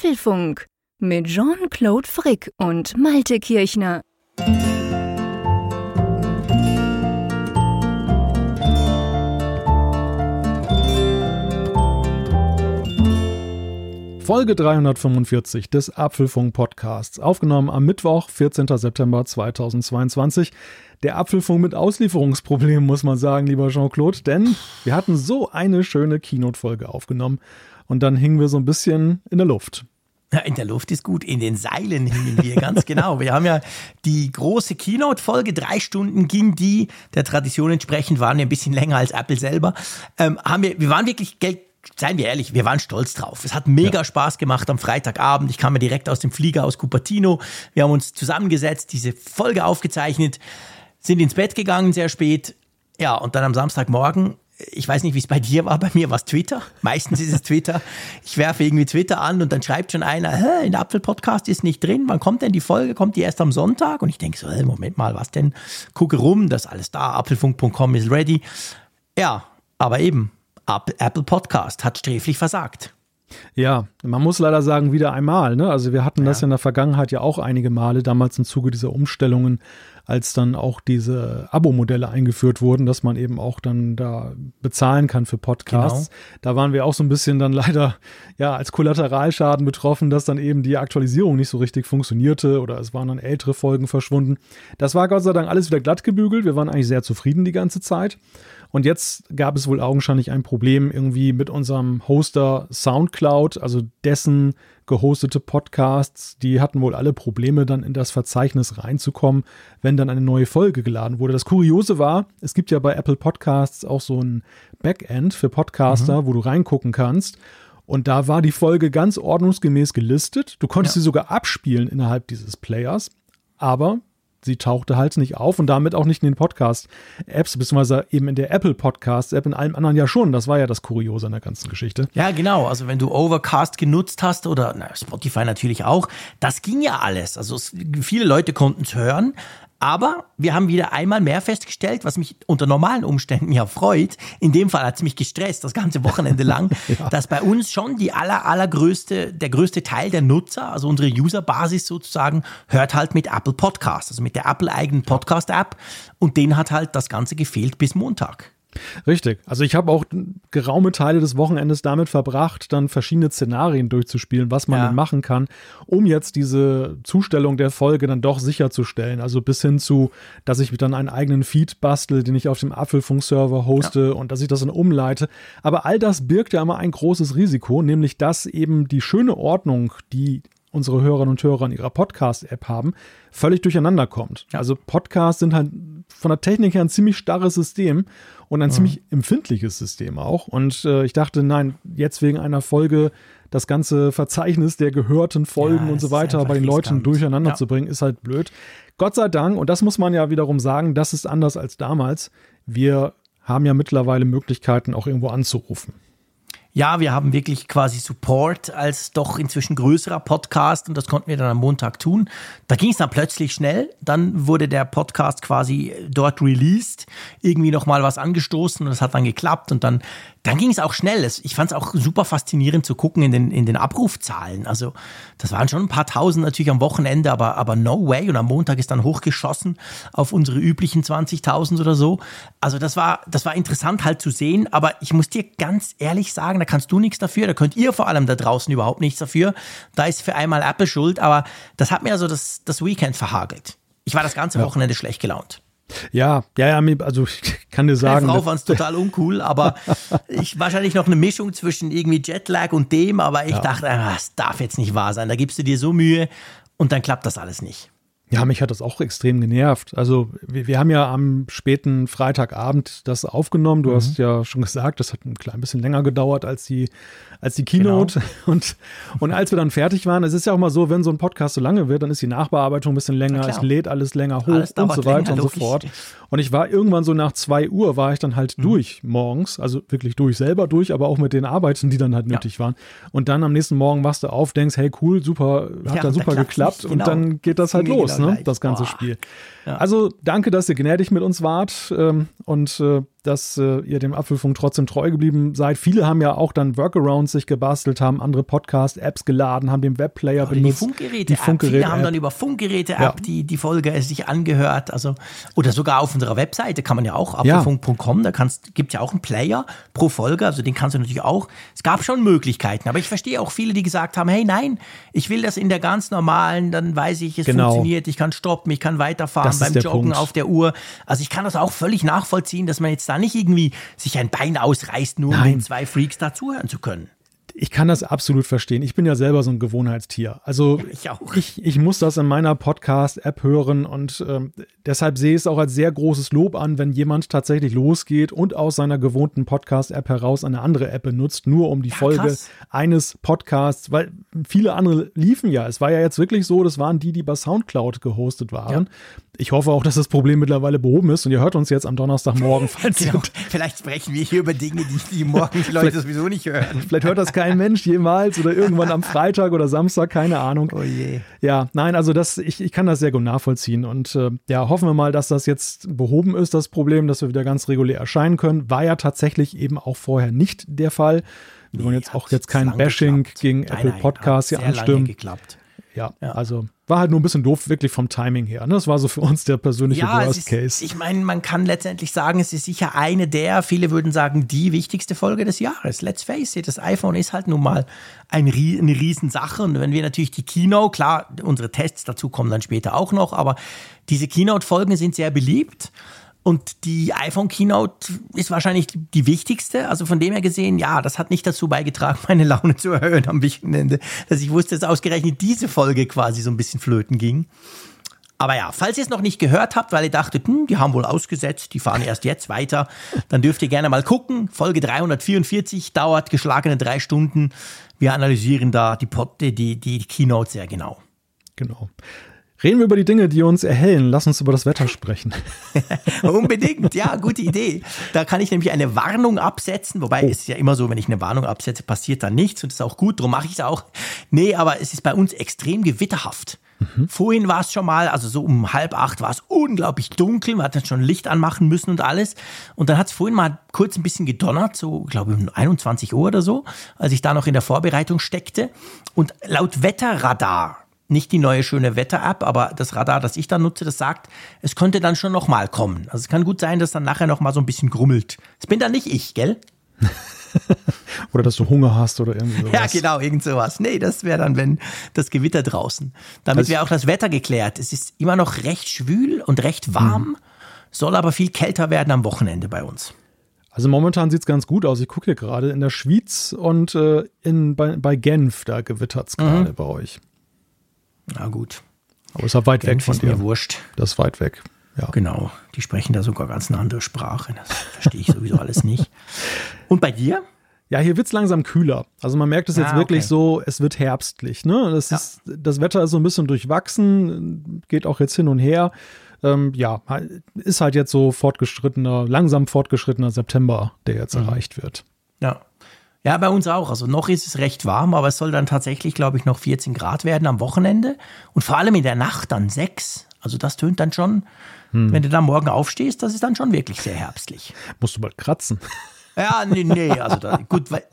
Apfelfunk mit Jean-Claude Frick und Malte Kirchner. Folge 345 des Apfelfunk Podcasts, aufgenommen am Mittwoch, 14. September 2022. Der Apfelfunk mit Auslieferungsproblemen, muss man sagen, lieber Jean-Claude, denn wir hatten so eine schöne Keynote-Folge aufgenommen und dann hingen wir so ein bisschen in der Luft. Ja, in der Luft ist gut, in den Seilen hingen wir, ganz genau. Wir haben ja die große Keynote-Folge, drei Stunden ging die, der Tradition entsprechend waren wir ein bisschen länger als Apple selber. Ähm, haben wir, wir waren wirklich, seien wir ehrlich, wir waren stolz drauf. Es hat mega ja. Spaß gemacht am Freitagabend. Ich kam mir direkt aus dem Flieger aus Cupertino. Wir haben uns zusammengesetzt, diese Folge aufgezeichnet, sind ins Bett gegangen sehr spät. Ja, und dann am Samstagmorgen ich weiß nicht, wie es bei dir war, bei mir war es Twitter. Meistens ist es Twitter. Ich werfe irgendwie Twitter an und dann schreibt schon einer, Hä, in der Apfel-Podcast ist nicht drin. Wann kommt denn die Folge? Kommt die erst am Sonntag? Und ich denke so, hey, Moment mal, was denn? Gucke rum, das ist alles da. Apfelfunk.com ist ready. Ja, aber eben, Apple Podcast hat sträflich versagt. Ja, man muss leider sagen, wieder einmal. Ne? Also wir hatten das ja in der Vergangenheit ja auch einige Male, damals im Zuge dieser Umstellungen als dann auch diese Abo-Modelle eingeführt wurden, dass man eben auch dann da bezahlen kann für Podcasts. Genau. Da waren wir auch so ein bisschen dann leider ja als Kollateralschaden betroffen, dass dann eben die Aktualisierung nicht so richtig funktionierte oder es waren dann ältere Folgen verschwunden. Das war Gott sei Dank alles wieder glatt gebügelt. Wir waren eigentlich sehr zufrieden die ganze Zeit. Und jetzt gab es wohl augenscheinlich ein Problem irgendwie mit unserem Hoster SoundCloud, also dessen gehostete Podcasts, die hatten wohl alle Probleme, dann in das Verzeichnis reinzukommen, wenn dann eine neue Folge geladen wurde. Das Kuriose war, es gibt ja bei Apple Podcasts auch so ein Backend für Podcaster, mhm. wo du reingucken kannst. Und da war die Folge ganz ordnungsgemäß gelistet. Du konntest ja. sie sogar abspielen innerhalb dieses Players. Aber sie tauchte halt nicht auf und damit auch nicht in den Podcast-Apps, beziehungsweise eben in der Apple Podcast-App, in allem anderen ja schon. Das war ja das Kuriose an der ganzen Geschichte. Ja, genau. Also wenn du Overcast genutzt hast oder na, Spotify natürlich auch, das ging ja alles. Also es, viele Leute konnten es hören, aber wir haben wieder einmal mehr festgestellt, was mich unter normalen Umständen ja freut. In dem Fall hat es mich gestresst, das ganze Wochenende lang, ja. dass bei uns schon die aller, allergrößte, der größte Teil der Nutzer, also unsere Userbasis sozusagen, hört halt mit Apple Podcast, also mit der Apple eigenen Podcast-App. Und denen hat halt das Ganze gefehlt bis Montag. Richtig. Also ich habe auch geraume Teile des Wochenendes damit verbracht, dann verschiedene Szenarien durchzuspielen, was man ja. denn machen kann, um jetzt diese Zustellung der Folge dann doch sicherzustellen. Also bis hin zu, dass ich dann einen eigenen Feed bastel, den ich auf dem Apfelfunk-Server hoste ja. und dass ich das dann umleite. Aber all das birgt ja immer ein großes Risiko, nämlich dass eben die schöne Ordnung, die unsere Hörerinnen und Hörer in ihrer Podcast-App haben, völlig durcheinander kommt. Also Podcasts sind halt von der Technik her ein ziemlich starres System und ein mhm. ziemlich empfindliches System auch. Und äh, ich dachte, nein, jetzt wegen einer Folge das ganze Verzeichnis der gehörten Folgen ja, und so weiter bei den Leuten durcheinander ja. zu bringen, ist halt blöd. Gott sei Dank, und das muss man ja wiederum sagen, das ist anders als damals. Wir haben ja mittlerweile Möglichkeiten, auch irgendwo anzurufen. Ja, wir haben wirklich quasi Support als doch inzwischen größerer Podcast und das konnten wir dann am Montag tun. Da ging es dann plötzlich schnell. Dann wurde der Podcast quasi dort released, irgendwie nochmal was angestoßen und es hat dann geklappt und dann dann ging es auch schnell. Ich fand es auch super faszinierend zu gucken in den, in den Abrufzahlen. Also das waren schon ein paar tausend natürlich am Wochenende, aber, aber no way. Und am Montag ist dann hochgeschossen auf unsere üblichen 20.000 oder so. Also das war, das war interessant halt zu sehen. Aber ich muss dir ganz ehrlich sagen, da kannst du nichts dafür. Da könnt ihr vor allem da draußen überhaupt nichts dafür. Da ist für einmal Apple schuld. Aber das hat mir also das, das Weekend verhagelt. Ich war das ganze Wochenende ja. schlecht gelaunt. Ja, ja, ja, also ich kann dir sagen. Meine Frau fand es total uncool, aber ich wahrscheinlich noch eine Mischung zwischen irgendwie Jetlag und dem, aber ich ja. dachte, ah, das darf jetzt nicht wahr sein. Da gibst du dir so Mühe und dann klappt das alles nicht. Ja, mich hat das auch extrem genervt. Also wir, wir haben ja am späten Freitagabend das aufgenommen. Du mhm. hast ja schon gesagt, das hat ein klein bisschen länger gedauert als die, als die Keynote. Genau. Und, und als wir dann fertig waren, es ist ja auch mal so, wenn so ein Podcast so lange wird, dann ist die Nachbearbeitung ein bisschen länger, es lädt alles länger hoch alles und so weiter länger, und so fort. Und ich war irgendwann so nach zwei Uhr war ich dann halt mhm. durch morgens, also wirklich durch, selber durch, aber auch mit den Arbeiten, die dann halt nötig ja. waren. Und dann am nächsten Morgen wachst du auf, denkst, hey cool, super, hat ja, dann super geklappt genau. und dann geht das halt los, ne, das ganze Boah. Spiel. Ja. Also danke, dass ihr gnädig mit uns wart ähm, und äh, dass äh, ihr dem Apfelfunk trotzdem treu geblieben seid. Viele haben ja auch dann Workarounds sich gebastelt, haben andere Podcast-Apps geladen, haben den Webplayer Oder benutzt. Die Funkgeräte, die Funkgeräte Viele haben dann über Funkgeräte-App Ja. die, die Folge sich angehört. Also, oder sogar auf unserer Webseite kann man ja auch, apfelfunk.com, da kannst, gibt ja auch einen Player pro Folge, also den kannst du natürlich auch. Es gab schon Möglichkeiten, aber ich verstehe auch viele, die gesagt haben, hey nein, ich will das in der ganz normalen, dann weiß ich, es Genau. funktioniert, ich kann stoppen, ich kann weiterfahren Das beim Joggen Punkt. auf der Uhr. Also ich kann das auch völlig nachvollziehen, dass man jetzt da nicht irgendwie sich ein Bein ausreißt, nur um Nein. den zwei Freaks da zuhören zu können. ich kann das absolut verstehen. Ich bin ja selber so ein Gewohnheitstier. Also Ich auch. ich, ich muss das in meiner Podcast-App hören und ähm, deshalb sehe ich es auch als sehr großes Lob an, wenn jemand tatsächlich losgeht und aus seiner gewohnten Podcast-App heraus eine andere App benutzt, nur um die Folge krass. eines Podcasts, weil viele andere liefen ja. Es war ja jetzt wirklich so, das waren die, die bei Soundcloud gehostet waren. Ich hoffe auch, dass das Problem mittlerweile behoben ist und ihr hört uns jetzt am Donnerstagmorgen, falls Genau. Vielleicht sprechen wir hier über Dinge, die, die morgen die Leute sowieso nicht hören. Vielleicht hört das kein Mensch jemals oder irgendwann am Freitag oder Samstag, keine Ahnung. Oh je. Ja, nein, also das, ich, ich kann das sehr gut nachvollziehen. Und äh, ja, hoffen wir mal, dass das jetzt behoben ist, das Problem, dass wir wieder ganz regulär erscheinen können. War ja tatsächlich eben auch vorher nicht der Fall. Wir wollen jetzt auch jetzt kein Bashing geklappt. gegen Nein, Apple Podcasts hier sehr lange anstimmen. geklappt. Ja, Ja. also war halt nur ein bisschen doof, wirklich vom Timing her. Ne? Das war so für uns der persönliche Ja, Worst ist, Case. ich meine, man kann letztendlich sagen, es ist sicher eine der, viele würden sagen, die wichtigste Folge des Jahres. Let's face it, das iPhone ist halt nun mal ein, eine Riesensache. Und wenn wir natürlich die Keynote, klar, unsere Tests dazu kommen dann später auch noch, aber diese Keynote-Folgen sind sehr beliebt. Und die iPhone Keynote ist wahrscheinlich die- wichtigste. Also von dem her gesehen, ja, das hat nicht dazu beigetragen, meine Laune zu erhöhen am Wochenende, dass ich wusste, dass ausgerechnet diese Folge quasi so ein bisschen flöten ging. Aber ja, falls ihr es noch nicht gehört habt, weil ihr dachtet, hm, die haben wohl ausgesetzt, die fahren erst jetzt weiter, dann dürft ihr gerne mal gucken. Folge 344 dauert geschlagene drei Stunden. Wir analysieren da die, Pod, die, die Keynote sehr genau. Genau. Reden wir über die Dinge, die uns erhellen. Lass uns über das Wetter sprechen. Unbedingt, ja, gute Idee. Da kann ich nämlich eine Warnung absetzen, wobei es ist ja immer so, wenn ich eine Warnung absetze, passiert dann nichts und das ist auch gut, darum mache ich es auch. Nee, aber es ist bei uns extrem gewitterhaft. Vorhin war es schon mal, also so um halb acht war es unglaublich dunkel, man hat dann schon Licht anmachen müssen und alles. Und dann hat es vorhin mal kurz ein bisschen gedonnert, so glaube ich um 21 Uhr oder so, als ich da noch in der Vorbereitung steckte. Und laut Wetterradar, nicht die neue schöne Wetter-App, aber das Radar, das ich da nutze, das sagt, es könnte dann schon nochmal kommen. Also es kann gut sein, dass dann nachher nochmal so ein bisschen grummelt. Das bin dann nicht ich, gell? Oder dass du Hunger hast oder irgendwie sowas. Ja, genau, irgend sowas. Nee, das wäre dann, wenn das Gewitter draußen. Damit Also- wäre auch das Wetter geklärt. Es ist immer noch recht schwül und recht warm, soll aber viel kälter werden am Wochenende bei uns. Also momentan sieht es ganz gut aus. Ich gucke hier gerade in der Schweiz und äh, in, bei, bei Genf, da gewittert es Mhm. gerade bei euch. Na gut. Aber ist ja weit weg Genf von ist mir dir. wurscht. Das ist weit weg. Ja. Genau. Die sprechen da sogar ganz eine andere Sprache. Das verstehe ich sowieso alles nicht. Und bei dir? Ja, hier wird es langsam kühler. Also man merkt es jetzt Ah, wirklich okay. so, es wird herbstlich. Ne? Das, Ja. ist, das Wetter ist so ein bisschen durchwachsen, geht auch jetzt hin und her. Ähm, ja, ist halt jetzt so fortgeschrittener, langsam fortgeschrittener September, der jetzt Mhm. erreicht wird. Ja. Ja, bei uns auch. Also noch ist es recht warm, aber es soll dann tatsächlich, glaube ich, noch 14 Grad werden am Wochenende. Und vor allem in der Nacht dann 6. Also das tönt dann schon, Hm. wenn du dann morgen aufstehst, das ist dann schon wirklich sehr herbstlich. Musst du bald kratzen. Ja, nee, nee, also da, gut, weil.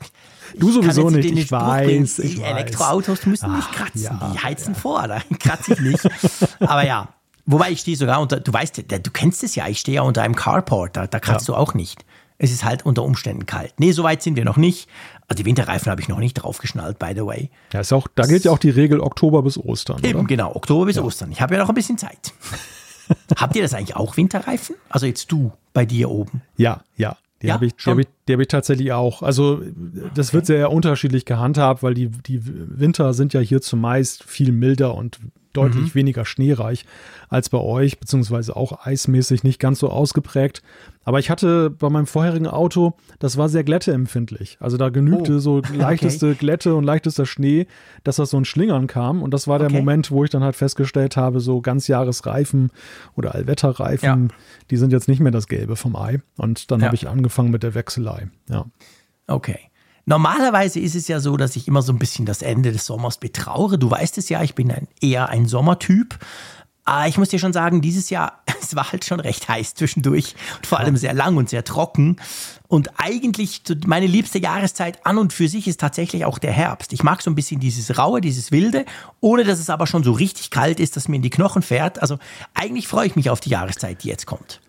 Du sowieso nicht, ich Spruch weiß, bringen, ich Die weiß. Elektroautos müssen nicht Ach, kratzen, ja, die heizen vor, da kratze ich nicht. Aber ja, wobei ich stehe sogar unter, du weißt, du kennst es ja, ich stehe ja unter einem Carport, da, da kratzt du auch nicht. Es ist halt unter Umständen kalt. Nee, so weit sind wir noch nicht. Also die Winterreifen habe ich noch nicht draufgeschnallt, by the way. Ja, ist auch, da gilt ja auch die Regel Oktober bis Ostern. Eben, Oder? genau, Oktober bis Ostern. Ich habe ja noch ein bisschen Zeit. Habt ihr das eigentlich auch, Winterreifen? Also jetzt du bei dir oben. Ja, ja. Die Ja, habe ich, hab ich, die hab ich tatsächlich auch. Also das wird sehr unterschiedlich gehandhabt, weil die, die Winter sind ja hier zumeist viel milder und deutlich weniger schneereich als bei euch, beziehungsweise auch eismäßig nicht ganz so ausgeprägt. Aber ich hatte bei meinem vorherigen Auto, das war sehr glätteempfindlich. Also da genügte Oh, so leichteste Glätte und leichtester Schnee, dass das so ein Schlingern kam. Und das war der Okay. Moment, wo ich dann halt festgestellt habe, so Ganzjahresreifen oder Allwetterreifen, Ja. die sind jetzt nicht mehr das Gelbe vom Ei. Und dann Ja. habe ich angefangen mit der Wechselei. Ja. Okay. Normalerweise ist es ja so, dass ich immer so ein bisschen das Ende des Sommers betraure. Du weißt es ja, ich bin ein, eher ein Sommertyp. Aber ich muss dir schon sagen, dieses Jahr, es war halt schon recht heiß zwischendurch und vor allem sehr lang und sehr trocken. Und eigentlich meine liebste Jahreszeit an und für sich ist tatsächlich auch der Herbst. Ich mag so ein bisschen dieses Raue, dieses Wilde, ohne dass es aber schon so richtig kalt ist, dass mir in die Knochen fährt. Also eigentlich freue ich mich auf die Jahreszeit, die jetzt kommt.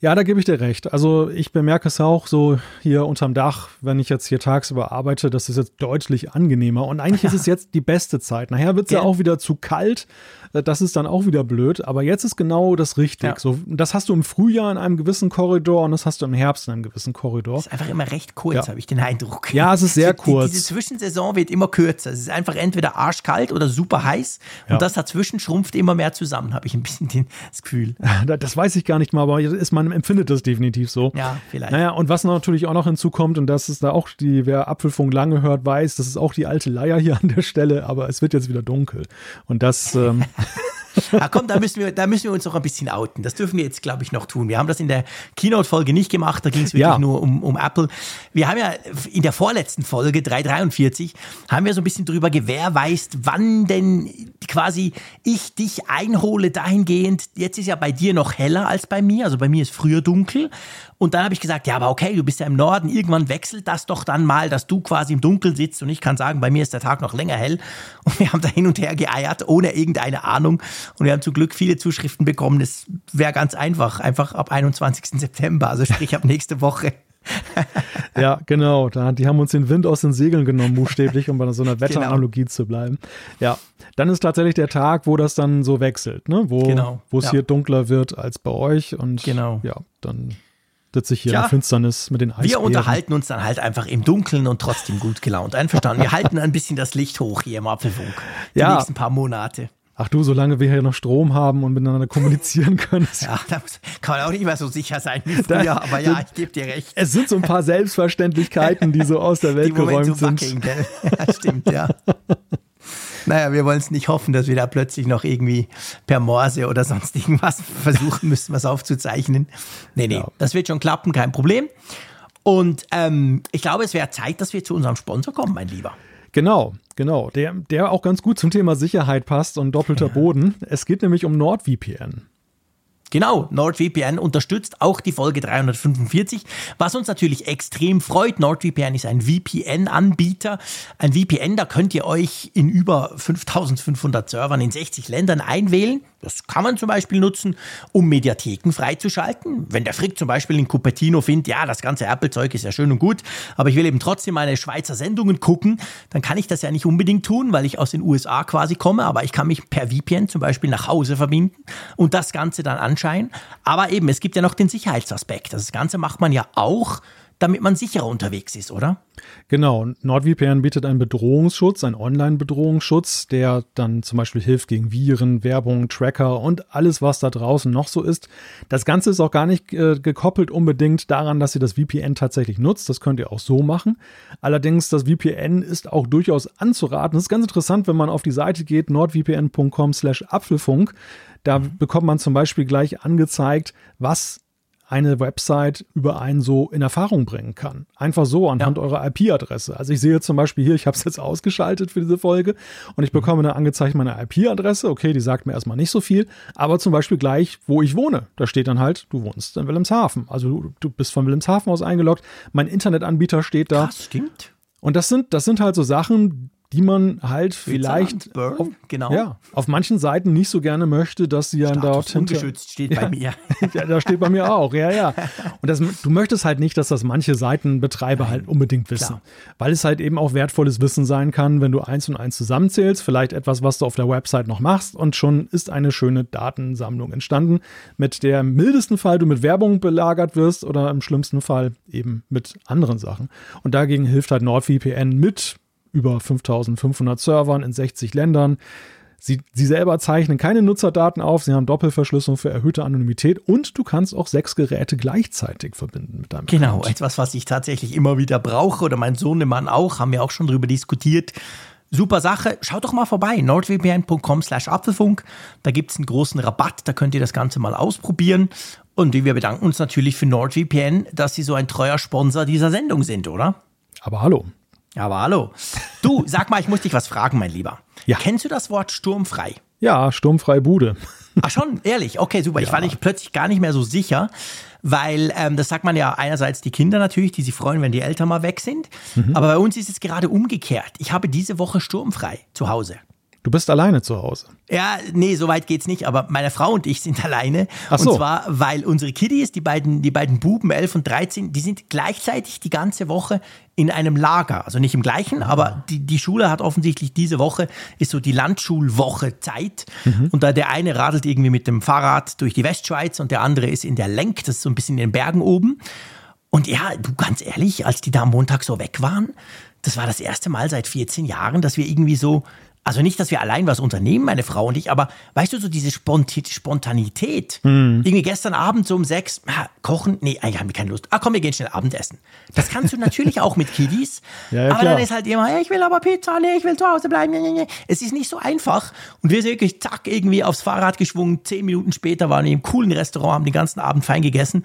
Ja, da gebe ich dir recht. Also ich bemerke es auch so hier unterm Dach, wenn ich jetzt hier tagsüber arbeite, das ist jetzt deutlich angenehmer. Und eigentlich ja. ist es jetzt die beste Zeit. Nachher wird es ja. ja auch wieder zu kalt. Äh, das ist dann auch wieder blöd. Aber jetzt ist genau das richtig. Ja. So, das hast du im Frühjahr in einem gewissen Korridor und das hast du im Herbst in einem gewissen Korridor. Das ist einfach immer recht kurz, habe ich den Eindruck. Ja, es ist sehr die, kurz. Diese Zwischensaison wird immer kürzer. Es ist einfach entweder arschkalt oder super heiß. Und das dazwischen schrumpft immer mehr zusammen, habe ich ein bisschen das Gefühl. Das weiß ich gar nicht mal, aber ist, man empfindet das definitiv so. Ja, vielleicht. Naja, und was natürlich auch noch hinzukommt, und das ist da auch die, wer Apfelfunk lange hört, weiß, das ist auch die alte Leier hier an der Stelle, aber es wird jetzt wieder dunkel. Und das. Ähm, Ah, komm, da müssen, wir, da müssen wir uns noch ein bisschen outen. Das dürfen wir jetzt, glaube ich, noch tun. Wir haben das in der Keynote-Folge nicht gemacht, da ging es wirklich ja. nur um, um Apple. Wir haben ja in der vorletzten Folge, 343, haben wir so ein bisschen drüber gewährweist, wann denn quasi ich dich einhole dahingehend. Jetzt ist ja bei dir noch heller als bei mir, also bei mir ist früher dunkel. Und dann habe ich gesagt, ja, aber okay, du bist ja im Norden, irgendwann wechselt das doch dann mal, dass du quasi im Dunkeln sitzt und ich kann sagen, bei mir ist der Tag noch länger hell. Und wir haben da hin und her geeiert, ohne irgendeine Ahnung. Und wir haben zum Glück viele Zuschriften bekommen. Das wäre ganz einfach, einfach ab 21. September, also sprich ab nächste Woche. ja, genau. Da, die haben uns den Wind aus den Segeln genommen, buchstäblich, um bei so einer. Wetteranalogie genau. zu bleiben. Ja, dann ist tatsächlich der Tag, wo das dann so wechselt, ne? wo genau. es ja. hier dunkler wird als bei euch. Und genau. ja, dann sitze ich hier Tja, in Finsternis mit den Eisbären. Wir unterhalten uns dann halt einfach im Dunkeln und trotzdem gut gelaunt. Einverstanden. Wir halten ein bisschen das Licht hoch hier im Apfelfunk. Die ja. nächsten paar Monate. Ach du, solange wir hier noch Strom haben und miteinander kommunizieren können. ja, da kann man auch nicht mehr so sicher sein wie früher, da, aber ja, ich gebe dir recht. Es sind so ein paar Selbstverständlichkeiten, die so aus der Welt die geräumt so sind. Wackeln, gell? Ja, stimmt, ja. Naja, wir wollen es nicht hoffen, dass wir da plötzlich noch irgendwie per Morse oder sonst irgendwas versuchen müssen, was aufzuzeichnen. Nee, nee, ja. das wird schon klappen, kein Problem. Und ähm, ich glaube, es wäre Zeit, dass wir zu unserem Sponsor kommen, mein Lieber. Genau, genau. Der, der auch ganz gut zum Thema Sicherheit passt und doppelter ja. Boden. Es geht nämlich um NordVPN. Genau, NordVPN unterstützt auch die Folge 345, was uns natürlich extrem freut. NordVPN ist ein VPN-Anbieter. Ein VPN, da könnt ihr euch in über 5500 Servern in 60 Ländern einwählen. Das kann man zum Beispiel nutzen, um Mediatheken freizuschalten. Wenn der Frick zum Beispiel in Cupertino findet, ja, das ganze Apple-Zeug ist ja schön und gut, aber ich will eben trotzdem meine Schweizer Sendungen gucken, dann kann ich das ja nicht unbedingt tun, weil ich aus den USA quasi komme, aber ich kann mich per VPN zum Beispiel nach Hause verbinden und das Ganze dann anschauen. Aber eben, es gibt ja noch den Sicherheitsaspekt. Das Ganze macht man ja auch damit man sicherer unterwegs ist, oder? Genau. NordVPN bietet einen Bedrohungsschutz, einen Online-Bedrohungsschutz, der dann zum Beispiel hilft gegen Viren, Werbung, Tracker und alles, was da draußen noch so ist. Das Ganze ist auch gar nicht äh, gekoppelt unbedingt daran, dass ihr das VPN tatsächlich nutzt. Das könnt ihr auch so machen. Allerdings, das VPN ist auch durchaus anzuraten. Das ist ganz interessant, wenn man auf die Seite geht, nordvpn.com slash Apfelfunk. Da bekommt man zum Beispiel gleich angezeigt, was eine Website über einen so in Erfahrung bringen kann. Einfach so anhand ja. eurer IP-Adresse. Also ich sehe zum Beispiel hier, ich habe es jetzt ausgeschaltet für diese Folge und ich bekomme dann angezeigt meine IP-Adresse. Okay, die sagt mir erstmal nicht so viel, aber zum Beispiel gleich, wo ich wohne. Da steht dann halt, du wohnst in Wilhelmshaven. Also du, du bist von Wilhelmshaven aus eingeloggt. Mein Internetanbieter steht da. Das stimmt. Und das sind, das sind halt so Sachen, die man halt vielleicht auf, genau. ja, auf manchen Seiten nicht so gerne möchte, dass sie dann dort ungeschützt steht ja, bei mir. ja, da steht bei mir auch, ja, ja. Und das, du möchtest halt nicht, dass das manche Seitenbetreiber Nein, halt unbedingt wissen, klar. weil es halt eben auch wertvolles Wissen sein kann, wenn du eins und eins zusammenzählst, vielleicht etwas, was du auf der Website noch machst und schon ist eine schöne Datensammlung entstanden, mit der im mildesten Fall du mit Werbung belagert wirst oder im schlimmsten Fall eben mit anderen Sachen. Und dagegen hilft halt NordVPN mit über 5500 Servern in 60 Ländern. Sie, sie selber zeichnen keine Nutzerdaten auf, sie haben Doppelverschlüsselung für erhöhte Anonymität und du kannst auch sechs Geräte gleichzeitig verbinden mit deinem Genau, Account. etwas, was ich tatsächlich immer wieder brauche oder mein Sohnemann auch, haben wir auch schon darüber diskutiert. Super Sache. Schaut doch mal vorbei. nordvpn.com slash Apfelfunk. Da gibt es einen großen Rabatt. Da könnt ihr das Ganze mal ausprobieren. Und wir bedanken uns natürlich für NordVPN, dass sie so ein treuer Sponsor dieser Sendung sind, oder? Aber hallo. Aber hallo. Du, sag mal, ich muss dich was fragen, mein Lieber. Ja. Kennst du das Wort sturmfrei? Ja, sturmfreie Bude. Ach schon, ehrlich. Okay, super. Ja. Ich war nicht plötzlich gar nicht mehr so sicher, weil ähm, das sagt man ja einerseits die Kinder natürlich, die sich freuen, wenn die Eltern mal weg sind. Mhm. Aber bei uns ist es gerade umgekehrt. Ich habe diese Woche sturmfrei zu Hause. Du bist alleine zu Hause. Ja, nee, so weit geht's nicht, aber meine Frau und ich sind alleine. Ach so. Und zwar, weil unsere Kiddies, die beiden, die beiden Buben, 11 und 13, die sind gleichzeitig die ganze Woche in einem Lager. Also nicht im gleichen, ah. aber die, die Schule hat offensichtlich diese Woche, ist so die Landschulwoche Zeit. Mhm. Und da der eine radelt irgendwie mit dem Fahrrad durch die Westschweiz und der andere ist in der Lenk, das ist so ein bisschen in den Bergen oben. Und ja, du ganz ehrlich, als die da am Montag so weg waren, das war das erste Mal seit 14 Jahren, dass wir irgendwie so also nicht, dass wir allein was unternehmen, meine Frau und ich, aber weißt du, so diese Spontanität. Hm. Irgendwie gestern Abend so um sechs, ah, kochen, nee, eigentlich haben wir keine Lust. Ah, komm, wir gehen schnell Abendessen. Das kannst du natürlich auch mit Kiddies. Ja, ja, aber klar. dann ist halt immer, hey, ich will aber Pizza, nee, ich will zu Hause bleiben. Nee, nee. Es ist nicht so einfach. Und wir sind wirklich zack, irgendwie aufs Fahrrad geschwungen. Zehn Minuten später waren wir im coolen Restaurant, haben den ganzen Abend fein gegessen.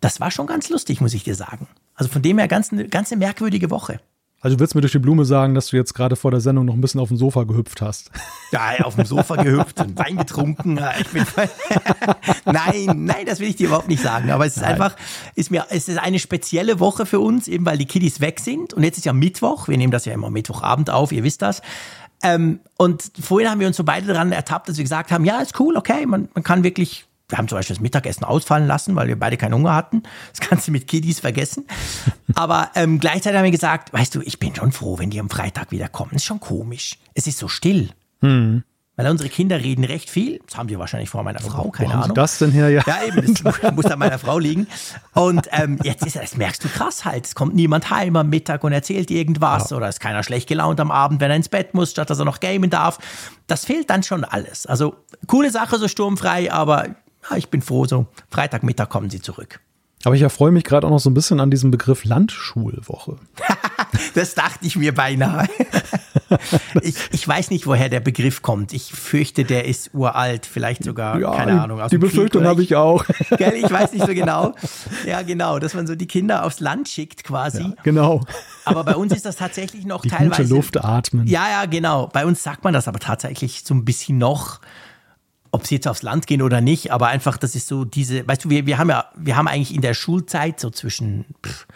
Das war schon ganz lustig, muss ich dir sagen. Also von dem her ganz, ganz eine merkwürdige Woche. Also du willst mir durch die Blume sagen, dass du jetzt gerade vor der Sendung noch ein bisschen auf dem Sofa gehüpft hast. Ja, auf dem Sofa gehüpft und Wein getrunken. nein, nein, das will ich dir überhaupt nicht sagen. Aber es ist nein. einfach, ist mir, es ist eine spezielle Woche für uns, eben weil die Kiddies weg sind. Und jetzt ist ja Mittwoch. Wir nehmen das ja immer Mittwochabend auf, ihr wisst das. Ähm, und vorhin haben wir uns so beide daran ertappt, dass wir gesagt haben, ja, ist cool, okay, man, man kann wirklich wir haben zum Beispiel das Mittagessen ausfallen lassen, weil wir beide keinen Hunger hatten. Das du mit Kiddies vergessen. Aber ähm, gleichzeitig haben wir gesagt, weißt du, ich bin schon froh, wenn die am Freitag wieder kommen. Das ist schon komisch. Es ist so still. Hm. Weil unsere Kinder reden recht viel. Das haben die wahrscheinlich vor meiner Frau, keine Wo Ahnung. Haben das denn her? Ja, ja eben, das muss an meiner Frau liegen. Und ähm, jetzt ist das merkst du krass halt. Es kommt niemand heim am Mittag und erzählt irgendwas ja. oder ist keiner schlecht gelaunt am Abend, wenn er ins Bett muss, statt dass er noch gamen darf. Das fehlt dann schon alles. Also coole Sache, so sturmfrei, aber ja, ich bin froh, so Freitagmittag kommen sie zurück. Aber ich erfreue mich gerade auch noch so ein bisschen an diesem Begriff Landschulwoche. das dachte ich mir beinahe. ich, ich weiß nicht, woher der Begriff kommt. Ich fürchte, der ist uralt, vielleicht sogar, ja, keine Ahnung. die Befürchtung habe ich auch. Gell, ich weiß nicht so genau. Ja, genau, dass man so die Kinder aufs Land schickt quasi. Ja, genau. Aber bei uns ist das tatsächlich noch die teilweise. Gute Luft atmen. Ja, ja, genau. Bei uns sagt man das aber tatsächlich so ein bisschen noch ob sie jetzt aufs Land gehen oder nicht, aber einfach, das ist so diese, weißt du, wir, wir haben ja, wir haben eigentlich in der Schulzeit, so zwischen pff,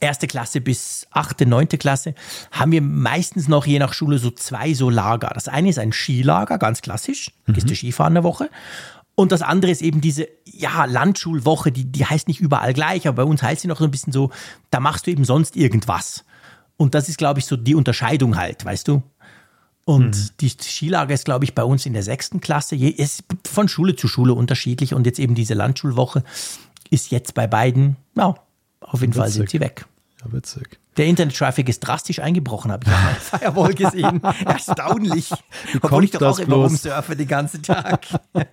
erste Klasse bis achte, neunte Klasse, haben wir meistens noch je nach Schule so zwei so Lager. Das eine ist ein Skilager, ganz klassisch, mhm. gehst du Skifahren eine Woche. Und das andere ist eben diese, ja, Landschulwoche, die, die heißt nicht überall gleich, aber bei uns heißt sie noch so ein bisschen so, da machst du eben sonst irgendwas. Und das ist, glaube ich, so die Unterscheidung halt, weißt du? Und mhm. die Skilager ist, glaube ich, bei uns in der sechsten Klasse. Ist von Schule zu Schule unterschiedlich. Und jetzt eben diese Landschulwoche ist jetzt bei beiden, ja, auf jeden witzig. Fall sind sie weg. Ja, witzig. Der Internet-Traffic ist drastisch eingebrochen, habe ich auf meiner Firewall gesehen. Erstaunlich. Wie Obwohl ich doch auch immer rumsurfe den ganzen Tag.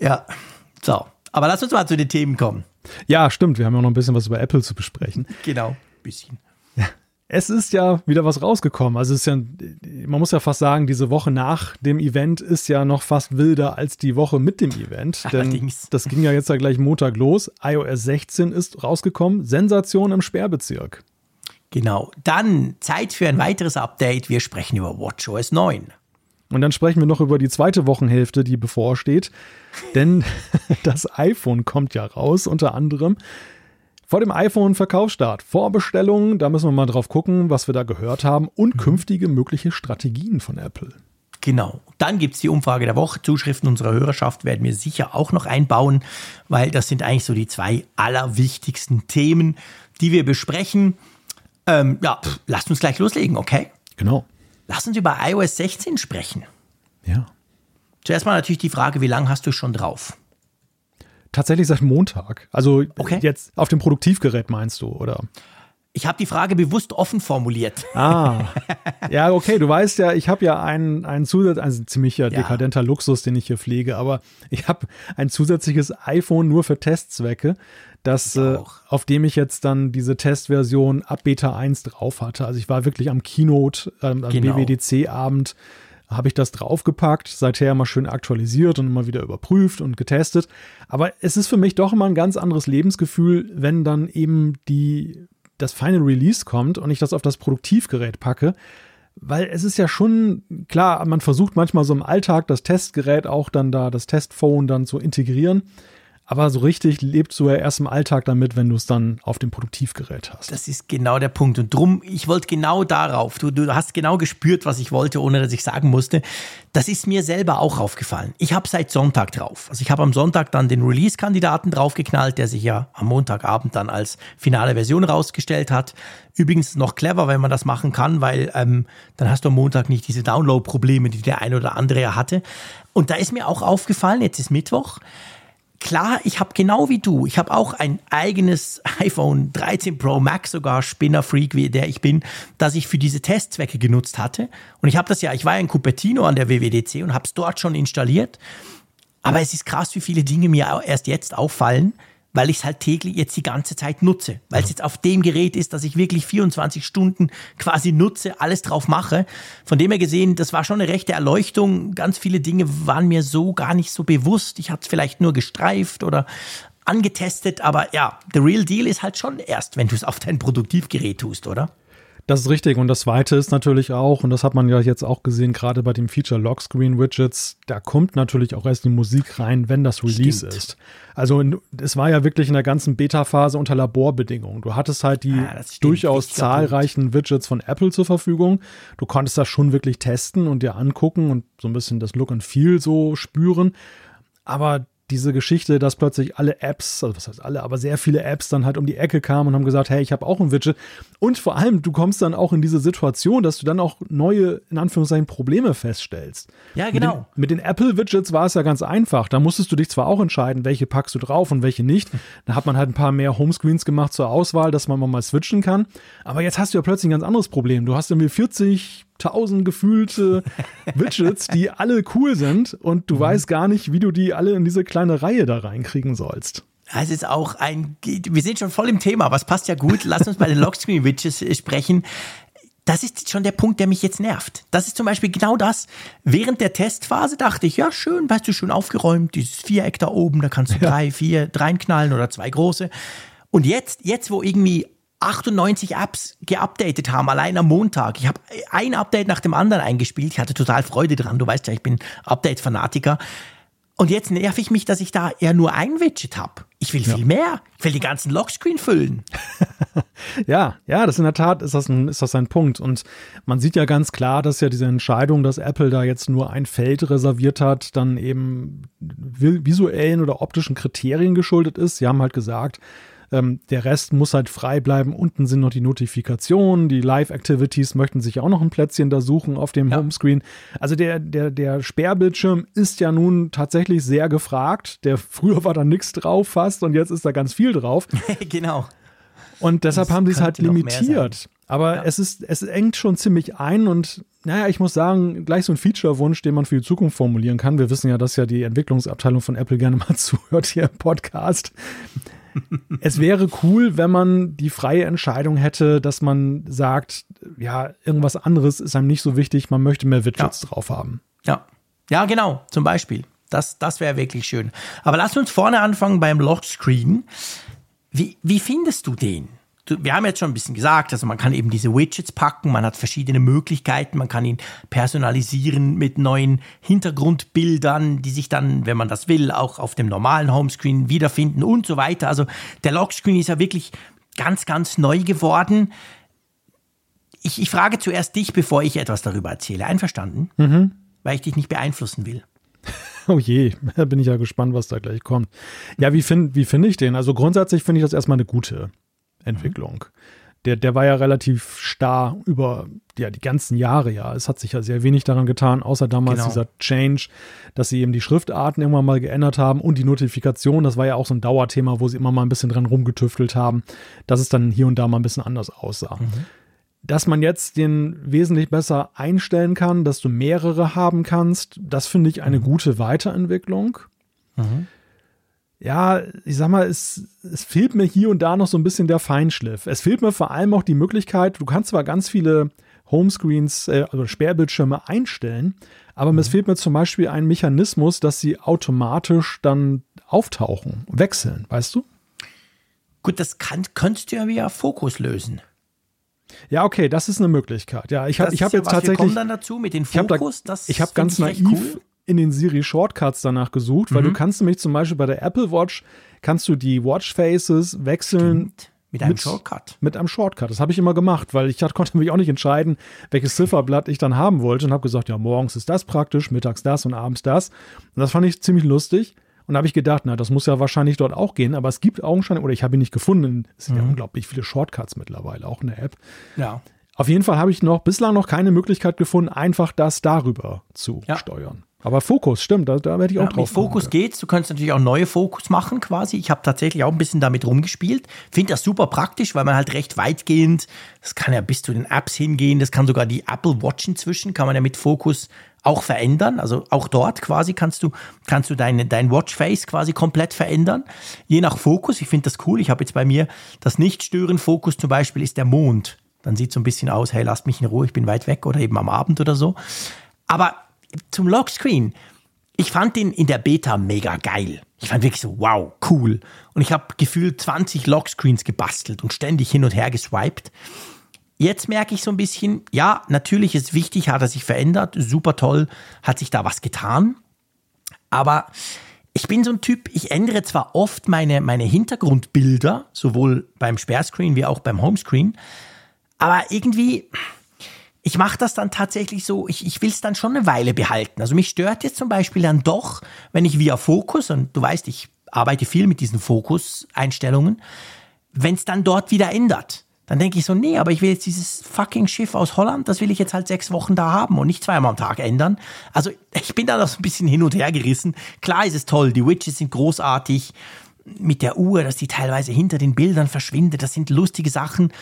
ja, so. Aber lass uns mal zu den Themen kommen. Ja, stimmt. Wir haben ja noch ein bisschen was über Apple zu besprechen. Genau, bisschen es ist ja wieder was rausgekommen. Also es ist ja, man muss ja fast sagen, diese Woche nach dem Event ist ja noch fast wilder als die Woche mit dem Event. Denn das ging ja jetzt ja gleich Montag los. iOS 16 ist rausgekommen. Sensation im Sperrbezirk. Genau. Dann Zeit für ein weiteres Update. Wir sprechen über WatchOS 9. Und dann sprechen wir noch über die zweite Wochenhälfte, die bevorsteht. Denn das iPhone kommt ja raus, unter anderem. Vor dem iPhone-Verkaufsstart, Vorbestellungen, da müssen wir mal drauf gucken, was wir da gehört haben und mhm. künftige mögliche Strategien von Apple. Genau. Dann gibt es die Umfrage der Woche. Zuschriften unserer Hörerschaft werden wir sicher auch noch einbauen, weil das sind eigentlich so die zwei allerwichtigsten Themen, die wir besprechen. Ähm, ja, pff, lasst uns gleich loslegen, okay? Genau. Lass uns über iOS 16 sprechen. Ja. Zuerst mal natürlich die Frage, wie lange hast du schon drauf? Tatsächlich seit Montag. Also okay. jetzt auf dem Produktivgerät meinst du, oder? Ich habe die Frage bewusst offen formuliert. Ah, ja, okay. Du weißt ja, ich habe ja einen, einen Zusatz, also ein ziemlicher ja. dekadenter Luxus, den ich hier pflege, aber ich habe ein zusätzliches iPhone nur für Testzwecke, das, äh, auf dem ich jetzt dann diese Testversion ab Beta 1 drauf hatte. Also ich war wirklich am Keynote, äh, am genau. BWDC-Abend habe ich das draufgepackt, seither mal schön aktualisiert und immer wieder überprüft und getestet. Aber es ist für mich doch immer ein ganz anderes Lebensgefühl, wenn dann eben die, das Final Release kommt und ich das auf das Produktivgerät packe, weil es ist ja schon klar, man versucht manchmal so im Alltag das Testgerät auch dann da, das Testphone dann zu integrieren. Aber so richtig lebst du ja erst im Alltag damit, wenn du es dann auf dem Produktivgerät hast. Das ist genau der Punkt. Und drum, ich wollte genau darauf. Du, du hast genau gespürt, was ich wollte, ohne dass ich sagen musste. Das ist mir selber auch aufgefallen. Ich habe seit Sonntag drauf. Also ich habe am Sonntag dann den Release-Kandidaten draufgeknallt, der sich ja am Montagabend dann als finale Version rausgestellt hat. Übrigens noch clever, wenn man das machen kann, weil ähm, dann hast du am Montag nicht diese Download-Probleme, die der ein oder andere ja hatte. Und da ist mir auch aufgefallen, jetzt ist Mittwoch, klar, ich habe genau wie du, ich habe auch ein eigenes iPhone 13 Pro Max, sogar Spinnerfreak, wie der ich bin, das ich für diese Testzwecke genutzt hatte. Und ich habe das ja, ich war ja in Cupertino an der WWDC und habe es dort schon installiert. Aber es ist krass, wie viele Dinge mir erst jetzt auffallen, weil ich es halt täglich jetzt die ganze Zeit nutze. Weil es jetzt auf dem Gerät ist, dass ich wirklich 24 Stunden quasi nutze, alles drauf mache. Von dem her gesehen, das war schon eine rechte Erleuchtung. Ganz viele Dinge waren mir so gar nicht so bewusst. Ich hatte es vielleicht nur gestreift oder angetestet, aber ja, the real deal ist halt schon erst, wenn du es auf dein Produktivgerät tust, oder? Das ist richtig. Und das Zweite ist natürlich auch, und das hat man ja jetzt auch gesehen, gerade bei dem Feature Lockscreen Widgets, da kommt natürlich auch erst die Musik rein, wenn das Release Stimmt. ist. Also es war ja wirklich in der ganzen Beta-Phase unter Laborbedingungen. Du hattest halt die ja, durchaus zahlreichen Widgets von Apple zur Verfügung. Du konntest das schon wirklich testen und dir angucken und so ein bisschen das Look and Feel so spüren. Aber diese Geschichte, dass plötzlich alle Apps, also was heißt alle, aber sehr viele Apps dann halt um die Ecke kamen und haben gesagt, hey, ich habe auch ein Widget. Und vor allem, du kommst dann auch in diese Situation, dass du dann auch neue, in Anführungszeichen, Probleme feststellst. Ja, genau. Mit den, mit den Apple-Widgets war es ja ganz einfach. Da musstest du dich zwar auch entscheiden, welche packst du drauf und welche nicht. Da hat man halt ein paar mehr Homescreens gemacht zur Auswahl, dass man mal switchen kann. Aber jetzt hast du ja plötzlich ein ganz anderes Problem. Du hast irgendwie 40 tausend gefühlte Widgets, die alle cool sind und du mhm. weißt gar nicht, wie du die alle in diese kleine Reihe da reinkriegen sollst. Es ist auch ein, wir sind schon voll im Thema, was passt ja gut. Lass uns bei den Lockscreen-Widgets äh, sprechen. Das ist schon der Punkt, der mich jetzt nervt. Das ist zum Beispiel genau das. Während der Testphase dachte ich, ja, schön, weißt du, schön aufgeräumt, dieses Viereck da oben, da kannst du ja. drei, vier reinknallen oder zwei große. Und jetzt, jetzt, wo irgendwie 98 Apps geupdatet haben, allein am Montag. Ich habe ein Update nach dem anderen eingespielt. Ich hatte total Freude dran. Du weißt ja, ich bin Update-Fanatiker. Und jetzt nerv ich mich, dass ich da eher nur ein Widget habe. Ich will ja. viel mehr. Ich will die ganzen Lockscreen füllen. ja, ja, das in der Tat ist das, ein, ist das ein Punkt. Und man sieht ja ganz klar, dass ja diese Entscheidung, dass Apple da jetzt nur ein Feld reserviert hat, dann eben visuellen oder optischen Kriterien geschuldet ist. Sie haben halt gesagt, ähm, der Rest muss halt frei bleiben. Unten sind noch die Notifikationen, die Live-Activities möchten sich auch noch ein Plätzchen da suchen auf dem ja. Homescreen. Also der, der, der Sperrbildschirm ist ja nun tatsächlich sehr gefragt. Der früher war da nichts drauf fast und jetzt ist da ganz viel drauf. genau. Und deshalb das haben sie es halt limitiert. Aber ja. es ist, es engt schon ziemlich ein und naja, ich muss sagen, gleich so ein Feature-Wunsch, den man für die Zukunft formulieren kann. Wir wissen ja, dass ja die Entwicklungsabteilung von Apple gerne mal zuhört hier im Podcast es wäre cool, wenn man die freie Entscheidung hätte, dass man sagt, ja, irgendwas anderes ist einem nicht so wichtig, man möchte mehr Widgets ja. drauf haben. Ja. Ja, genau, zum Beispiel. Das, das wäre wirklich schön. Aber lass uns vorne anfangen beim Lockscreen. Wie, wie findest du den? Wir haben jetzt schon ein bisschen gesagt, also man kann eben diese Widgets packen, man hat verschiedene Möglichkeiten, man kann ihn personalisieren mit neuen Hintergrundbildern, die sich dann, wenn man das will, auch auf dem normalen Homescreen wiederfinden und so weiter. Also der Lockscreen ist ja wirklich ganz, ganz neu geworden. Ich, ich frage zuerst dich, bevor ich etwas darüber erzähle. Einverstanden? Mhm. Weil ich dich nicht beeinflussen will. Oh je, da bin ich ja gespannt, was da gleich kommt. Ja, wie finde wie find ich den? Also grundsätzlich finde ich das erstmal eine gute Entwicklung. Der, der war ja relativ starr über ja, die ganzen Jahre, ja. Es hat sich ja sehr wenig daran getan, außer damals genau. dieser Change, dass sie eben die Schriftarten irgendwann mal geändert haben und die Notifikation, das war ja auch so ein Dauerthema, wo sie immer mal ein bisschen dran rumgetüftelt haben, dass es dann hier und da mal ein bisschen anders aussah. Mhm. Dass man jetzt den wesentlich besser einstellen kann, dass du mehrere haben kannst, das finde ich eine mhm. gute Weiterentwicklung. Mhm ja, ich sag mal, es, es fehlt mir hier und da noch so ein bisschen der Feinschliff. Es fehlt mir vor allem auch die Möglichkeit, du kannst zwar ganz viele Homescreens, äh, also Sperrbildschirme einstellen, aber mhm. es fehlt mir zum Beispiel ein Mechanismus, dass sie automatisch dann auftauchen, wechseln, weißt du? Gut, das kann, könntest du ja via Fokus lösen. Ja, okay, das ist eine Möglichkeit. Ja, ich habe ich hab ja jetzt was, tatsächlich. Wir kommen dann dazu mit den ich habe Fokus. da, ich habe find ganz ich echt naiv cool. In den Siri Shortcuts danach gesucht, weil Mhm. du kannst nämlich zum Beispiel bei der Apple Watch kannst du die Watch Faces wechseln Stimmt, mit einem mit- Shortcut. mit einem Shortcut. Das habe ich immer gemacht, weil ich konnte mich auch nicht entscheiden, welches Zifferblatt ich dann haben wollte und habe gesagt, ja, morgens ist das praktisch, mittags das und abends das. Und das fand ich ziemlich lustig. Und da habe ich gedacht, na, das muss ja wahrscheinlich dort auch gehen, aber es gibt augenscheinlich, oder ich habe ihn nicht gefunden, es sind ja unglaublich viele Shortcuts mittlerweile, auch in der App. Ja. Auf jeden Fall habe ich noch bislang noch keine Möglichkeit gefunden, einfach das darüber zu Ja. steuern. Aber Fokus, stimmt, da, da werde ich auch Ja, drauf mit Fokus kommen. geht's. Du kannst natürlich auch neue Fokus machen quasi. Ich habe tatsächlich auch ein bisschen damit rumgespielt. Finde das super praktisch, weil man halt recht weitgehend, das kann ja bis zu den Apps hingehen, das kann sogar die Apple Watch inzwischen, kann man ja mit Fokus auch verändern. Also auch dort quasi kannst du, kannst du deine, dein Watchface quasi komplett verändern. Je nach Fokus. Ich finde das cool. Ich habe jetzt bei mir das Nicht-Stören-Fokus zum Beispiel ist der Mond. Dann sieht so ein bisschen aus, hey, lasst mich in Ruhe, ich bin weit weg oder eben am Abend oder so. Aber zum Lockscreen, ich fand den in der Beta mega geil. Ich fand wirklich so, wow, cool. Und ich habe gefühlt 20 Lockscreens gebastelt und ständig hin und her geswiped. Jetzt merke ich so ein bisschen, ja, natürlich ist wichtig, hat er sich verändert, super toll, hat sich da was getan. Aber ich bin so ein Typ, ich ändere zwar oft meine, meine Hintergrundbilder, sowohl beim Sperrscreen wie auch beim Homescreen, aber irgendwie, ich mache das dann tatsächlich so, ich, ich will es dann schon eine Weile behalten. Also mich stört jetzt zum Beispiel dann doch, wenn ich via Fokus, und du weißt, ich arbeite viel mit diesen Fokus-Einstellungen, wenn es dann dort wieder ändert. Dann denke ich so, nee, aber ich will jetzt dieses fucking Schiff aus Holland, das will ich jetzt halt sechs Wochen da haben und nicht zweimal am Tag ändern. Also ich bin da noch so ein bisschen hin und her gerissen. Klar ist es toll, die Widgets sind großartig. Mit der Uhr, dass die teilweise hinter den Bildern verschwindet, das sind lustige Sachen.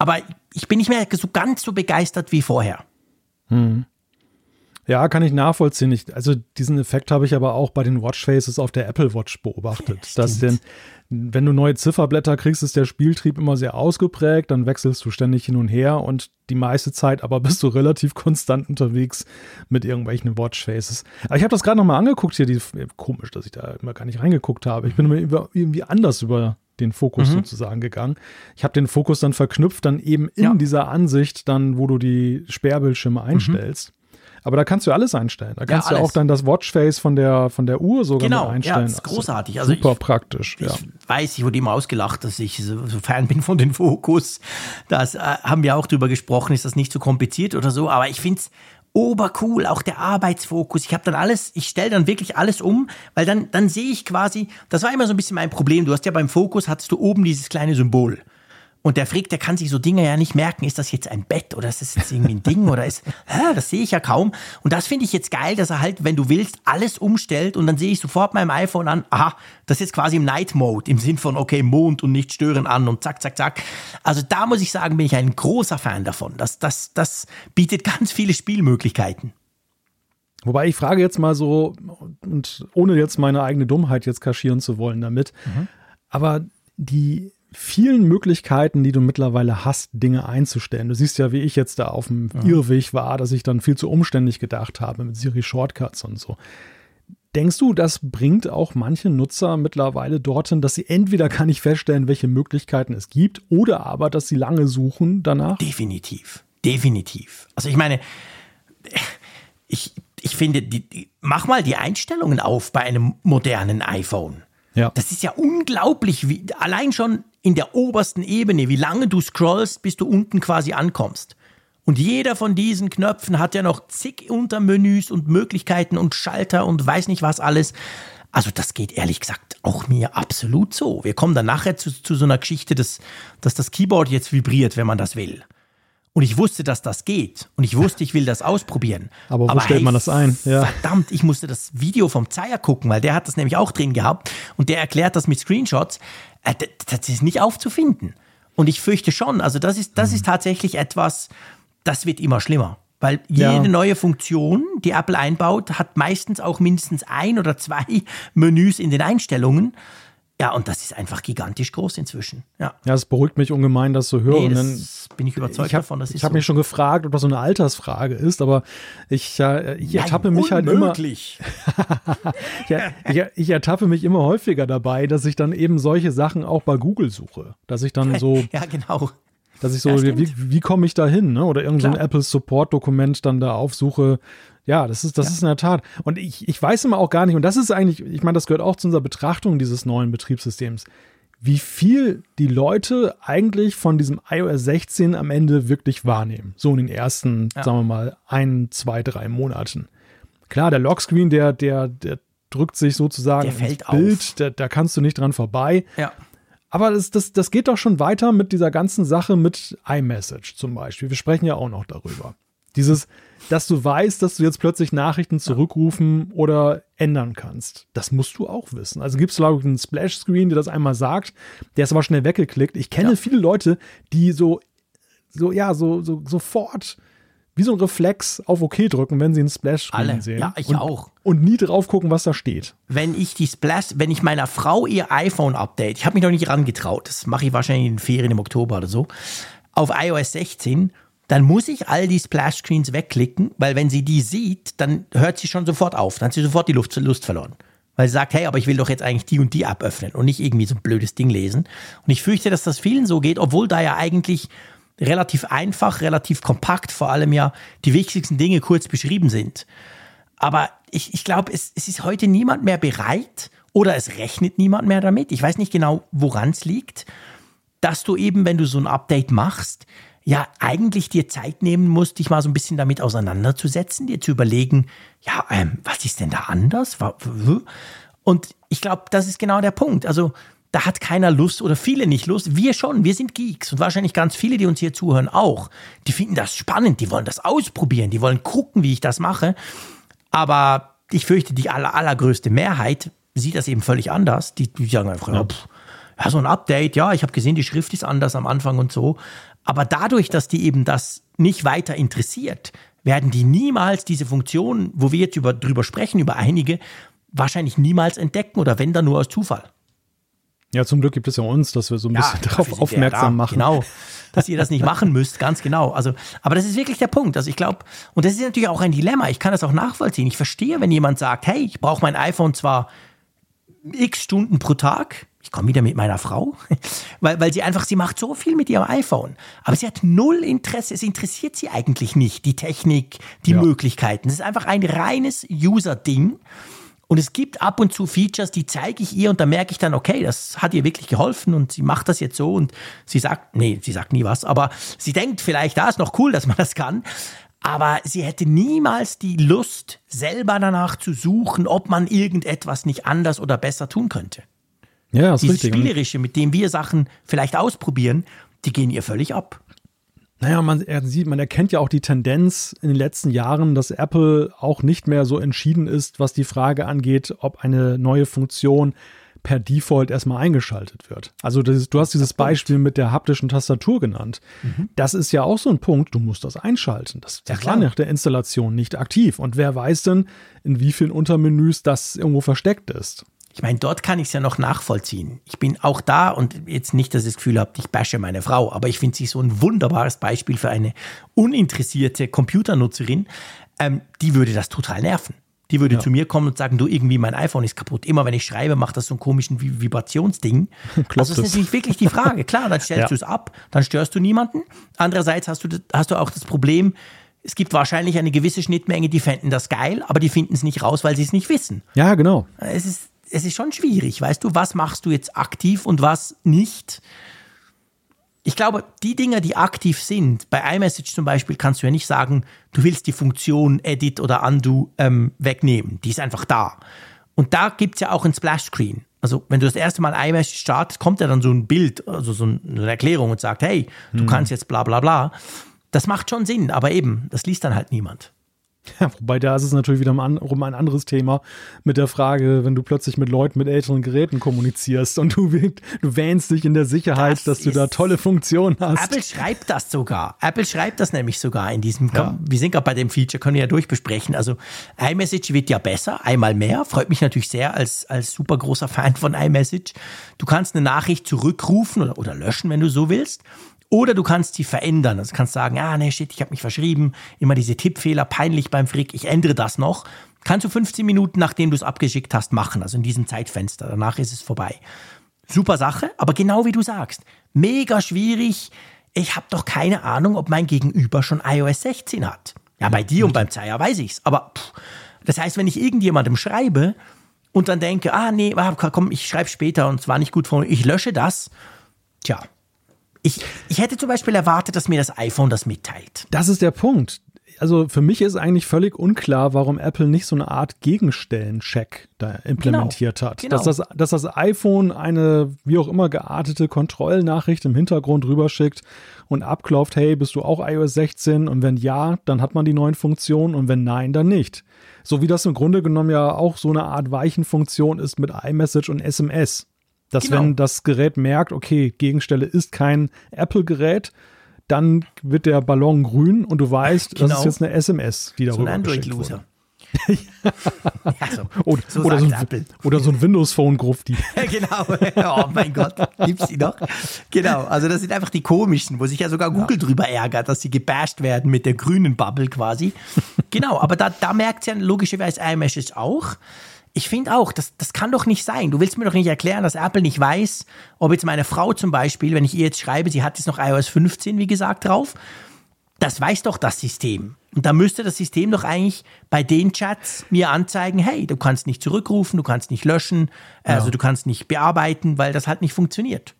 Aber ich bin nicht mehr so ganz so begeistert wie vorher. Ja, kann ich nachvollziehen. Ich, also diesen Effekt habe ich aber auch bei den Watchfaces auf der Apple Watch beobachtet. dass denn, wenn du neue Zifferblätter kriegst, ist der Spieltrieb immer sehr ausgeprägt, dann wechselst du ständig hin und her und die meiste Zeit aber bist du relativ konstant unterwegs mit irgendwelchen Watchfaces. Aber ich habe das gerade nochmal angeguckt hier, die, komisch, dass ich da immer gar nicht reingeguckt habe. Ich bin immer irgendwie anders über den Fokus Mhm. sozusagen gegangen. Ich habe den Fokus dann verknüpft, dann eben in Ja. dieser Ansicht, dann, wo du die Sperrbildschirme einstellst. Aber da kannst du alles einstellen. Da kannst du alles. auch dann das Watchface von der, von der Uhr sogar Genau, mit ja, einstellen. ist großartig. Also super ich- praktisch. Ja. Ich weiß, ich wurde immer ausgelacht, dass ich so, Fan bin von den Fokus. Das äh, haben wir auch drüber gesprochen, ist das nicht so kompliziert oder so, aber ich finde es obercool, auch der Arbeitsfokus. Ich habe dann alles, ich stelle dann wirklich alles um, weil dann, dann sehe ich quasi, das war immer so ein bisschen mein Problem. Du hast ja beim Fokus, hattest du oben dieses kleine Symbol. Und der Frick, der kann sich so Dinge ja nicht merken. Ist das jetzt ein Bett oder ist das jetzt irgendwie ein Ding oder ist, hä, das sehe ich ja kaum. Und das finde ich jetzt geil, dass er halt, wenn du willst, alles umstellt und dann sehe ich sofort meinem iPhone an, aha, das ist jetzt quasi im Night Mode, im Sinn von, okay, Mond und nicht stören an und zack, zack, zack. Also da muss ich sagen, bin ich ein großer Fan davon. Das, das, das bietet ganz viele Spielmöglichkeiten. Wobei ich frage jetzt mal so, und ohne jetzt meine eigene Dummheit jetzt kaschieren zu wollen damit, Mhm. aber die vielen Möglichkeiten, die du mittlerweile hast, Dinge einzustellen. Du siehst ja, wie ich jetzt da auf dem Irrweg war, dass ich dann viel zu umständlich gedacht habe mit Siri Shortcuts und so. Denkst du, das bringt auch manche Nutzer mittlerweile dorthin, dass sie entweder gar nicht feststellen, welche Möglichkeiten es gibt, oder aber, dass sie lange suchen danach? Definitiv. Definitiv. Also ich meine, ich, ich finde, die, die, mach mal die Einstellungen auf bei einem modernen iPhone. Ja. Das ist ja unglaublich, wie, allein schon in der obersten Ebene, wie lange du scrollst, bis du unten quasi ankommst. Und jeder von diesen Knöpfen hat ja noch zig Untermenüs und Möglichkeiten und Schalter und weiß nicht was alles. Also das geht ehrlich gesagt auch mir absolut so. Wir kommen dann nachher zu, zu so einer Geschichte, dass, dass das Keyboard jetzt vibriert, wenn man das will. Und ich wusste, dass das geht. Und ich wusste, ich will das ausprobieren. Aber wo stellt man das ein? Ja. Verdammt, ich musste das Video vom Zeier gucken, weil der hat das nämlich auch drin gehabt. Und der erklärt das mit Screenshots. Äh, das ist nicht aufzufinden. Und ich fürchte schon, also das ist, das ist tatsächlich etwas, das wird immer schlimmer. Weil jede Ja. neue Funktion, die Apple einbaut, hat meistens auch mindestens ein oder zwei Menüs in den Einstellungen. Ja, und das ist einfach gigantisch groß inzwischen. Ja. Ja, es beruhigt mich ungemein, das zu hören. Nee, das bin ich überzeugt ich habe davon. Das ist hab so. mich schon gefragt, ob das so eine Altersfrage ist, aber ich, äh, ich ertappe mich halt immer, unmöglich. ich, ich, ich ertappe mich immer häufiger dabei, dass ich dann eben solche Sachen auch bei Google suche. Dass ich dann so Ja, genau. dass ich so, ja, wie, wie komme ich da hin? Ne? Oder irgendein so Apple Support-Dokument dann da aufsuche. Ja, das ist, das ja. ist in der Tat. Und ich, ich weiß immer auch gar nicht, und das ist eigentlich, ich meine, das gehört auch zu unserer Betrachtung dieses neuen Betriebssystems, wie viel die Leute eigentlich von diesem iOS 16 am Ende wirklich wahrnehmen. So in den ersten, ja. sagen wir mal, ein, zwei, drei Monaten. Klar, der Lockscreen, der, der, der drückt sich sozusagen der fällt ins Bild, da, da kannst du nicht dran vorbei. Ja. Aber das, das, das geht doch schon weiter mit dieser ganzen Sache mit iMessage zum Beispiel. Wir sprechen ja auch noch darüber. Dieses, dass du weißt, dass du jetzt plötzlich Nachrichten zurückrufen oder ändern kannst. Das musst du auch wissen. Also gibt es, glaube ich, einen Splash-Screen, der das einmal sagt. Der ist aber schnell weggeklickt. Ich kenne ja. viele Leute, die so, so, ja, so, so sofort wie so ein Reflex auf OK drücken, wenn sie einen Splash-Screen sehen. Ja, ich und, auch. Und nie drauf gucken, was da steht. Wenn ich die Splash, wenn ich meiner Frau ihr iPhone update, ich habe mich noch nicht rangetraut, das mache ich wahrscheinlich in den Ferien im Oktober oder so, auf iOS 16, dann muss ich all die Splash-Screens wegklicken, weil wenn sie die sieht, dann hört sie schon sofort auf, dann hat sie sofort die Luft, Lust verloren. Weil sie sagt, hey, aber ich will doch jetzt eigentlich die und die App öffnen und nicht irgendwie so ein blödes Ding lesen. Und ich fürchte, dass das vielen so geht, obwohl da ja eigentlich relativ einfach, relativ kompakt, vor allem ja die wichtigsten Dinge kurz beschrieben sind. Aber ich, ich glaube, es, es ist heute niemand mehr bereit oder es rechnet niemand mehr damit. Ich weiß nicht genau, woran es liegt, dass du eben, wenn du so ein Update machst, ja eigentlich dir Zeit nehmen musst, dich mal so ein bisschen damit auseinanderzusetzen, dir zu überlegen, ja, ähm, was ist denn da anders? Und ich glaube, das ist genau der Punkt. Also da hat keiner Lust oder viele nicht Lust. Wir schon, wir sind Geeks und wahrscheinlich ganz viele, die uns hier zuhören, auch. Die finden das spannend, die wollen das ausprobieren, die wollen gucken, wie ich das mache. Aber ich fürchte, die aller, allergrößte Mehrheit sieht das eben völlig anders. Die, die sagen einfach, ja, pff, ja, so ein Update, ja, ich habe gesehen, die Schrift ist anders am Anfang und so. Aber dadurch, dass die eben das nicht weiter interessiert, werden die niemals diese Funktion, wo wir jetzt über, drüber sprechen, über einige, wahrscheinlich niemals entdecken oder wenn dann nur aus Zufall. Ja, zum Glück gibt es ja uns, dass wir so ein ja, bisschen darauf aufmerksam da, machen. Genau, dass ihr das nicht machen müsst, ganz genau. Also, aber das ist wirklich der Punkt. Also ich glaube, und das ist natürlich auch ein Dilemma. Ich kann das auch nachvollziehen. Ich verstehe, wenn jemand sagt, hey, ich brauche mein iPhone zwar x Stunden pro Tag. Ich komme wieder mit meiner Frau, weil, weil sie einfach, sie macht so viel mit ihrem iPhone. Aber sie hat null Interesse, es interessiert sie eigentlich nicht, die Technik, die ja. Möglichkeiten. Es ist einfach ein reines User-Ding. Und es gibt ab und zu Features, die zeige ich ihr und da merke ich dann, okay, das hat ihr wirklich geholfen und sie macht das jetzt so und sie sagt, nee, sie sagt nie was, aber sie denkt vielleicht, da ist noch cool, dass man das kann. Aber sie hätte niemals die Lust, selber danach zu suchen, ob man irgendetwas nicht anders oder besser tun könnte. Ja, das Dieses richtig. Spielerische, mit dem wir Sachen vielleicht ausprobieren, die gehen ihr völlig ab. Naja, man sieht, man erkennt ja auch die Tendenz in den letzten Jahren, dass Apple auch nicht mehr so entschieden ist, was die Frage angeht, ob eine neue Funktion per Default erstmal eingeschaltet wird. Also das, du hast dieses Beispiel mit der haptischen Tastatur genannt. Mhm. Das ist ja auch so ein Punkt, du musst das einschalten. Das, das ja, war nach der Installation nicht aktiv. Und wer weiß denn, in wie vielen Untermenüs das irgendwo versteckt ist. Ich meine, dort kann ich es ja noch nachvollziehen. Ich bin auch da und jetzt nicht, dass ich das Gefühl habe, ich bashe meine Frau, aber ich finde sie so ein wunderbares Beispiel für eine uninteressierte Computernutzerin. Ähm, die würde das total nerven. Die würde ja. zu mir kommen und sagen, du, irgendwie mein iPhone ist kaputt. Immer wenn ich schreibe, macht das so einen komischen Vibrationsding. also das ist nicht wirklich die Frage. Klar, dann stellst ja. du es ab, dann störst du niemanden. Andererseits hast du, hast du auch das Problem, es gibt wahrscheinlich eine gewisse Schnittmenge, die fänden das geil, aber die finden es nicht raus, weil sie es nicht wissen. Ja, genau. Es ist, es ist schon schwierig, weißt du, was machst du jetzt aktiv und was nicht. Ich glaube, die Dinge, die aktiv sind, bei iMessage zum Beispiel kannst du ja nicht sagen, du willst die Funktion Edit oder Undo ähm, wegnehmen. Die ist einfach da. Und da gibt es ja auch ein Splash-Screen. Also wenn du das erste Mal iMessage startest, kommt ja dann so ein Bild, also so eine Erklärung und sagt, hey, du hm. kannst jetzt bla bla bla. Das macht schon Sinn, aber eben, das liest dann halt niemand. Ja, wobei da ist es natürlich wieder um ein anderes Thema mit der Frage, wenn du plötzlich mit Leuten mit älteren Geräten kommunizierst und du, du wähnst dich in der Sicherheit, das dass du da tolle Funktionen hast. Apple schreibt das sogar. Apple schreibt das nämlich sogar in diesem, ja. wir sind gerade bei dem Feature, können wir ja durchbesprechen. Also iMessage wird ja besser, einmal mehr. Freut mich natürlich sehr als, als super großer Fan von iMessage. Du kannst eine Nachricht zurückrufen oder, oder löschen, wenn du so willst. Oder du kannst sie verändern. Also kannst sagen, ah, nee, shit, ich habe mich verschrieben. Immer diese Tippfehler, peinlich beim Frick, ich ändere das noch. Kannst du 15 Minuten, nachdem du es abgeschickt hast, machen. Also in diesem Zeitfenster. Danach ist es vorbei. Super Sache, aber genau wie du sagst, mega schwierig. ich habe doch keine Ahnung, ob mein Gegenüber schon iOS 16 hat. Ja, bei dir und beim Zeier weiß ich's. Aber pff, das heißt, wenn ich irgendjemandem schreibe und dann denke, ah nee, komm, ich schreibe später und es war nicht gut von ich lösche das, tja. Ich, ich hätte zum Beispiel erwartet, dass mir das iPhone das mitteilt. Das ist der Punkt also für mich ist eigentlich völlig unklar, warum Apple nicht so eine Art Gegenstellencheck da implementiert genau, hat. Genau. Dass, das, dass das iPhone eine wie auch immer geartete Kontrollnachricht im Hintergrund rüberschickt und abklopft, hey, bist du auch iOS 16? Und wenn ja, dann hat man die neuen Funktionen und wenn nein, dann nicht. So wie das im Grunde genommen ja auch so eine Art Weichenfunktion ist mit iMessage und SMS. Dass genau. wenn das Gerät merkt, okay, Gegenstelle ist kein Apple-Gerät, dann wird der Ballon grün und du weißt, genau. das ist jetzt eine SMS, die darüber so ein Android-Loser. ja, so, oder, so, oder, so ein, oder, so ein, Windows Phone Grufti. genau. Oh mein Gott, gibt's die noch? Genau. Also das sind einfach die komischsten, wo sich ja sogar Google ja. drüber ärgert, dass sie gebasht werden mit der grünen Bubble quasi. genau. Aber da, da merkt ja logischerweise iMessage auch. Ich finde auch, das, das kann doch nicht sein. Du willst mir doch nicht erklären, dass Apple nicht weiß, ob jetzt meine Frau zum Beispiel, wenn ich ihr jetzt schreibe, sie hat jetzt noch iOS 15, wie gesagt, drauf. Das weiß doch das System. Und da müsste das System doch eigentlich bei den Chats mir anzeigen, hey, du kannst nicht zurückrufen, du kannst nicht löschen, ja. also du kannst nicht bearbeiten, weil das halt nicht funktioniert.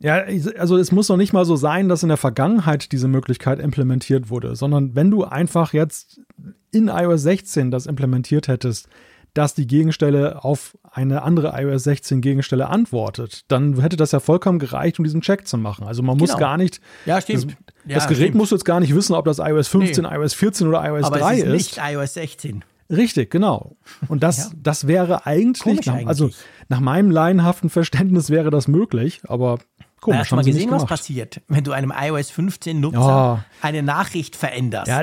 Ja, also es muss doch nicht mal so sein, dass in der Vergangenheit diese Möglichkeit implementiert wurde, sondern wenn du einfach jetzt in iOS 16 das implementiert hättest, dass die Gegenstelle auf eine andere iOS 16 Gegenstelle antwortet, dann hätte das ja vollkommen gereicht, um diesen Check zu machen. Also man muss genau. gar nicht. Ja, stimmt. Das, ja, das Gerät stimmt. muss jetzt gar nicht wissen, ob das iOS 15, nee. iOS 14 oder iOS Aber 3 es ist. Nicht iOS 16. Richtig, genau. Und das, ja. das wäre eigentlich, nach, eigentlich, also nach meinem laienhaften Verständnis wäre das möglich, aber komisch. Hast du mal gesehen, was passiert, wenn du einem iOS 15 Nutzer ja. eine Nachricht veränderst? Ja,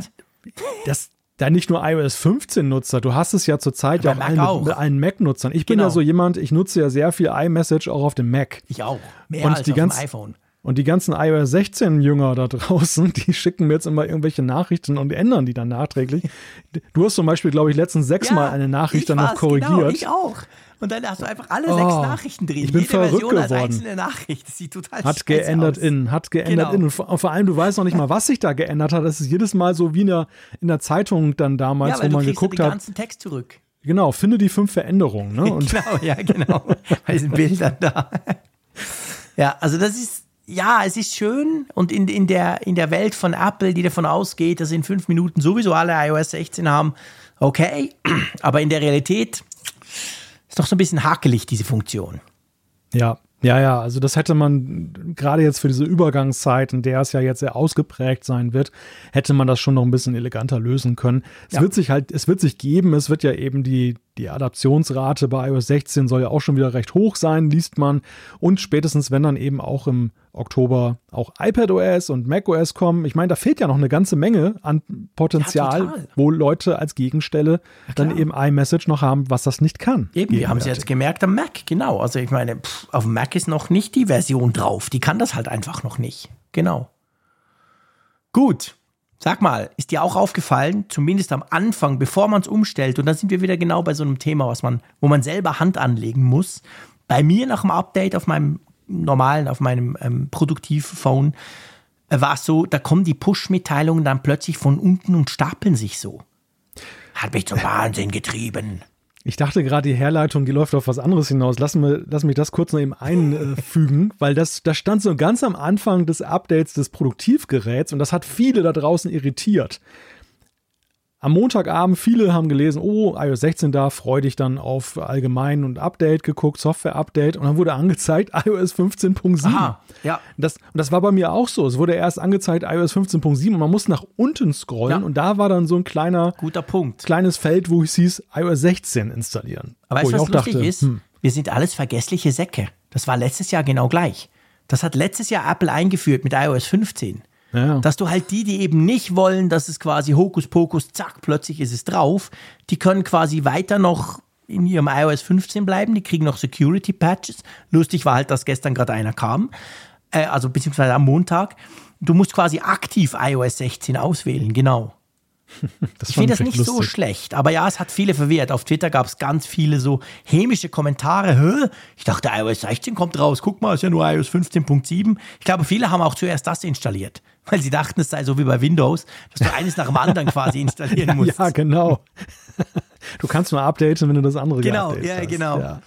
das, da nicht nur iOS 15 Nutzer, du hast es ja zurzeit ja auch, allen, auch. mit allen Mac-Nutzern. Ich bin genau. ja so jemand, ich nutze ja sehr viel iMessage auch auf dem Mac. Ich auch. Mehr und als die auf ganz, dem iPhone. Und die ganzen iOS 16 Jünger da draußen, die schicken mir jetzt immer irgendwelche Nachrichten und ändern die dann nachträglich. Du hast zum Beispiel, glaube ich, letztens sechsmal ja, eine Nachricht dann noch korrigiert. Genau, ich auch. Und dann hast du einfach alle oh, sechs Nachrichten drin. Ich bin Jede verrückt Version geworden. als einzelne Nachricht. Das sieht total Hat geändert aus. in, hat geändert genau. in. Und vor allem, du weißt noch nicht mal, was sich da geändert hat. Das ist jedes Mal so wie in der, in der Zeitung dann damals, ja, wo man geguckt hat. den ganzen Text zurück. Genau, finde die fünf Veränderungen. Ne? Und genau, ja, genau. Bei diesen Bildern da. ja, also das ist, ja, es ist schön und in, in, der, in der Welt von Apple, die davon ausgeht, dass in fünf Minuten sowieso alle iOS 16 haben, okay, aber in der Realität ist doch so ein bisschen hakelig, diese Funktion. Ja, ja, ja, also das hätte man gerade jetzt für diese Übergangszeit, in der es ja jetzt sehr ausgeprägt sein wird, hätte man das schon noch ein bisschen eleganter lösen können. Es ja. wird sich halt, es wird sich geben, es wird ja eben die, die Adaptionsrate bei iOS 16 soll ja auch schon wieder recht hoch sein, liest man. Und spätestens, wenn dann eben auch im Oktober auch iPadOS und macOS kommen. Ich meine, da fehlt ja noch eine ganze Menge an Potenzial, ja, wo Leute als Gegenstelle ja, dann eben iMessage noch haben, was das nicht kann. Eben, wir haben es jetzt gemerkt am Mac, genau. Also ich meine, pff, auf dem Mac ist noch nicht die Version drauf. Die kann das halt einfach noch nicht. Genau. Gut. Sag mal, ist dir auch aufgefallen, zumindest am Anfang, bevor man es umstellt, und da sind wir wieder genau bei so einem Thema, was man, wo man selber Hand anlegen muss. Bei mir nach dem Update auf meinem normalen, auf meinem ähm, Produktiv-Phone, äh, war es so, da kommen die Push-Mitteilungen dann plötzlich von unten und stapeln sich so. Hat mich zum Wahnsinn getrieben. Ich dachte gerade, die Herleitung, die läuft auf was anderes hinaus. Lass, mir, lass mich das kurz noch eben einfügen, weil das, das stand so ganz am Anfang des Updates des Produktivgeräts und das hat viele da draußen irritiert am Montagabend, viele haben gelesen, oh, iOS 16 da, freudig dann auf Allgemein und Update geguckt, Software-Update und dann wurde angezeigt iOS 15.7. Aha, ja. Das, und das war bei mir auch so. Es wurde erst angezeigt iOS 15.7 und man muss nach unten scrollen ja. und da war dann so ein kleiner, guter Punkt. Kleines Feld, wo es hieß, iOS 16 installieren. Aber weißt du, was lustig dachte, ist? Hm. Wir sind alles vergessliche Säcke. Das war letztes Jahr genau gleich. Das hat letztes Jahr Apple eingeführt mit iOS 15. Ja. Dass du halt die, die eben nicht wollen, dass es quasi Hokuspokus, zack, plötzlich ist es drauf, die können quasi weiter noch in ihrem iOS 15 bleiben, die kriegen noch Security Patches. Lustig war halt, dass gestern gerade einer kam, äh, also beziehungsweise am Montag. Du musst quasi aktiv iOS 16 auswählen, genau. ich finde das nicht lustig. so schlecht, aber ja, es hat viele verwirrt. Auf Twitter gab es ganz viele so hämische Kommentare. Hä? Ich dachte, iOS 16 kommt raus. Guck mal, ist ja nur iOS 15.7. Ich glaube, viele haben auch zuerst das installiert, weil sie dachten, es sei so wie bei Windows, dass du eines nach dem anderen quasi installieren musst. Ja, genau. Du kannst nur updaten, wenn du das andere Genau, ja, hast. genau. Ja.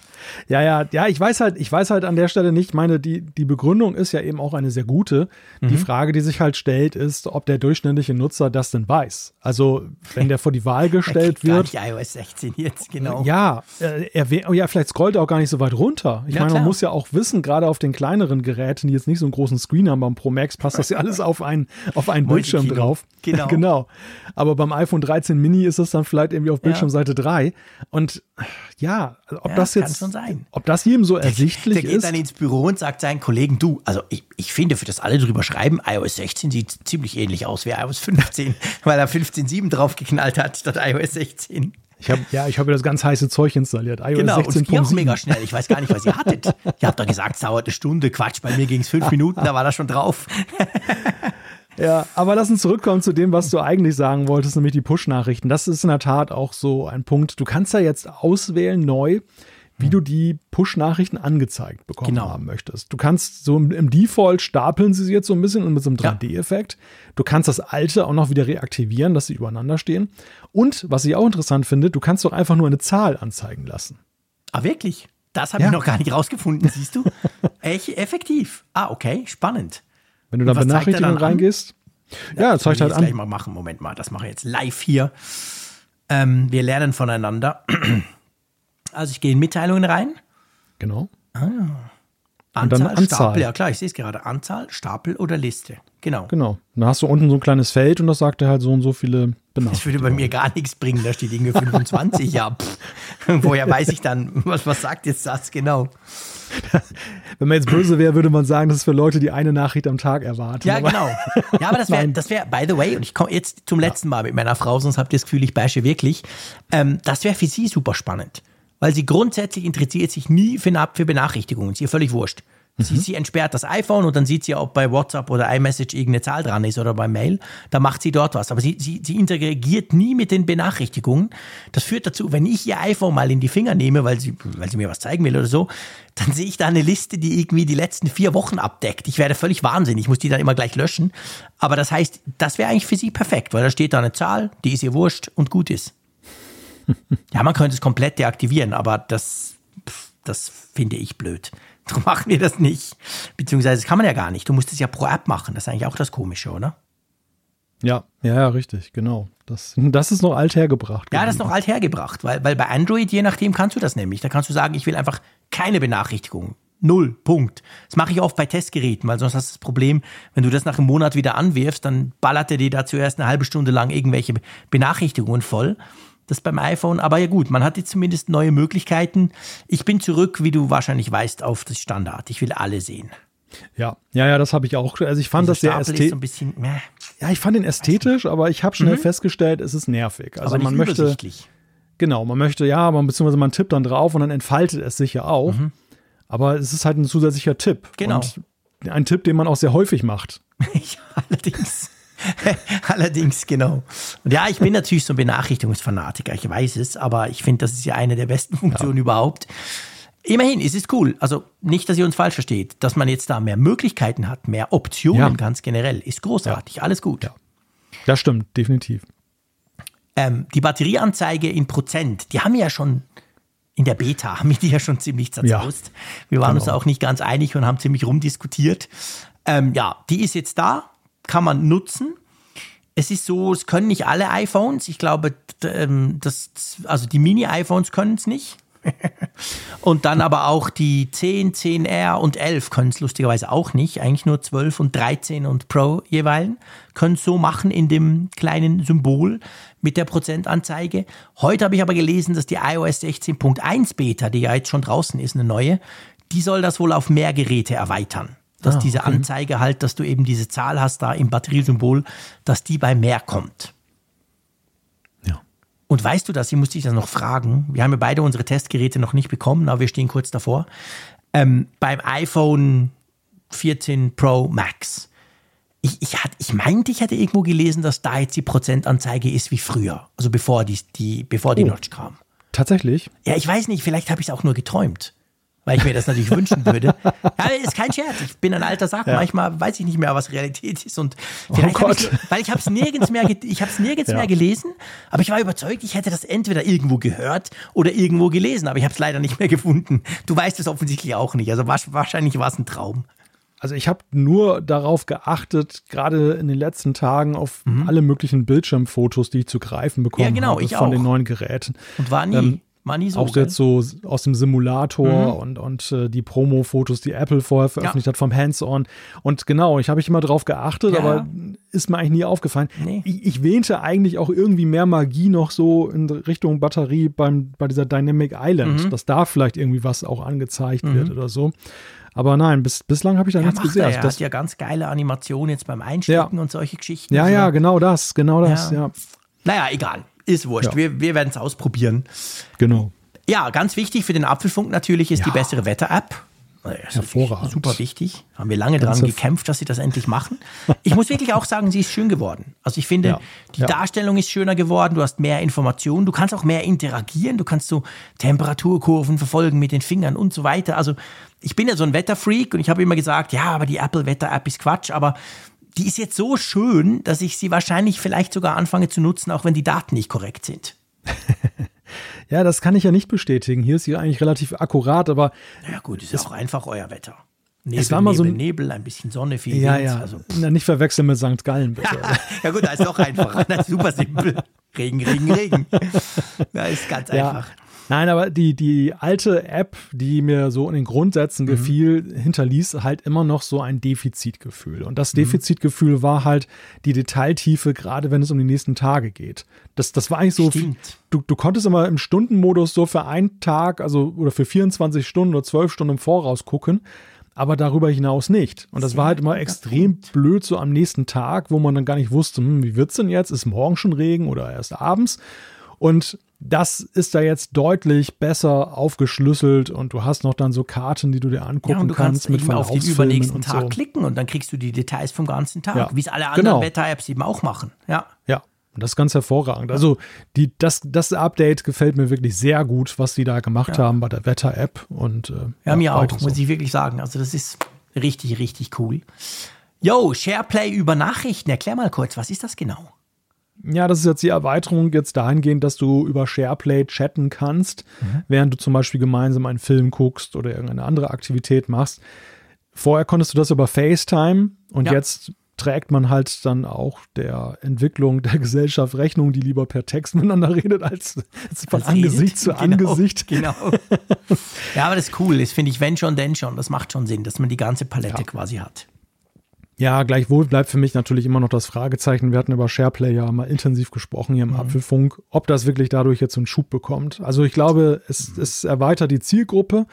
Ja, ja, ja, ich weiß halt, ich weiß halt an der Stelle nicht, meine, die, die Begründung ist ja eben auch eine sehr gute. Mhm. Die Frage, die sich halt stellt, ist, ob der durchschnittliche Nutzer das denn weiß. Also, wenn der vor die Wahl gestellt wird. Gar nicht iOS 16 jetzt, genau. Ja, äh, er, ja, vielleicht scrollt er auch gar nicht so weit runter. Ich ja, meine, man muss ja auch wissen, gerade auf den kleineren Geräten, die jetzt nicht so einen großen Screen haben, beim Pro Max passt das ja alles auf einen, auf einen Bildschirm drauf. Genau. genau. Aber beim iPhone 13 Mini ist es dann vielleicht irgendwie auf Bildschirmseite ja. 3. Und ja, ob ja, das jetzt, ob das jedem so ersichtlich der, der ist. Der geht dann ins Büro und sagt seinen Kollegen, du, also ich, ich finde, für das alle drüber schreiben, iOS 16 sieht ziemlich ähnlich aus wie iOS 15, weil er 15.7 draufgeknallt hat statt iOS 16. Ich hab, ja, ich habe das ganz heiße Zeug installiert. iOS genau, 16. und auch mega schnell. Ich weiß gar nicht, was ihr hattet. ihr habt doch gesagt, es dauert eine Stunde. Quatsch, bei mir ging es fünf Minuten, da war das schon drauf. Ja, aber lass uns zurückkommen zu dem, was du eigentlich sagen wolltest, nämlich die Push-Nachrichten. Das ist in der Tat auch so ein Punkt. Du kannst ja jetzt auswählen neu, wie du die Push-Nachrichten angezeigt bekommen genau. haben möchtest. Du kannst so im, Default stapeln sie jetzt so ein bisschen und mit so einem 3D-Effekt. Du kannst das alte auch noch wieder reaktivieren, dass sie übereinander stehen. Und was ich auch interessant finde, du kannst doch einfach nur eine Zahl anzeigen lassen. Ah, wirklich? Das habe ja. ich noch gar nicht rausgefunden, siehst du? Echt effektiv. Ah, okay, spannend. Wenn du da Benachrichtigungen reingehst. Ja, ja zeigt halt an. Gleich mal machen. Moment mal, das mache ich jetzt live hier. Ähm, wir lernen voneinander. Also ich gehe in Mitteilungen rein. Genau. Ah. Anzahl, Anzahl, Stapel, ja klar, ich sehe es gerade. Anzahl, Stapel oder Liste. Genau. Genau. Da hast du unten so ein kleines Feld und das sagt dir halt so und so viele Benachrichtigungen. Das würde bei mir gar nichts bringen, da steht irgendwie 25, ja. Pff. Woher weiß ich dann, was, was sagt jetzt das genau? Wenn man jetzt böse wäre, würde man sagen, das ist für Leute, die eine Nachricht am Tag erwarten. Ja, aber genau. Ja, aber das wäre, das wäre, by the way, und ich komme jetzt zum letzten Mal mit meiner Frau, sonst habt ihr das Gefühl, ich bashe wirklich. Ähm, das wäre für sie super spannend. Weil sie grundsätzlich interessiert sich nie für, für Benachrichtigungen. Ist ihr völlig wurscht. Sie, mhm. sie, entsperrt das iPhone und dann sieht sie, ob bei WhatsApp oder iMessage irgendeine Zahl dran ist oder bei Mail. Da macht sie dort was. Aber sie, sie, sie interagiert nie mit den Benachrichtigungen. Das führt dazu, wenn ich ihr iPhone mal in die Finger nehme, weil sie, weil sie mir was zeigen will oder so, dann sehe ich da eine Liste, die irgendwie die letzten vier Wochen abdeckt. Ich werde völlig wahnsinnig. Ich muss die dann immer gleich löschen. Aber das heißt, das wäre eigentlich für sie perfekt, weil da steht da eine Zahl, die ist ihr wurscht und gut ist. ja, man könnte es komplett deaktivieren, aber das, das finde ich blöd. Darum machen wir das nicht. Beziehungsweise das kann man ja gar nicht. Du musst es ja pro App machen. Das ist eigentlich auch das Komische, oder? Ja, ja, ja, richtig, genau. Das, das ist noch alt hergebracht. Ja, das ist noch alt hergebracht, weil, weil bei Android, je nachdem, kannst du das nämlich. Da kannst du sagen, ich will einfach keine Benachrichtigung. Null, Punkt. Das mache ich oft bei Testgeräten, weil sonst hast du das Problem, wenn du das nach einem Monat wieder anwirfst, dann ballert er dir da zuerst eine halbe Stunde lang irgendwelche Benachrichtigungen voll das beim iPhone. Aber ja gut, man hat jetzt zumindest neue Möglichkeiten. Ich bin zurück, wie du wahrscheinlich weißt, auf das Standard. Ich will alle sehen. Ja, ja, ja, das habe ich auch. Also ich fand Dieser das sehr ästhetisch. So ja, ich fand ihn ästhetisch, aber ich habe schnell mhm. festgestellt, es ist nervig. Also aber man möchte. Genau, man möchte, ja, man, beziehungsweise man tippt dann drauf und dann entfaltet es sich ja auch. Mhm. Aber es ist halt ein zusätzlicher Tipp. Genau. Und ein Tipp, den man auch sehr häufig macht. ja, allerdings. Allerdings, genau. Und ja, ich bin natürlich so ein Benachrichtigungsfanatiker, ich weiß es, aber ich finde, das ist ja eine der besten Funktionen ja. überhaupt. Immerhin, es ist cool. Also nicht, dass ihr uns falsch versteht, dass man jetzt da mehr Möglichkeiten hat, mehr Optionen ja. ganz generell, ist großartig. Ja. Alles gut. Ja. Das stimmt, definitiv. Ähm, die Batterieanzeige in Prozent, die haben wir ja schon in der Beta, haben wir die ja schon ziemlich zerzaust. wir waren genau. uns auch nicht ganz einig und haben ziemlich rumdiskutiert. Ähm, ja, die ist jetzt da kann man nutzen. Es ist so, es können nicht alle iPhones. Ich glaube, ähm, das, also die Mini-iPhones können es nicht. und dann aber auch die 10, 10R und 11 können es lustigerweise auch nicht. Eigentlich nur 12 und 13 und Pro jeweils können es so machen in dem kleinen Symbol mit der Prozentanzeige. Heute habe ich aber gelesen, dass die iOS 16.1 Beta, die ja jetzt schon draußen ist, eine neue, die soll das wohl auf mehr Geräte erweitern dass ah, diese Anzeige halt, dass du eben diese Zahl hast da im Batteriesymbol, dass die bei mehr kommt. Ja. Und weißt du das? Ich muss dich das noch fragen. Wir haben ja beide unsere Testgeräte noch nicht bekommen, aber wir stehen kurz davor. Ähm, beim iPhone 14 Pro Max ich, ich, hat, ich meinte, ich hätte irgendwo gelesen, dass da jetzt die Prozentanzeige ist wie früher. Also bevor die, die, bevor die Oh. Notch kam. Tatsächlich? Ja, ich weiß nicht, vielleicht habe ich es auch nur geträumt. Weil ich mir das natürlich wünschen würde. Ja, ist kein Scherz. Ich bin ein alter Sack. Manchmal weiß ich nicht mehr, was Realität ist. Und vielleicht hab Oh Gott. ich, weil ich habe es nirgends mehr, ich habe es nirgends Ja. mehr gelesen. Aber ich war überzeugt, ich hätte das entweder irgendwo gehört oder irgendwo gelesen. Aber ich habe es leider nicht mehr gefunden. Du weißt es offensichtlich auch nicht. Also wahrscheinlich war es ein Traum. Also ich habe nur darauf geachtet, gerade in den letzten Tagen auf alle möglichen Bildschirmfotos, die ich zu greifen bekommen Mhm. Ja, genau, habe von auch. den neuen Geräten. Und war nie, Ähm, war nie so. auch jetzt so aus dem Simulator Mhm. und, und äh, die Promo-Fotos, die Apple vorher veröffentlicht hat vom Hands-On. Und genau, ich habe ich immer drauf geachtet, Ja. aber ist mir eigentlich nie aufgefallen. Nee. Ich, ich wähnte eigentlich auch irgendwie mehr Magie noch so in Richtung Batterie beim, bei dieser Dynamic Island, Mhm. dass da vielleicht irgendwie was auch angezeigt wird oder so. Aber nein, bis, bislang habe ich da ja, nichts gesehen. er. Also Er das, hat ja ganz geile Animationen jetzt beim Einstecken und solche Geschichten. ja, Also ja, genau das, genau das, Ja. ja, Naja, egal. Ist wurscht. Ja. Wir, wir werden es ausprobieren. genau. Ja, ganz wichtig für den Apfelfunk natürlich ist die Ja. bessere Wetter-App. Hervorragend. Super wichtig. Haben wir lange daran gekämpft, dass sie das endlich machen. Ich muss wirklich auch sagen, sie ist schön geworden. Also ich finde, Ja. die Ja. Darstellung ist schöner geworden. Du hast mehr Informationen. Du kannst auch mehr interagieren. Du kannst so Temperaturkurven verfolgen mit den Fingern und so weiter. Also ich bin ja so ein Wetterfreak und ich habe immer gesagt, ja, aber die Apple Wetter-App ist Quatsch. Aber die ist jetzt so schön, dass ich sie wahrscheinlich vielleicht sogar anfange zu nutzen, auch wenn die Daten nicht korrekt sind. Ja, das kann ich ja nicht bestätigen. Hier ist sie eigentlich relativ akkurat, aber Ja gut, ist ja auch einfach euer Wetter. Nebel, Es war mal so Nebel, ein- Nebel, ein bisschen Sonne, viel ja, Wind. ja, Also, Na, nicht verwechseln mit St. Gallen, bitte. ja gut, da ist noch einfacher. Das ist super simpel. Regen, Regen, Regen. Da ist ganz Ja. einfach. Nein, aber die, die alte App, die mir so in den Grundsätzen Mhm. gefiel, hinterließ halt immer noch so ein Defizitgefühl. Und Mhm. das Defizitgefühl war halt die Detailtiefe, gerade wenn es um die nächsten Tage geht. Das, das war eigentlich so, du, du konntest immer im Stundenmodus so für einen Tag, also oder für 24 Stunden oder 12 Stunden im Voraus gucken, aber darüber hinaus nicht. Und das war halt immer extrem blöd so am nächsten Tag, wo man dann gar nicht wusste, hm, wie wird's denn jetzt? Ist morgen schon Regen oder erst abends? Und das ist da jetzt deutlich besser aufgeschlüsselt und du hast noch dann so Karten, die du dir angucken Ja, und du kannst, kannst mit eben auf den übernächsten und Tag so. klicken und dann kriegst du die Details vom ganzen Tag, Ja, wie es alle anderen genau. Wetter-Apps eben auch machen. Ja. Ja, und das ist ganz hervorragend. Also die, das, das Update gefällt mir wirklich sehr gut, was die da gemacht haben bei der Wetter-App. Und äh, Ja, mir auch, so. muss ich wirklich sagen. Also das ist richtig, richtig cool. Yo, SharePlay über Nachrichten. Erklär mal kurz, was ist das genau? Ja, das ist jetzt die Erweiterung jetzt dahingehend, dass du über SharePlay chatten kannst, Mhm. während du zum Beispiel gemeinsam einen Film guckst oder irgendeine andere Aktivität machst. Vorher konntest du das über FaceTime und Ja. jetzt trägt man halt dann auch der Entwicklung der Gesellschaft Rechnung, die lieber per Text miteinander redet, als, als von Als Angesicht zu Genau, Angesicht. Genau. ja, aber das ist cool. Das finde ich, wenn schon, denn schon. Das macht schon Sinn, dass man die ganze Palette Ja. quasi hat. Ja, gleichwohl bleibt für mich natürlich immer noch das Fragezeichen. Wir hatten über SharePlay ja mal intensiv gesprochen hier im Apfelfunk, ob das wirklich dadurch jetzt einen Schub bekommt. Also ich glaube, es, es erweitert die Zielgruppe.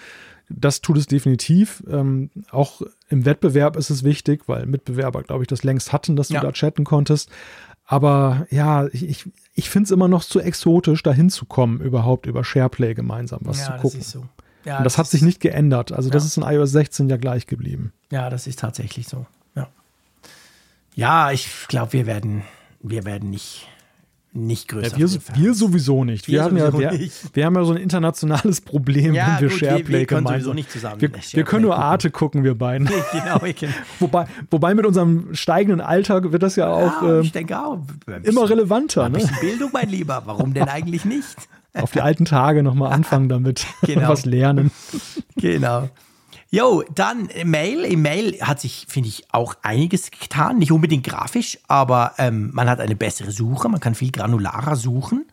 Das tut es definitiv. Ähm, auch im Wettbewerb ist es wichtig, weil Mitbewerber, glaube ich, das längst hatten, dass du Ja. da chatten konntest. Aber ja, ich, ich, ich finde es immer noch zu exotisch, da hinzukommen, überhaupt über SharePlay gemeinsam was zu gucken. so. Ja, Und das, hat sich ist- nicht geändert. Also das Ja. ist in iOS 16 ja gleich geblieben. Ja, das ist tatsächlich so. Ja, ja ich glaube, wir werden, wir werden nicht, nicht größer. Ja, wir, wir sowieso nicht. Wir, Wir haben ja, sowieso wir, nicht. wir haben ja so ein internationales Problem, Ja, wenn wir gut, wir- SharePlay wir können gemeinsam. sowieso nicht zusammen wir, wir können nur. Arte gucken, wir beiden. genau, ich kenn, wobei, wobei mit unserem steigenden Alter wird das ja auch ja, ich denke auch. Ein bisschen- immer relevanter. Ne? bisschen Bildung, mein Lieber. Warum denn eigentlich nicht? Auf die alten Tage nochmal anfangen damit, Genau. was lernen. Genau. Jo, dann äh, Mail. Im Mail hat sich, finde ich, auch einiges getan. Nicht unbedingt grafisch, aber ähm, man hat eine bessere Suche. Man kann viel granularer suchen.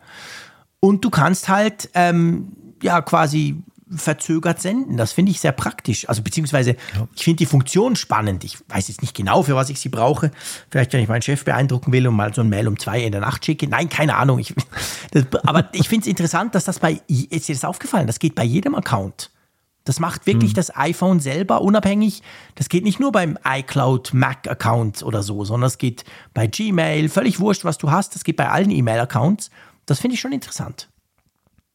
Und du kannst halt, ähm, ja, quasi verzögert senden. Das finde ich sehr praktisch. Also beziehungsweise, ich finde die Funktion spannend. Ich weiß jetzt nicht genau, für was ich sie brauche. Vielleicht, wenn ich meinen Chef beeindrucken will und mal so ein Mail um zwei in der Nacht schicke. Nein, keine Ahnung. Ich, das, aber ich finde es interessant, dass das bei, ist dir das aufgefallen? Das geht bei jedem Account. Das macht wirklich das iPhone selber unabhängig. Das geht nicht nur beim iCloud Mac Account oder so, sondern es geht bei Gmail, völlig wurscht, was du hast. Das geht bei allen E-Mail Accounts. Das finde ich schon interessant.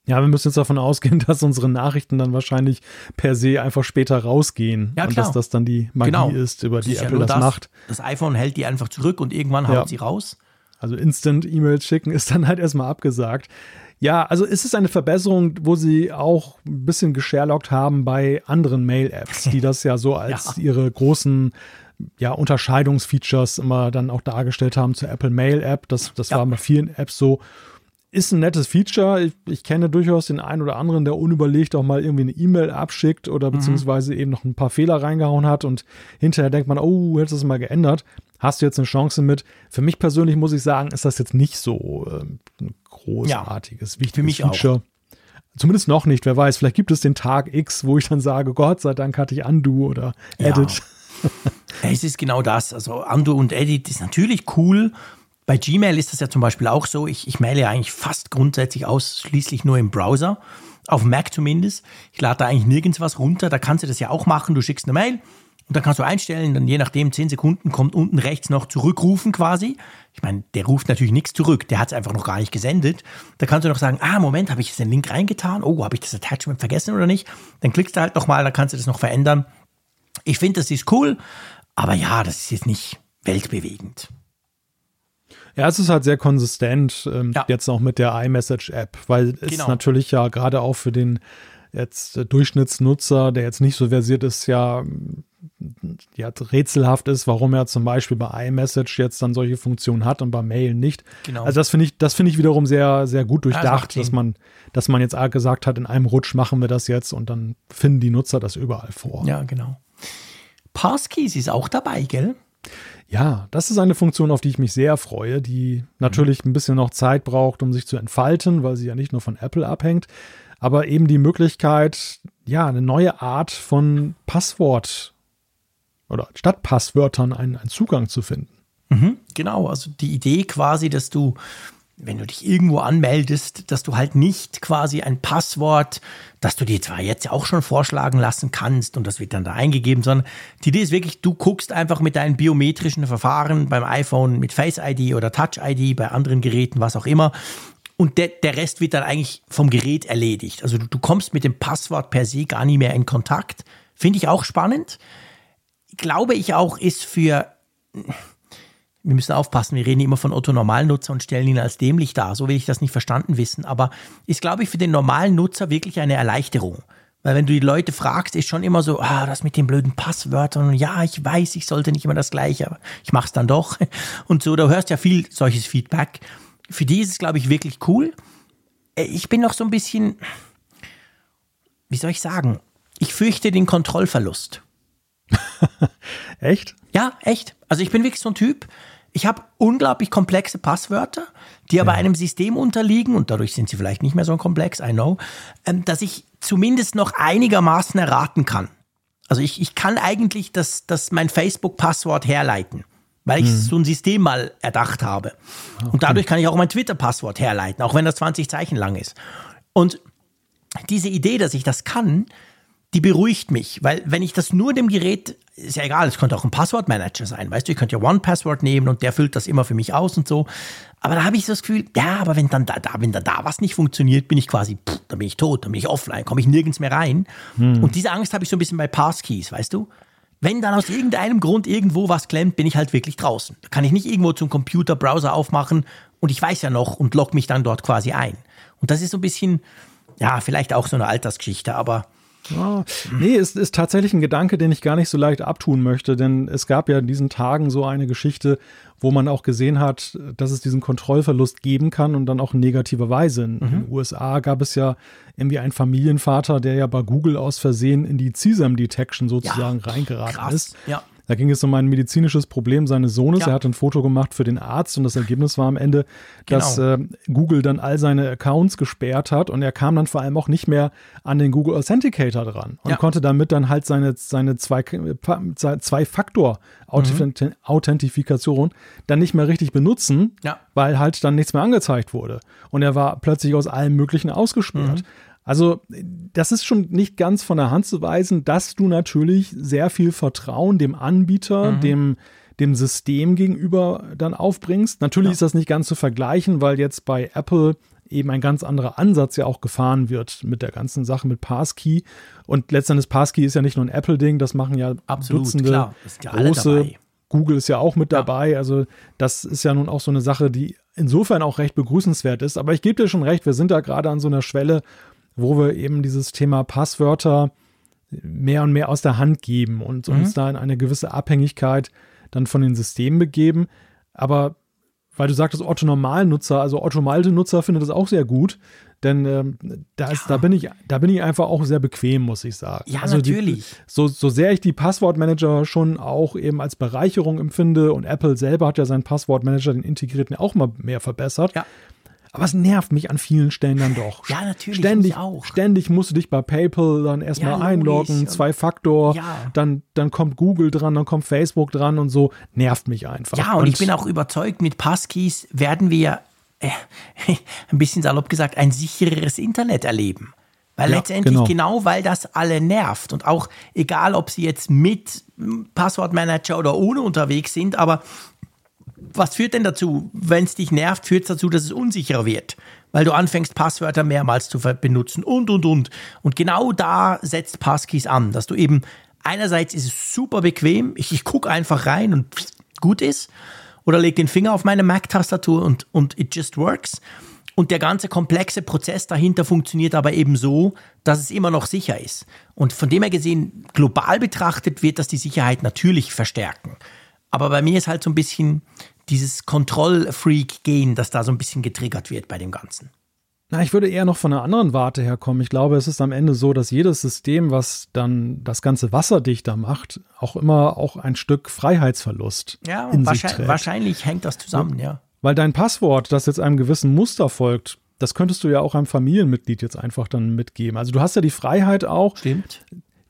Ja, wir müssen jetzt davon ausgehen, dass unsere Nachrichten dann wahrscheinlich per se einfach später rausgehen. Ja, und klar. dass das dann die Magie Genau. ist, über die ist ja Apple nur das, macht. Das iPhone hält die einfach zurück und irgendwann haut Ja. sie raus. Also Instant-E-Mails schicken ist dann halt erstmal abgesagt. Ja, also ist es eine Verbesserung, wo sie auch ein bisschen gesherlockt haben bei anderen Mail-Apps, die das ja so als Ja. ihre großen ja, Unterscheidungsfeatures immer dann auch dargestellt haben zur Apple Mail-App. Das, das Ja. war bei vielen Apps so. Ist ein nettes Feature. Ich, ich kenne durchaus den einen oder anderen, der unüberlegt auch mal irgendwie eine E-Mail abschickt oder beziehungsweise eben noch ein paar Fehler reingehauen hat und hinterher denkt man, oh, hättest du es mal geändert. Hast du jetzt eine Chance mit? Für mich persönlich muss ich sagen, ist das jetzt nicht so ähm, ein großartiges, wichtiges mich auch. Feature. Zumindest noch nicht, wer weiß. Vielleicht gibt es den Tag X, wo ich dann sage, Gott sei Dank hatte ich Undo oder Ja. Edit. Es ist genau das. Also Undo und Edit ist natürlich cool. Bei Gmail ist das ja zum Beispiel auch so. Ich, ich maile ja eigentlich fast grundsätzlich ausschließlich nur im Browser. Auf Mac zumindest. Ich lade da eigentlich nirgends was runter. Da kannst du das ja auch machen. Du schickst eine Mail und dann kannst du einstellen, dann je nachdem 10 Sekunden kommt unten rechts noch zurückrufen quasi. Ich meine, der ruft natürlich nichts zurück. Der hat es einfach noch gar nicht gesendet. Da kannst du noch sagen, ah, Moment, habe ich jetzt den Link reingetan? Oh, habe ich das Attachment vergessen oder nicht? Dann klickst du halt nochmal, dann kannst du das noch verändern. Ich finde, das ist cool, aber ja, das ist jetzt nicht weltbewegend. Ja, es ist halt sehr konsistent, ähm, Ja. jetzt auch mit der iMessage-App, weil es Genau. natürlich ja gerade auch für den jetzt äh, Durchschnittsnutzer, der jetzt nicht so versiert ist, ja, ja rätselhaft ist, warum er zum Beispiel bei iMessage jetzt dann solche Funktionen hat und bei Mail nicht. Genau. Also das finde ich, das finde ich wiederum sehr, sehr gut das durchdacht, Sinn. dass man, dass man jetzt gesagt hat, in einem Rutsch machen wir das jetzt und dann finden die Nutzer das überall vor. Ja, genau. Passkeys ist auch dabei, gell? Ja, das ist eine Funktion, auf die ich mich sehr freue, die natürlich ein bisschen noch Zeit braucht, um sich zu entfalten, weil sie ja nicht nur von Apple abhängt, aber eben die Möglichkeit, ja, eine neue Art von Passwort oder statt Passwörtern einen, einen Zugang zu finden. Genau, also die Idee quasi, dass du, wenn du dich irgendwo anmeldest, dass du halt nicht quasi ein Passwort, das du dir zwar jetzt auch schon vorschlagen lassen kannst und das wird dann da eingegeben, sondern die Idee ist wirklich, du guckst einfach mit deinen biometrischen Verfahren beim iPhone mit Face ID oder Touch ID, bei anderen Geräten, was auch immer. Und der, der Rest wird dann eigentlich vom Gerät erledigt. Also du, du kommst mit dem Passwort per se gar nie mehr in Kontakt. Finde ich auch spannend. Glaube ich auch, ist für wir müssen aufpassen, wir reden immer von Otto Normalnutzer und stellen ihn als dämlich dar. So will ich das nicht verstanden wissen. Aber ist, glaube ich, für den normalen Nutzer wirklich eine Erleichterung. Weil wenn du die Leute fragst, ist schon immer so, ah, das mit den blöden Passwörtern und ja, ich weiß, ich sollte nicht immer das Gleiche, aber ich mach's dann doch. Und so, du hörst ja viel solches Feedback. Für die ist es, glaube ich, wirklich cool. Äh, Ich bin noch so ein bisschen, wie soll ich sagen, ich fürchte den Kontrollverlust. Echt? Ja, echt. Also ich bin wirklich so ein Typ. Ich habe unglaublich komplexe Passwörter, die aber einem System unterliegen und dadurch sind sie vielleicht nicht mehr so komplex, I know, ähm, dass ich zumindest noch einigermaßen erraten kann. Also ich, ich kann eigentlich das, das mein Facebook-Passwort herleiten, weil ich so ein System mal erdacht habe. Und dadurch kann ich auch mein Twitter-Passwort herleiten, auch wenn das 20 Zeichen lang ist. Und diese Idee, dass ich das kann, die beruhigt mich, weil wenn ich das nur dem Gerät, ist ja egal, es könnte auch ein Passwortmanager sein, weißt du, ich könnte ja One-Password nehmen und der füllt das immer für mich aus und so. Aber da habe ich so das Gefühl, ja, aber wenn dann da, da, wenn dann da was nicht funktioniert, bin ich quasi, pff, dann bin ich tot, dann bin ich offline, komme ich nirgends mehr rein. Und diese Angst habe ich so ein bisschen bei Passkeys, weißt du? Wenn dann aus irgendeinem Grund irgendwo was klemmt, bin ich halt wirklich draußen. Da kann ich nicht irgendwo zum Computer, Browser aufmachen und ich weiß ja noch und log mich dann dort quasi ein. Und das ist so ein bisschen, ja, vielleicht auch so eine Altersgeschichte, aber Ah, nee, es ist tatsächlich ein Gedanke, den ich gar nicht so leicht abtun möchte, denn es gab ja in diesen Tagen so eine Geschichte, wo man auch gesehen hat, dass es diesen Kontrollverlust geben kann und dann auch in negativer Weise. In den USA gab es ja irgendwie einen Familienvater, der ja bei Google aus Versehen in die CSAM Detection sozusagen reingeraten krass. ist. Ja. Da ging es um ein medizinisches Problem seines Sohnes. Ja. Er hat ein Foto gemacht für den Arzt und das Ergebnis war am Ende, dass Genau. äh, Google dann all seine Accounts gesperrt hat und er kam dann vor allem auch nicht mehr an den Google Authenticator dran und Ja. konnte damit dann halt seine, seine zwei, zwei Faktor Authentifikation dann nicht mehr richtig benutzen, Ja. weil halt dann nichts mehr angezeigt wurde. Und er war plötzlich aus allem Möglichen ausgesperrt. Also, das ist schon nicht ganz von der Hand zu weisen, dass du natürlich sehr viel Vertrauen dem Anbieter, dem, dem System gegenüber dann aufbringst. Natürlich ist das nicht ganz zu vergleichen, weil jetzt bei Apple eben ein ganz anderer Ansatz ja auch gefahren wird mit der ganzen Sache mit Passkey. Und letztendlich Passkey ist ja nicht nur ein Apple-Ding, das machen ja Absolut, Dutzende ja große. Google ist ja auch mit dabei. Ja. Also das ist ja nun auch so eine Sache, die insofern auch recht begrüßenswert ist. Aber ich gebe dir schon recht, wir sind da gerade an so einer Schwelle, wo wir eben dieses Thema Passwörter mehr und mehr aus der Hand geben und mhm. uns da in eine gewisse Abhängigkeit dann von den Systemen begeben. Aber weil du sagtest, Otto Normalnutzer, also Otto Malte-Nutzer findet das auch sehr gut. Denn ähm, da, ist, ja. da, bin ich, da bin ich einfach auch sehr bequem, muss ich sagen. Ja, also natürlich. Die, so, so sehr ich die Passwortmanager schon auch eben als Bereicherung empfinde und Apple selber hat ja seinen Passwortmanager, den integrierten, auch mal mehr verbessert. Ja. Aber es nervt mich an vielen Stellen dann doch. Ja, natürlich. Ständig, auch. ständig musst du dich bei PayPal dann erstmal ja, einloggen, zwei Faktor, ja. dann, dann kommt Google dran, dann kommt Facebook dran und so. Nervt mich einfach. Ja, und, und ich bin auch überzeugt, mit Passkeys werden wir, äh, ein bisschen salopp gesagt, ein sichereres Internet erleben. Weil ja, letztendlich genau. genau, weil das alle nervt. Und auch egal, ob sie jetzt mit Passwortmanager oder ohne unterwegs sind, aber was führt denn dazu? Wenn es dich nervt, führt es dazu, dass es unsicherer wird, weil du anfängst, Passwörter mehrmals zu benutzen und, und, und. Und genau da setzt Passkeys an, dass du eben einerseits ist es super bequem, ich, ich gucke einfach rein und gut ist, oder leg den Finger auf meine Mac-Tastatur und, und it just works. Und der ganze komplexe Prozess dahinter funktioniert aber eben so, dass es immer noch sicher ist. Und von dem her gesehen, global betrachtet, wird das die Sicherheit natürlich verstärken. Aber bei mir ist halt so ein bisschen dieses Kontrollfreak-Gehen, das da so ein bisschen getriggert wird bei dem Ganzen. Na, ich würde eher noch von einer anderen Warte herkommen. Ich glaube, es ist am Ende so, dass jedes System, was dann das ganze wasserdichter macht, auch immer auch ein Stück Freiheitsverlust. Ja, in wahrscheinlich, sich wahrscheinlich hängt das zusammen, ja. ja. Weil dein Passwort, das jetzt einem gewissen Muster folgt, das könntest du ja auch einem Familienmitglied jetzt einfach dann mitgeben. Also du hast ja die Freiheit auch, Stimmt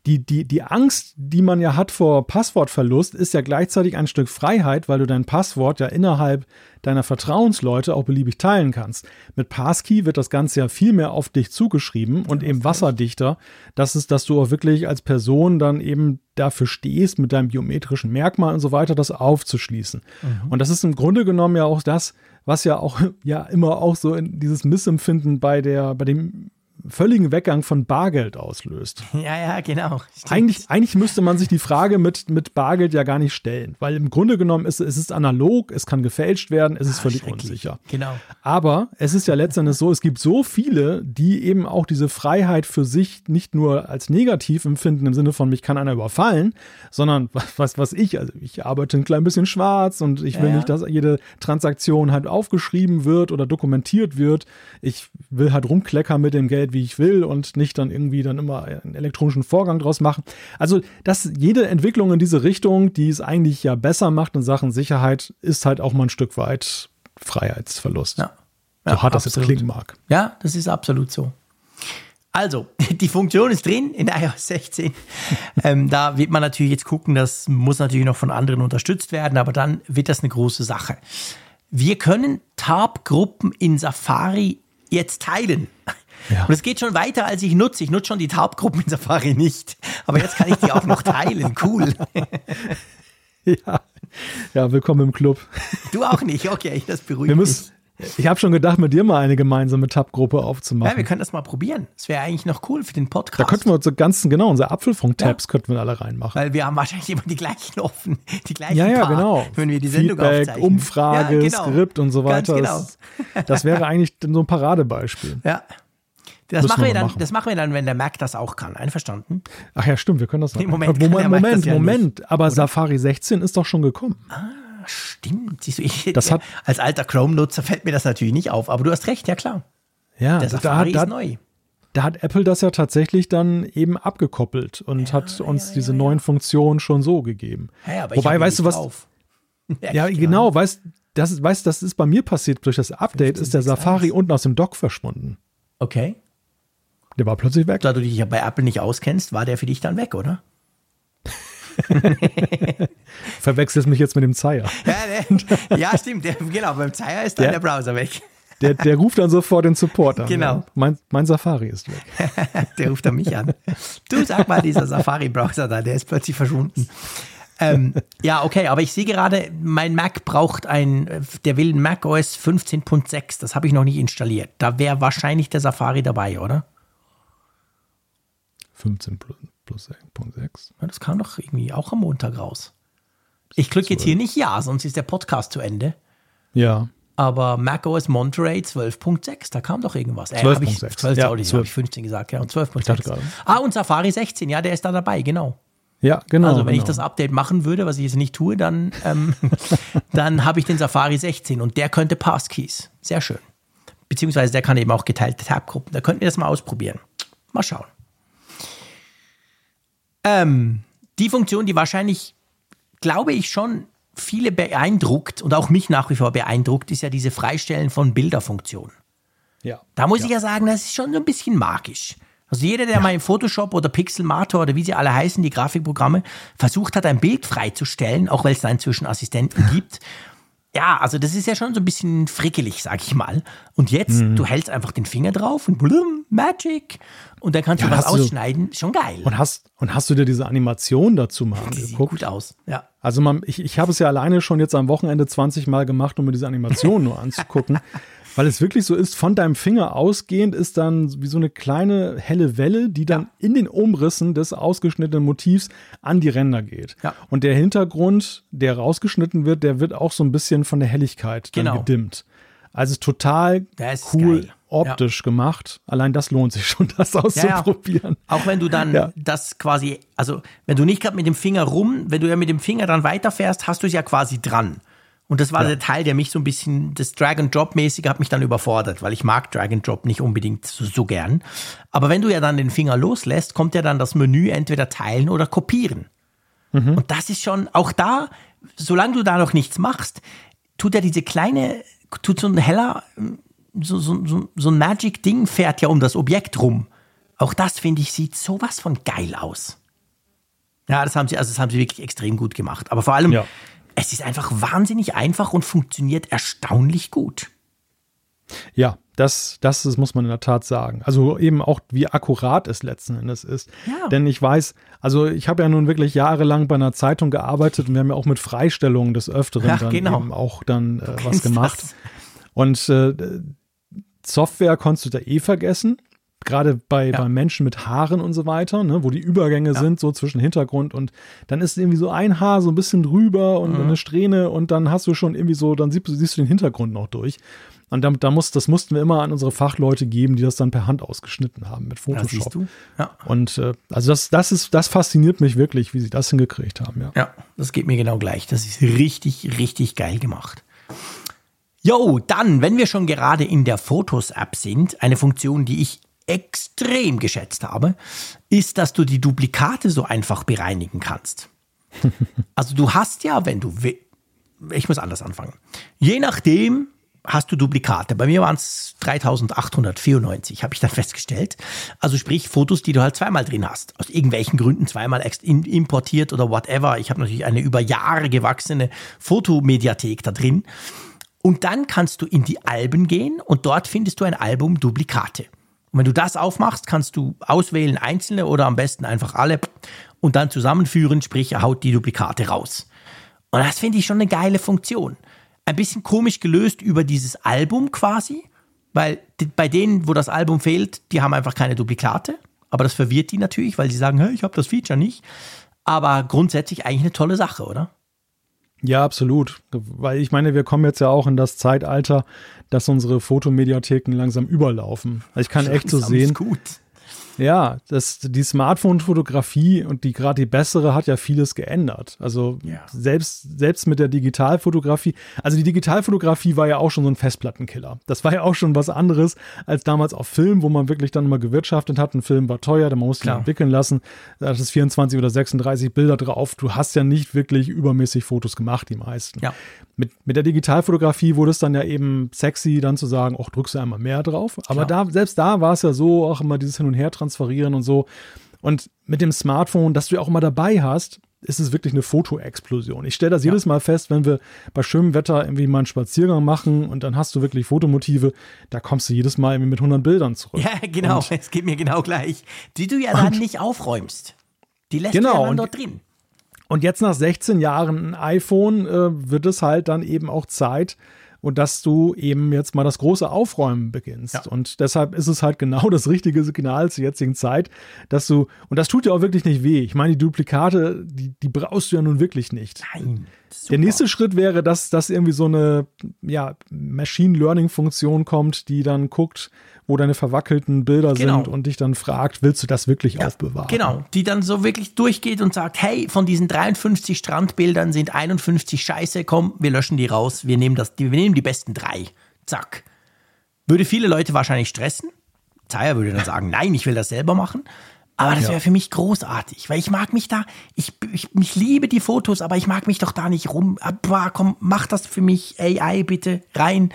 die, die, die Angst, die man ja hat vor Passwortverlust, ist ja gleichzeitig ein Stück Freiheit, weil du dein Passwort ja innerhalb deiner Vertrauensleute auch beliebig teilen kannst. Mit Passkey wird das Ganze ja viel mehr auf dich zugeschrieben und eben wasserdichter. Das ist, dass du auch wirklich als Person dann eben dafür stehst, mit deinem biometrischen Merkmal und so weiter, das aufzuschließen. Mhm. Und das ist im Grunde genommen ja auch das, was ja auch ja immer auch so in dieses Missempfinden bei der, bei dem völligen Weggang von Bargeld auslöst. Ja, ja, genau. Eigentlich, eigentlich müsste man sich die Frage mit, mit Bargeld ja gar nicht stellen, weil im Grunde genommen ist es ist analog, es kann gefälscht werden, es ist ah, völlig unsicher. Genau. Aber es ist ja letztendlich so, es gibt so viele, die eben auch diese Freiheit für sich nicht nur als negativ empfinden, im Sinne von mich kann einer überfallen, sondern was, was ich, also ich arbeite ein klein bisschen schwarz und ich will ja, nicht, dass jede Transaktion halt aufgeschrieben wird oder dokumentiert wird. Ich will halt rumkleckern mit dem Geld Welt, wie ich will und nicht dann irgendwie dann immer einen elektronischen Vorgang draus machen. Also, dass jede Entwicklung in diese Richtung, die es eigentlich ja besser macht in Sachen Sicherheit, ist halt auch mal ein Stück weit Freiheitsverlust. Ja. ja so hart das jetzt klingen mag. Ja, das ist absolut so. Also, die Funktion ist drin in iOS 16. ähm, da wird man natürlich jetzt gucken, das muss natürlich noch von anderen unterstützt werden, aber dann wird das eine große Sache. Wir können Tab-Gruppen in Safari jetzt teilen. Ja. Und es geht schon weiter, als ich nutze. Ich nutze schon die Taubgruppen in Safari nicht. Aber jetzt kann ich die auch noch teilen. Cool. ja. ja, willkommen im Club. Du auch nicht, okay, das beruhigt mich. Ich habe schon gedacht, mit dir mal eine gemeinsame Tab-Gruppe aufzumachen. Ja, wir können das mal probieren. Das wäre eigentlich noch cool für den Podcast. Da könnten wir unsere ganzen, genau, unsere Apfelfunk-Tabs ja. könnten wir alle reinmachen. Weil wir haben wahrscheinlich immer die gleichen offen, die gleichen Ja, ja, paar, genau. Wenn wir die Sendung Feedback, aufzeichnen. Umfrage, ja, genau. Skript und so weiter. Ganz genau. Das, das wäre eigentlich so ein Paradebeispiel. Ja. Das machen, wir dann, machen. das machen wir dann, wenn der Mac das auch kann. Einverstanden? Ach ja, stimmt, wir können das. Nee, Moment, Moment, Moment, ja Moment. Aber Oder? Safari 16 ist doch schon gekommen. Ah, stimmt. Siehst du, ich, das hat, als alter Chrome-Nutzer fällt mir das natürlich nicht auf. Aber du hast recht, ja klar. Ja, der Safari da, ist neu. Da hat Apple das ja tatsächlich dann eben abgekoppelt und ja, hat uns ja, diese neuen Funktionen schon so gegeben. Wobei, weißt du was? ja, genau, weißt das, weißt, das ist bei mir passiert durch das Update, ist der Safari unten aus dem Dock verschwunden. Okay. Der war plötzlich weg. Da du dich ja bei Apple nicht auskennst, war der für dich dann weg, oder? Verwechselst mich jetzt mit dem Zeier. Ja, der, ja stimmt. Der, genau, beim Zeier ist dann der, der Browser weg. Der, der, ruft dann sofort den Support an. Genau. Ja. Mein, mein, Safari ist weg. der ruft dann mich an. Du sag mal, dieser Safari-Browser da, der ist plötzlich verschwunden. ähm, ja, okay, aber ich sehe gerade, mein Mac braucht ein, der will ein Mac OS 15.6. Das habe ich noch nicht installiert. Da wäre wahrscheinlich der Safari dabei, oder? 15 plus, plus 6.6. Ja, das kam doch irgendwie auch am Montag raus. Ich klicke jetzt hier nicht Ja, sonst ist der Podcast zu Ende. Ja. Aber macOS Monterey 12.6, da kam doch irgendwas. Äh, 12.6. 12, ja, sorry, 12. habe ich 15 gesagt, ja. Und 12.6. Ah, und Safari 16, ja, der ist da dabei, genau. Ja, genau. Also wenn genau. ich das Update machen würde, was ich jetzt nicht tue, dann, ähm, dann habe ich den Safari 16 und der könnte Passkeys. Sehr schön. Beziehungsweise der kann eben auch geteilte Tabgruppen. Da könnten wir das mal ausprobieren. Mal schauen. Ähm, die Funktion, die wahrscheinlich, glaube ich, schon viele beeindruckt und auch mich nach wie vor beeindruckt, ist ja diese Freistellen von Bilderfunktion. Ja. Da muss ja. ich ja sagen, das ist schon so ein bisschen magisch. Also jeder, der ja. mal im Photoshop oder Pixelmator oder wie sie alle heißen, die Grafikprogramme, versucht hat, ein Bild freizustellen, auch weil es da inzwischen Assistenten gibt. Ja, also das ist ja schon so ein bisschen frickelig, sag ich mal. Und jetzt, mhm. du hältst einfach den Finger drauf und blum, Magic. Und dann kannst ja, du was ausschneiden. schon geil. Und hast, und hast du dir diese Animation dazu mal angeguckt? Sieht gut aus, ja. Also man, ich, ich habe es ja alleine schon jetzt am Wochenende 20 Mal gemacht, um mir diese Animation nur anzugucken. Weil es wirklich so ist, von deinem Finger ausgehend ist dann wie so eine kleine helle Welle, die dann ja. in den Umrissen des ausgeschnittenen Motivs an die Ränder geht. Ja. Und der Hintergrund, der rausgeschnitten wird, der wird auch so ein bisschen von der Helligkeit genau. gedimmt. Also total cool geil. optisch ja. gemacht. Allein das lohnt sich schon, das auszuprobieren. Ja, Auch wenn du dann das quasi, also wenn du nicht gerade mit dem Finger rum, wenn du ja mit dem Finger dann weiterfährst, hast du es ja quasi dran. Und das war ja. der Teil, der mich so ein bisschen, das Drag-and-Drop-mäßige hat mich dann überfordert, weil ich mag Drag-and-Drop nicht unbedingt so, so, gern. Aber wenn du ja dann den Finger loslässt, kommt ja dann das Menü entweder teilen oder kopieren. Mhm. Und das ist schon, auch da, solange du da noch nichts machst, tut ja diese kleine, tut so ein heller, so, so, so, so ein Magic-Ding fährt ja um das Objekt rum. Auch das, finde ich, sieht sowas von geil aus. Ja, das haben sie, also das haben sie wirklich extrem gut gemacht. Aber vor allem, ja es ist einfach wahnsinnig einfach und funktioniert erstaunlich gut. Ja, das, das, das muss man in der Tat sagen. Also eben auch, wie akkurat es letzten Endes ist. Ja. Denn ich weiß, also ich habe ja nun wirklich jahrelang bei einer Zeitung gearbeitet und wir haben ja auch mit Freistellungen des Öfteren ja, dann genau. eben auch dann äh, was gemacht. Das. Und äh, Software konntest du da eh vergessen gerade bei, ja. bei Menschen mit Haaren und so weiter, ne, wo die Übergänge ja. sind, so zwischen Hintergrund und dann ist irgendwie so ein Haar so ein bisschen drüber und mhm. eine Strähne und dann hast du schon irgendwie so, dann siehst, siehst du den Hintergrund noch durch. Und da, da muss, das mussten wir immer an unsere Fachleute geben, die das dann per Hand ausgeschnitten haben mit Photoshop. Siehst du? Ja. Und äh, also das, das ist, das fasziniert mich wirklich, wie sie das hingekriegt haben, ja. Ja, das geht mir genau gleich. Das ist richtig, richtig geil gemacht. Jo, dann, wenn wir schon gerade in der Fotos-App sind, eine Funktion, die ich extrem geschätzt habe, ist, dass du die Duplikate so einfach bereinigen kannst. Also du hast ja, wenn du, ich muss anders anfangen. Je nachdem hast du Duplikate. Bei mir waren es 3894, habe ich dann festgestellt. Also sprich Fotos, die du halt zweimal drin hast. Aus irgendwelchen Gründen zweimal importiert oder whatever. Ich habe natürlich eine über Jahre gewachsene Fotomediathek da drin. Und dann kannst du in die Alben gehen und dort findest du ein Album Duplikate. Und wenn du das aufmachst, kannst du auswählen einzelne oder am besten einfach alle und dann zusammenführen, sprich er haut die Duplikate raus. Und das finde ich schon eine geile Funktion. Ein bisschen komisch gelöst über dieses Album quasi, weil bei denen, wo das Album fehlt, die haben einfach keine Duplikate. Aber das verwirrt die natürlich, weil sie sagen, hey, ich habe das Feature nicht. Aber grundsätzlich eigentlich eine tolle Sache, oder? Ja, absolut. Weil ich meine, wir kommen jetzt ja auch in das Zeitalter, dass unsere Fotomediatheken langsam überlaufen. Also ich kann echt so sehen. Gut. Ja, das, die Smartphone-Fotografie und die gerade die bessere hat ja vieles geändert. Also ja. selbst, selbst mit der Digitalfotografie, also die Digitalfotografie war ja auch schon so ein Festplattenkiller. Das war ja auch schon was anderes als damals auf Film, wo man wirklich dann mal gewirtschaftet hat. Ein Film war teuer, man musste ihn entwickeln lassen. Da ist 24 oder 36 Bilder drauf. Du hast ja nicht wirklich übermäßig Fotos gemacht, die meisten. Ja. Mit, mit der Digitalfotografie wurde es dann ja eben sexy, dann zu sagen, auch drückst du einmal mehr drauf. Aber da, selbst da war es ja so, auch immer dieses Hin- und Her transferieren und so. Und mit dem Smartphone, das du ja auch immer dabei hast, ist es wirklich eine Fotoexplosion. Ich stelle das ja. jedes Mal fest, wenn wir bei schönem Wetter irgendwie mal einen Spaziergang machen und dann hast du wirklich Fotomotive, da kommst du jedes Mal irgendwie mit 100 Bildern zurück. Ja, genau, und, es geht mir genau gleich. Die du ja dann nicht aufräumst. Die lässt genau, du ja dann dort drin. Und jetzt nach 16 Jahren ein iPhone äh, wird es halt dann eben auch Zeit, und dass du eben jetzt mal das große Aufräumen beginnst. Ja. Und deshalb ist es halt genau das richtige Signal zur jetzigen Zeit, dass du, und das tut ja auch wirklich nicht weh. Ich meine, die Duplikate, die, die brauchst du ja nun wirklich nicht. Nein. Super. Der nächste Schritt wäre, dass, dass irgendwie so eine ja, Machine Learning Funktion kommt, die dann guckt, wo deine verwackelten Bilder genau. sind und dich dann fragt, willst du das wirklich ja, aufbewahren? Genau, die dann so wirklich durchgeht und sagt, hey, von diesen 53 Strandbildern sind 51 scheiße, komm, wir löschen die raus, wir nehmen, das, wir nehmen die besten drei. Zack. Würde viele Leute wahrscheinlich stressen. Zaya würde dann sagen, nein, ich will das selber machen. Aber das wäre ja. für mich großartig, weil ich mag mich da, ich, ich, ich liebe die Fotos, aber ich mag mich doch da nicht rum. Aber komm, mach das für mich, AI bitte, rein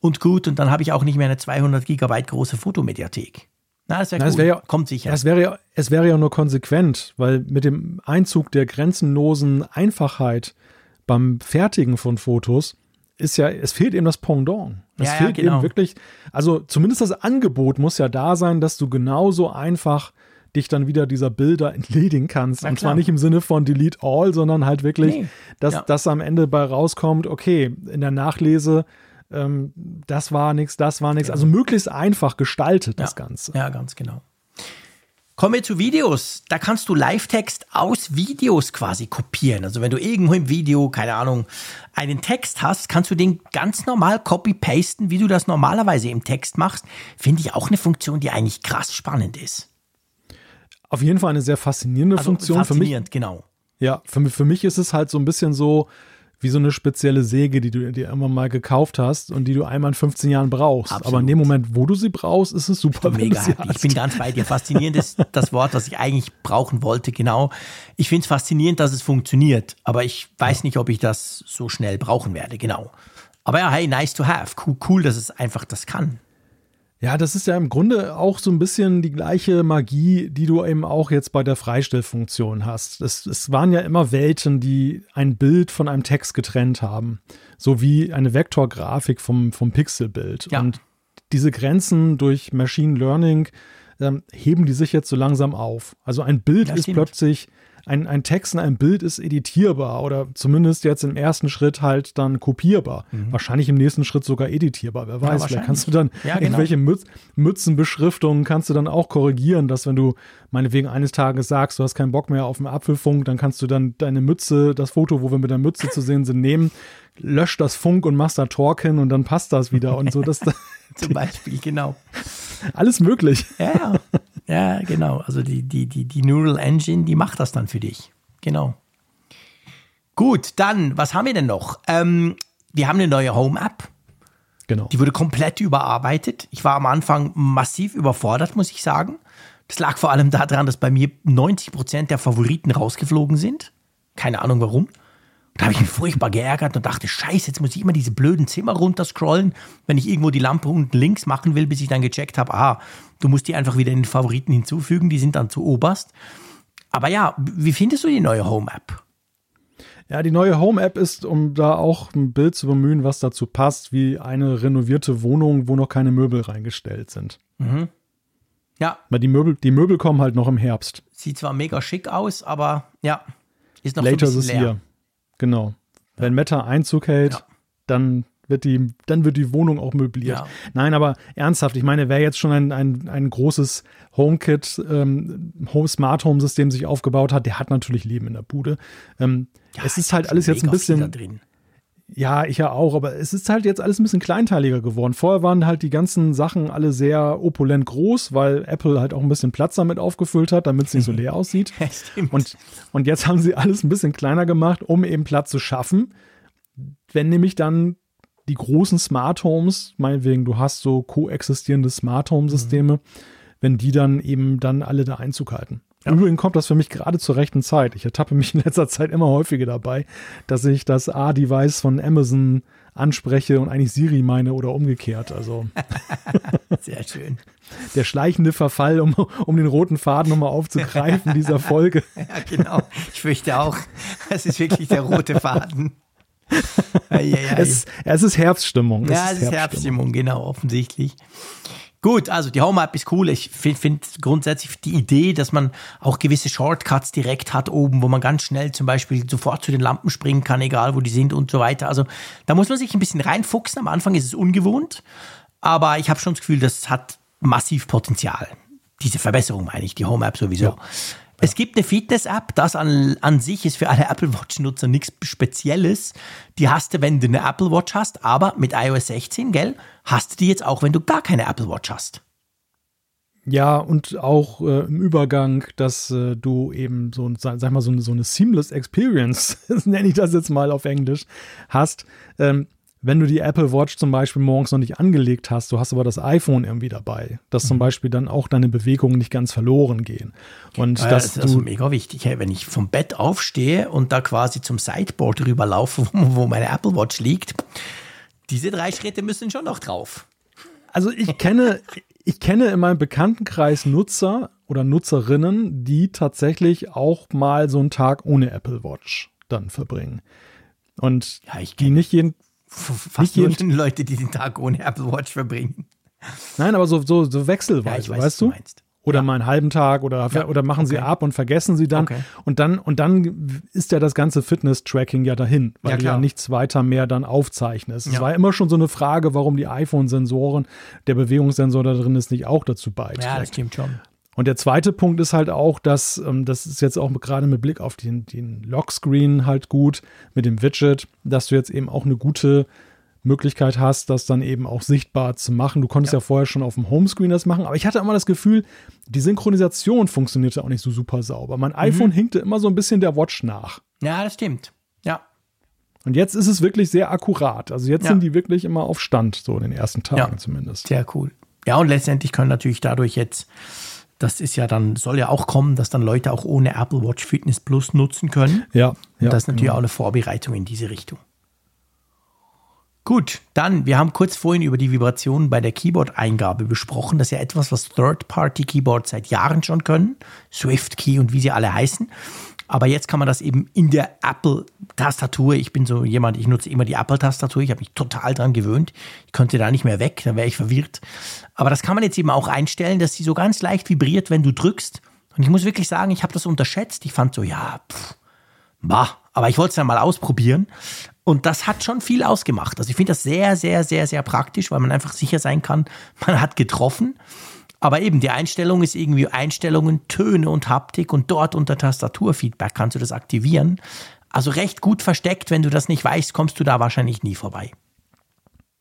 und gut. Und dann habe ich auch nicht mehr eine 200 Gigabyte große Fotomediathek. Na, das wäre cool. Wär ja, Kommt sicher. Es wäre ja, es wäre ja nur konsequent, weil mit dem Einzug der grenzenlosen Einfachheit beim Fertigen von Fotos ist ja, es fehlt eben das Pendant. Es ja, fehlt ja, genau. eben wirklich, also zumindest das Angebot muss ja da sein, dass du genauso einfach dich dann wieder dieser Bilder entledigen kannst. Und zwar nicht im Sinne von Delete All, sondern halt wirklich, nee. dass das am Ende bei rauskommt, okay, in der Nachlese, ähm, das war nichts, das war nichts. Ja. Also möglichst einfach gestaltet das ja. Ganze. Ja, ganz genau. Kommen wir zu Videos. Da kannst du Live-Text aus Videos quasi kopieren. Also wenn du irgendwo im Video, keine Ahnung, einen Text hast, kannst du den ganz normal copy-pasten, wie du das normalerweise im Text machst. Finde ich auch eine Funktion, die eigentlich krass spannend ist. Auf jeden Fall eine sehr faszinierende also Funktion. Faszinierend, für mich, genau. Ja, für, für mich ist es halt so ein bisschen so wie so eine spezielle Säge, die du dir immer mal gekauft hast und die du einmal in 15 Jahren brauchst. Absolut. Aber in dem Moment, wo du sie brauchst, ist es super. Mega happy. Ich bin ganz bei dir. Faszinierend ist das Wort, das ich eigentlich brauchen wollte, genau. Ich finde es faszinierend, dass es funktioniert, aber ich weiß nicht, ob ich das so schnell brauchen werde, genau. Aber ja, hey, nice to have. Cool, cool, dass es einfach das kann. Ja, das ist ja im Grunde auch so ein bisschen die gleiche Magie, die du eben auch jetzt bei der Freistellfunktion hast. Es, es waren ja immer Welten, die ein Bild von einem Text getrennt haben, so wie eine Vektorgrafik vom, vom Pixelbild. Ja. Und diese Grenzen durch Machine Learning ähm, heben die sich jetzt so langsam auf. Also ein Bild das ist stimmt. plötzlich ein, ein Text in einem Bild ist editierbar oder zumindest jetzt im ersten Schritt halt dann kopierbar. Mhm. Wahrscheinlich im nächsten Schritt sogar editierbar. Wer weiß, ja, vielleicht kannst du dann ja, genau. irgendwelche Mütz, Mützenbeschriftungen kannst du dann auch korrigieren, dass wenn du meinetwegen eines Tages sagst, du hast keinen Bock mehr auf den Apfelfunk, dann kannst du dann deine Mütze, das Foto, wo wir mit der Mütze zu sehen sind, nehmen, lösch das Funk und machst da Talk hin und dann passt das wieder und so. Das, Zum Beispiel, genau. Alles möglich. Ja, ja. Ja, genau. Also die, die, die, die Neural Engine, die macht das dann für dich. Genau. Gut, dann, was haben wir denn noch? Ähm, wir haben eine neue Home-App. Genau. Die wurde komplett überarbeitet. Ich war am Anfang massiv überfordert, muss ich sagen. Das lag vor allem daran, dass bei mir 90 Prozent der Favoriten rausgeflogen sind. Keine Ahnung warum. Da habe ich mich furchtbar geärgert und dachte, scheiße, jetzt muss ich immer diese blöden Zimmer runterscrollen, wenn ich irgendwo die Lampe unten links machen will, bis ich dann gecheckt habe, ah, du musst die einfach wieder in den Favoriten hinzufügen, die sind dann zu oberst. Aber ja, wie findest du die neue Home-App? Ja, die neue Home-App ist, um da auch ein Bild zu bemühen, was dazu passt, wie eine renovierte Wohnung, wo noch keine Möbel reingestellt sind. Mhm. Ja. Weil die Möbel, die Möbel kommen halt noch im Herbst. Sieht zwar mega schick aus, aber ja, ist noch Later so ein bisschen leer. Year. Genau. Ja. Wenn Meta Einzug hält, ja. dann wird die, dann wird die Wohnung auch möbliert. Ja. Nein, aber ernsthaft, ich meine, wer jetzt schon ein, ein, ein großes HomeKit, ähm, Home Smart Home System sich aufgebaut hat, der hat natürlich Leben in der Bude. Ähm, es ist halt alles jetzt ein bisschen. Ja, ich ja auch, aber es ist halt jetzt alles ein bisschen kleinteiliger geworden. Vorher waren halt die ganzen Sachen alle sehr opulent groß, weil Apple halt auch ein bisschen Platz damit aufgefüllt hat, damit es nicht so leer aussieht. und, und jetzt haben sie alles ein bisschen kleiner gemacht, um eben Platz zu schaffen. Wenn nämlich dann die großen Smart Homes, meinetwegen, du hast so koexistierende Smart Home Systeme, mhm. wenn die dann eben dann alle da Einzug halten. Ja. Übrigens kommt das für mich gerade zur rechten Zeit. Ich ertappe mich in letzter Zeit immer häufiger dabei, dass ich das A-Device von Amazon anspreche und eigentlich Siri meine oder umgekehrt. Also sehr schön. Der schleichende Verfall, um, um den roten Faden nochmal aufzugreifen dieser Folge. ja, genau. Ich fürchte auch, es ist wirklich der rote Faden. es, es, ist Herbststimmung. Es ja, es ist Herbststimmung. Herbststimmung, genau, offensichtlich. Gut, also die Home App ist cool. Ich finde find grundsätzlich die Idee, dass man auch gewisse Shortcuts direkt hat oben, wo man ganz schnell zum Beispiel sofort zu den Lampen springen kann, egal wo die sind und so weiter. Also da muss man sich ein bisschen reinfuchsen. Am Anfang ist es ungewohnt, aber ich habe schon das Gefühl, das hat massiv Potenzial. Diese Verbesserung meine ich, die Home App sowieso. Ja. Es gibt eine Fitness-App, das an, an sich ist für alle Apple Watch-Nutzer nichts Spezielles. Die hast du, wenn du eine Apple Watch hast, aber mit iOS 16, gell, hast du die jetzt auch, wenn du gar keine Apple Watch hast. Ja, und auch äh, im Übergang, dass äh, du eben so, sag mal, so eine, so eine Seamless Experience, nenne ich das jetzt mal auf Englisch, hast. Ähm, wenn du die Apple Watch zum Beispiel morgens noch nicht angelegt hast, du hast aber das iPhone irgendwie dabei, dass mhm. zum Beispiel dann auch deine Bewegungen nicht ganz verloren gehen. Und ja, das ist also mega wichtig. Hey, wenn ich vom Bett aufstehe und da quasi zum Sideboard rüberlaufe, wo meine Apple Watch liegt, diese drei Schritte müssen schon noch drauf. Also ich kenne, ich kenne in meinem Bekanntenkreis Nutzer oder Nutzerinnen, die tatsächlich auch mal so einen Tag ohne Apple Watch dann verbringen. Und ja, ich die nicht jeden Fast nur jeden, Leute, die den Tag ohne Apple Watch verbringen. Nein, aber so, so, so wechselweise, ja, weiß, weißt du? Meinst. Oder ja. mal einen halben Tag oder, ja. oder machen okay. sie ab und vergessen sie dann. Okay. Und dann. Und dann ist ja das ganze Fitness-Tracking ja dahin, weil ja, du ja nichts weiter mehr dann aufzeichnest. Es war immer schon so eine Frage, warum die iPhone-Sensoren, der Bewegungssensor da drin ist, nicht auch dazu beiträgt. Ja, das stimmt schon. Und der zweite Punkt ist halt auch, dass ähm, das ist jetzt auch gerade mit Blick auf den, den Lockscreen halt gut mit dem Widget, dass du jetzt eben auch eine gute Möglichkeit hast, das dann eben auch sichtbar zu machen. Du konntest ja, ja vorher schon auf dem Homescreen das machen, aber ich hatte immer das Gefühl, die Synchronisation funktionierte auch nicht so super sauber. Mein mhm. iPhone hinkte immer so ein bisschen der Watch nach. Ja, das stimmt. Ja. Und jetzt ist es wirklich sehr akkurat. Also jetzt ja. sind die wirklich immer auf Stand, so in den ersten Tagen ja. zumindest. Sehr cool. Ja, und letztendlich können natürlich dadurch jetzt das ist ja dann, soll ja auch kommen, dass dann Leute auch ohne Apple Watch Fitness Plus nutzen können. Ja. Und ja, das ist natürlich genau. auch eine Vorbereitung in diese Richtung. Gut, dann, wir haben kurz vorhin über die Vibrationen bei der Keyboard-Eingabe besprochen. Das ist ja etwas, was Third-Party-Keyboards seit Jahren schon können. Swift Key und wie sie alle heißen. Aber jetzt kann man das eben in der Apple-Tastatur. Ich bin so jemand, ich nutze immer die Apple-Tastatur. Ich habe mich total dran gewöhnt. Ich könnte da nicht mehr weg, dann wäre ich verwirrt. Aber das kann man jetzt eben auch einstellen, dass sie so ganz leicht vibriert, wenn du drückst. Und ich muss wirklich sagen, ich habe das unterschätzt. Ich fand so, ja, pff, bah. Aber ich wollte es dann mal ausprobieren. Und das hat schon viel ausgemacht. Also ich finde das sehr, sehr, sehr, sehr praktisch, weil man einfach sicher sein kann, man hat getroffen. Aber eben, die Einstellung ist irgendwie Einstellungen, Töne und Haptik und dort unter Tastaturfeedback kannst du das aktivieren. Also recht gut versteckt, wenn du das nicht weißt, kommst du da wahrscheinlich nie vorbei.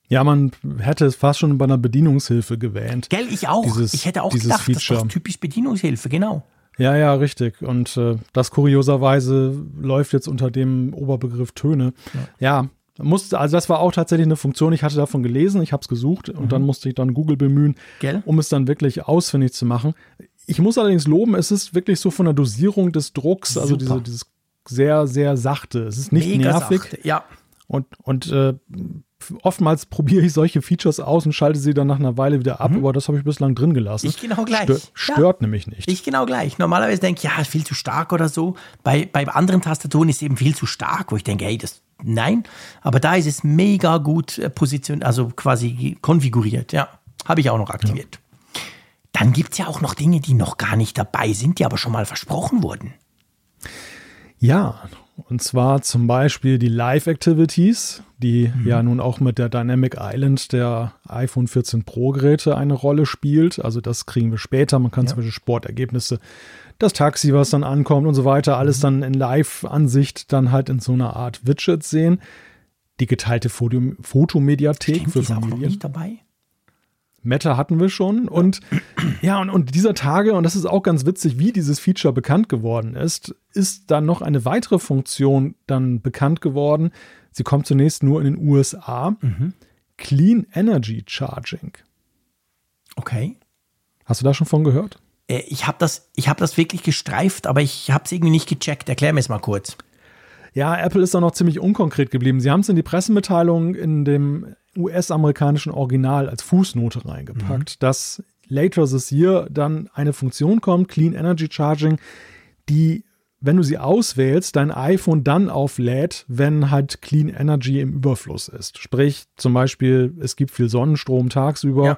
Ja, man hätte es fast schon bei einer Bedienungshilfe gewähnt. Gell, ich auch. Dieses, ich hätte auch gedacht, Feature. das ist typisch Bedienungshilfe, genau. Ja, ja, richtig. Und äh, das kurioserweise läuft jetzt unter dem Oberbegriff Töne. Ja, ja musste, also das war auch tatsächlich eine Funktion, ich hatte davon gelesen, ich habe es gesucht und mhm. dann musste ich dann Google bemühen, Gell? um es dann wirklich ausfindig zu machen. Ich muss allerdings loben, es ist wirklich so von der Dosierung des Drucks, also diese, dieses sehr, sehr sachte. Es ist nicht Mega nervig. Sachte, ja. Und, und äh, oftmals probiere ich solche Features aus und schalte sie dann nach einer Weile wieder ab, mhm. aber das habe ich bislang drin gelassen. Ich genau gleich. Stör, stört ja. nämlich nicht. Ich genau gleich. Normalerweise denke ich, ja, ist viel zu stark oder so. Bei, bei anderen Tastaturen ist es eben viel zu stark, wo ich denke, hey, das Nein, aber da ist es mega gut äh, positioniert, also quasi konfiguriert. Ja, habe ich auch noch aktiviert. Ja. Dann gibt es ja auch noch Dinge, die noch gar nicht dabei sind, die aber schon mal versprochen wurden. Ja, und zwar zum Beispiel die Live-Activities, die mhm. ja nun auch mit der Dynamic Island der iPhone 14 Pro Geräte eine Rolle spielt. Also das kriegen wir später. Man kann ja. zum Beispiel Sportergebnisse das Taxi, was dann ankommt und so weiter, alles mhm. dann in Live-Ansicht dann halt in so einer Art Widget sehen. Die geteilte Foto Fotomediathek Stimmt, für Familien. Ist auch noch nicht dabei? Meta hatten wir schon. Und ja, und, und dieser Tage, und das ist auch ganz witzig, wie dieses Feature bekannt geworden ist, ist dann noch eine weitere Funktion dann bekannt geworden. Sie kommt zunächst nur in den USA. Mhm. Clean Energy Charging. Okay. Hast du da schon von gehört? Äh, ich habe das, hab das wirklich gestreift, aber ich habe es irgendwie nicht gecheckt. Erklär mir es mal kurz. Ja, Apple ist da noch ziemlich unkonkret geblieben. Sie haben es in die Pressemitteilung in dem US-amerikanischen Original als Fußnote reingepackt, mhm. dass later this year dann eine Funktion kommt, Clean Energy Charging, die, wenn du sie auswählst, dein iPhone dann auflädt, wenn halt Clean Energy im Überfluss ist. Sprich, zum Beispiel, es gibt viel Sonnenstrom tagsüber. Ja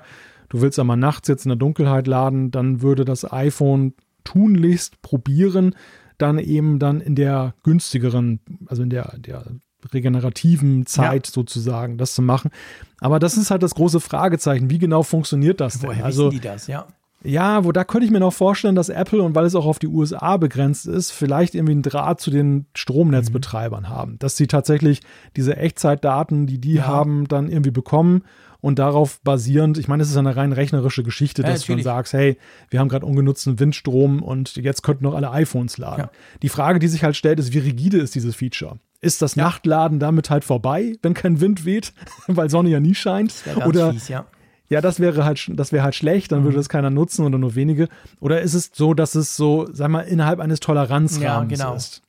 du willst aber nachts jetzt in der Dunkelheit laden, dann würde das iPhone tunlichst probieren, dann eben dann in der günstigeren, also in der, der regenerativen Zeit ja. sozusagen, das zu machen. Aber das ist halt das große Fragezeichen. Wie genau funktioniert das denn? Woher also, die das, ja? Ja, wo da könnte ich mir noch vorstellen, dass Apple und weil es auch auf die USA begrenzt ist, vielleicht irgendwie einen Draht zu den Stromnetzbetreibern mhm. haben, dass sie tatsächlich diese Echtzeitdaten, die die ja. haben, dann irgendwie bekommen und darauf basierend, ich meine, es ist eine rein rechnerische Geschichte, dass ja, du dann sagst, hey, wir haben gerade ungenutzten Windstrom und jetzt könnten noch alle iPhones laden. Ja. Die Frage, die sich halt stellt, ist, wie rigide ist dieses Feature? Ist das ja. Nachtladen damit halt vorbei, wenn kein Wind weht, weil Sonne ja nie scheint? Oder fies, ja. Ja, das wäre halt, das wäre halt schlecht, dann mhm. würde das keiner nutzen oder nur wenige. Oder ist es so, dass es so, sag mal, innerhalb eines Toleranzrahmens ja, genau. ist?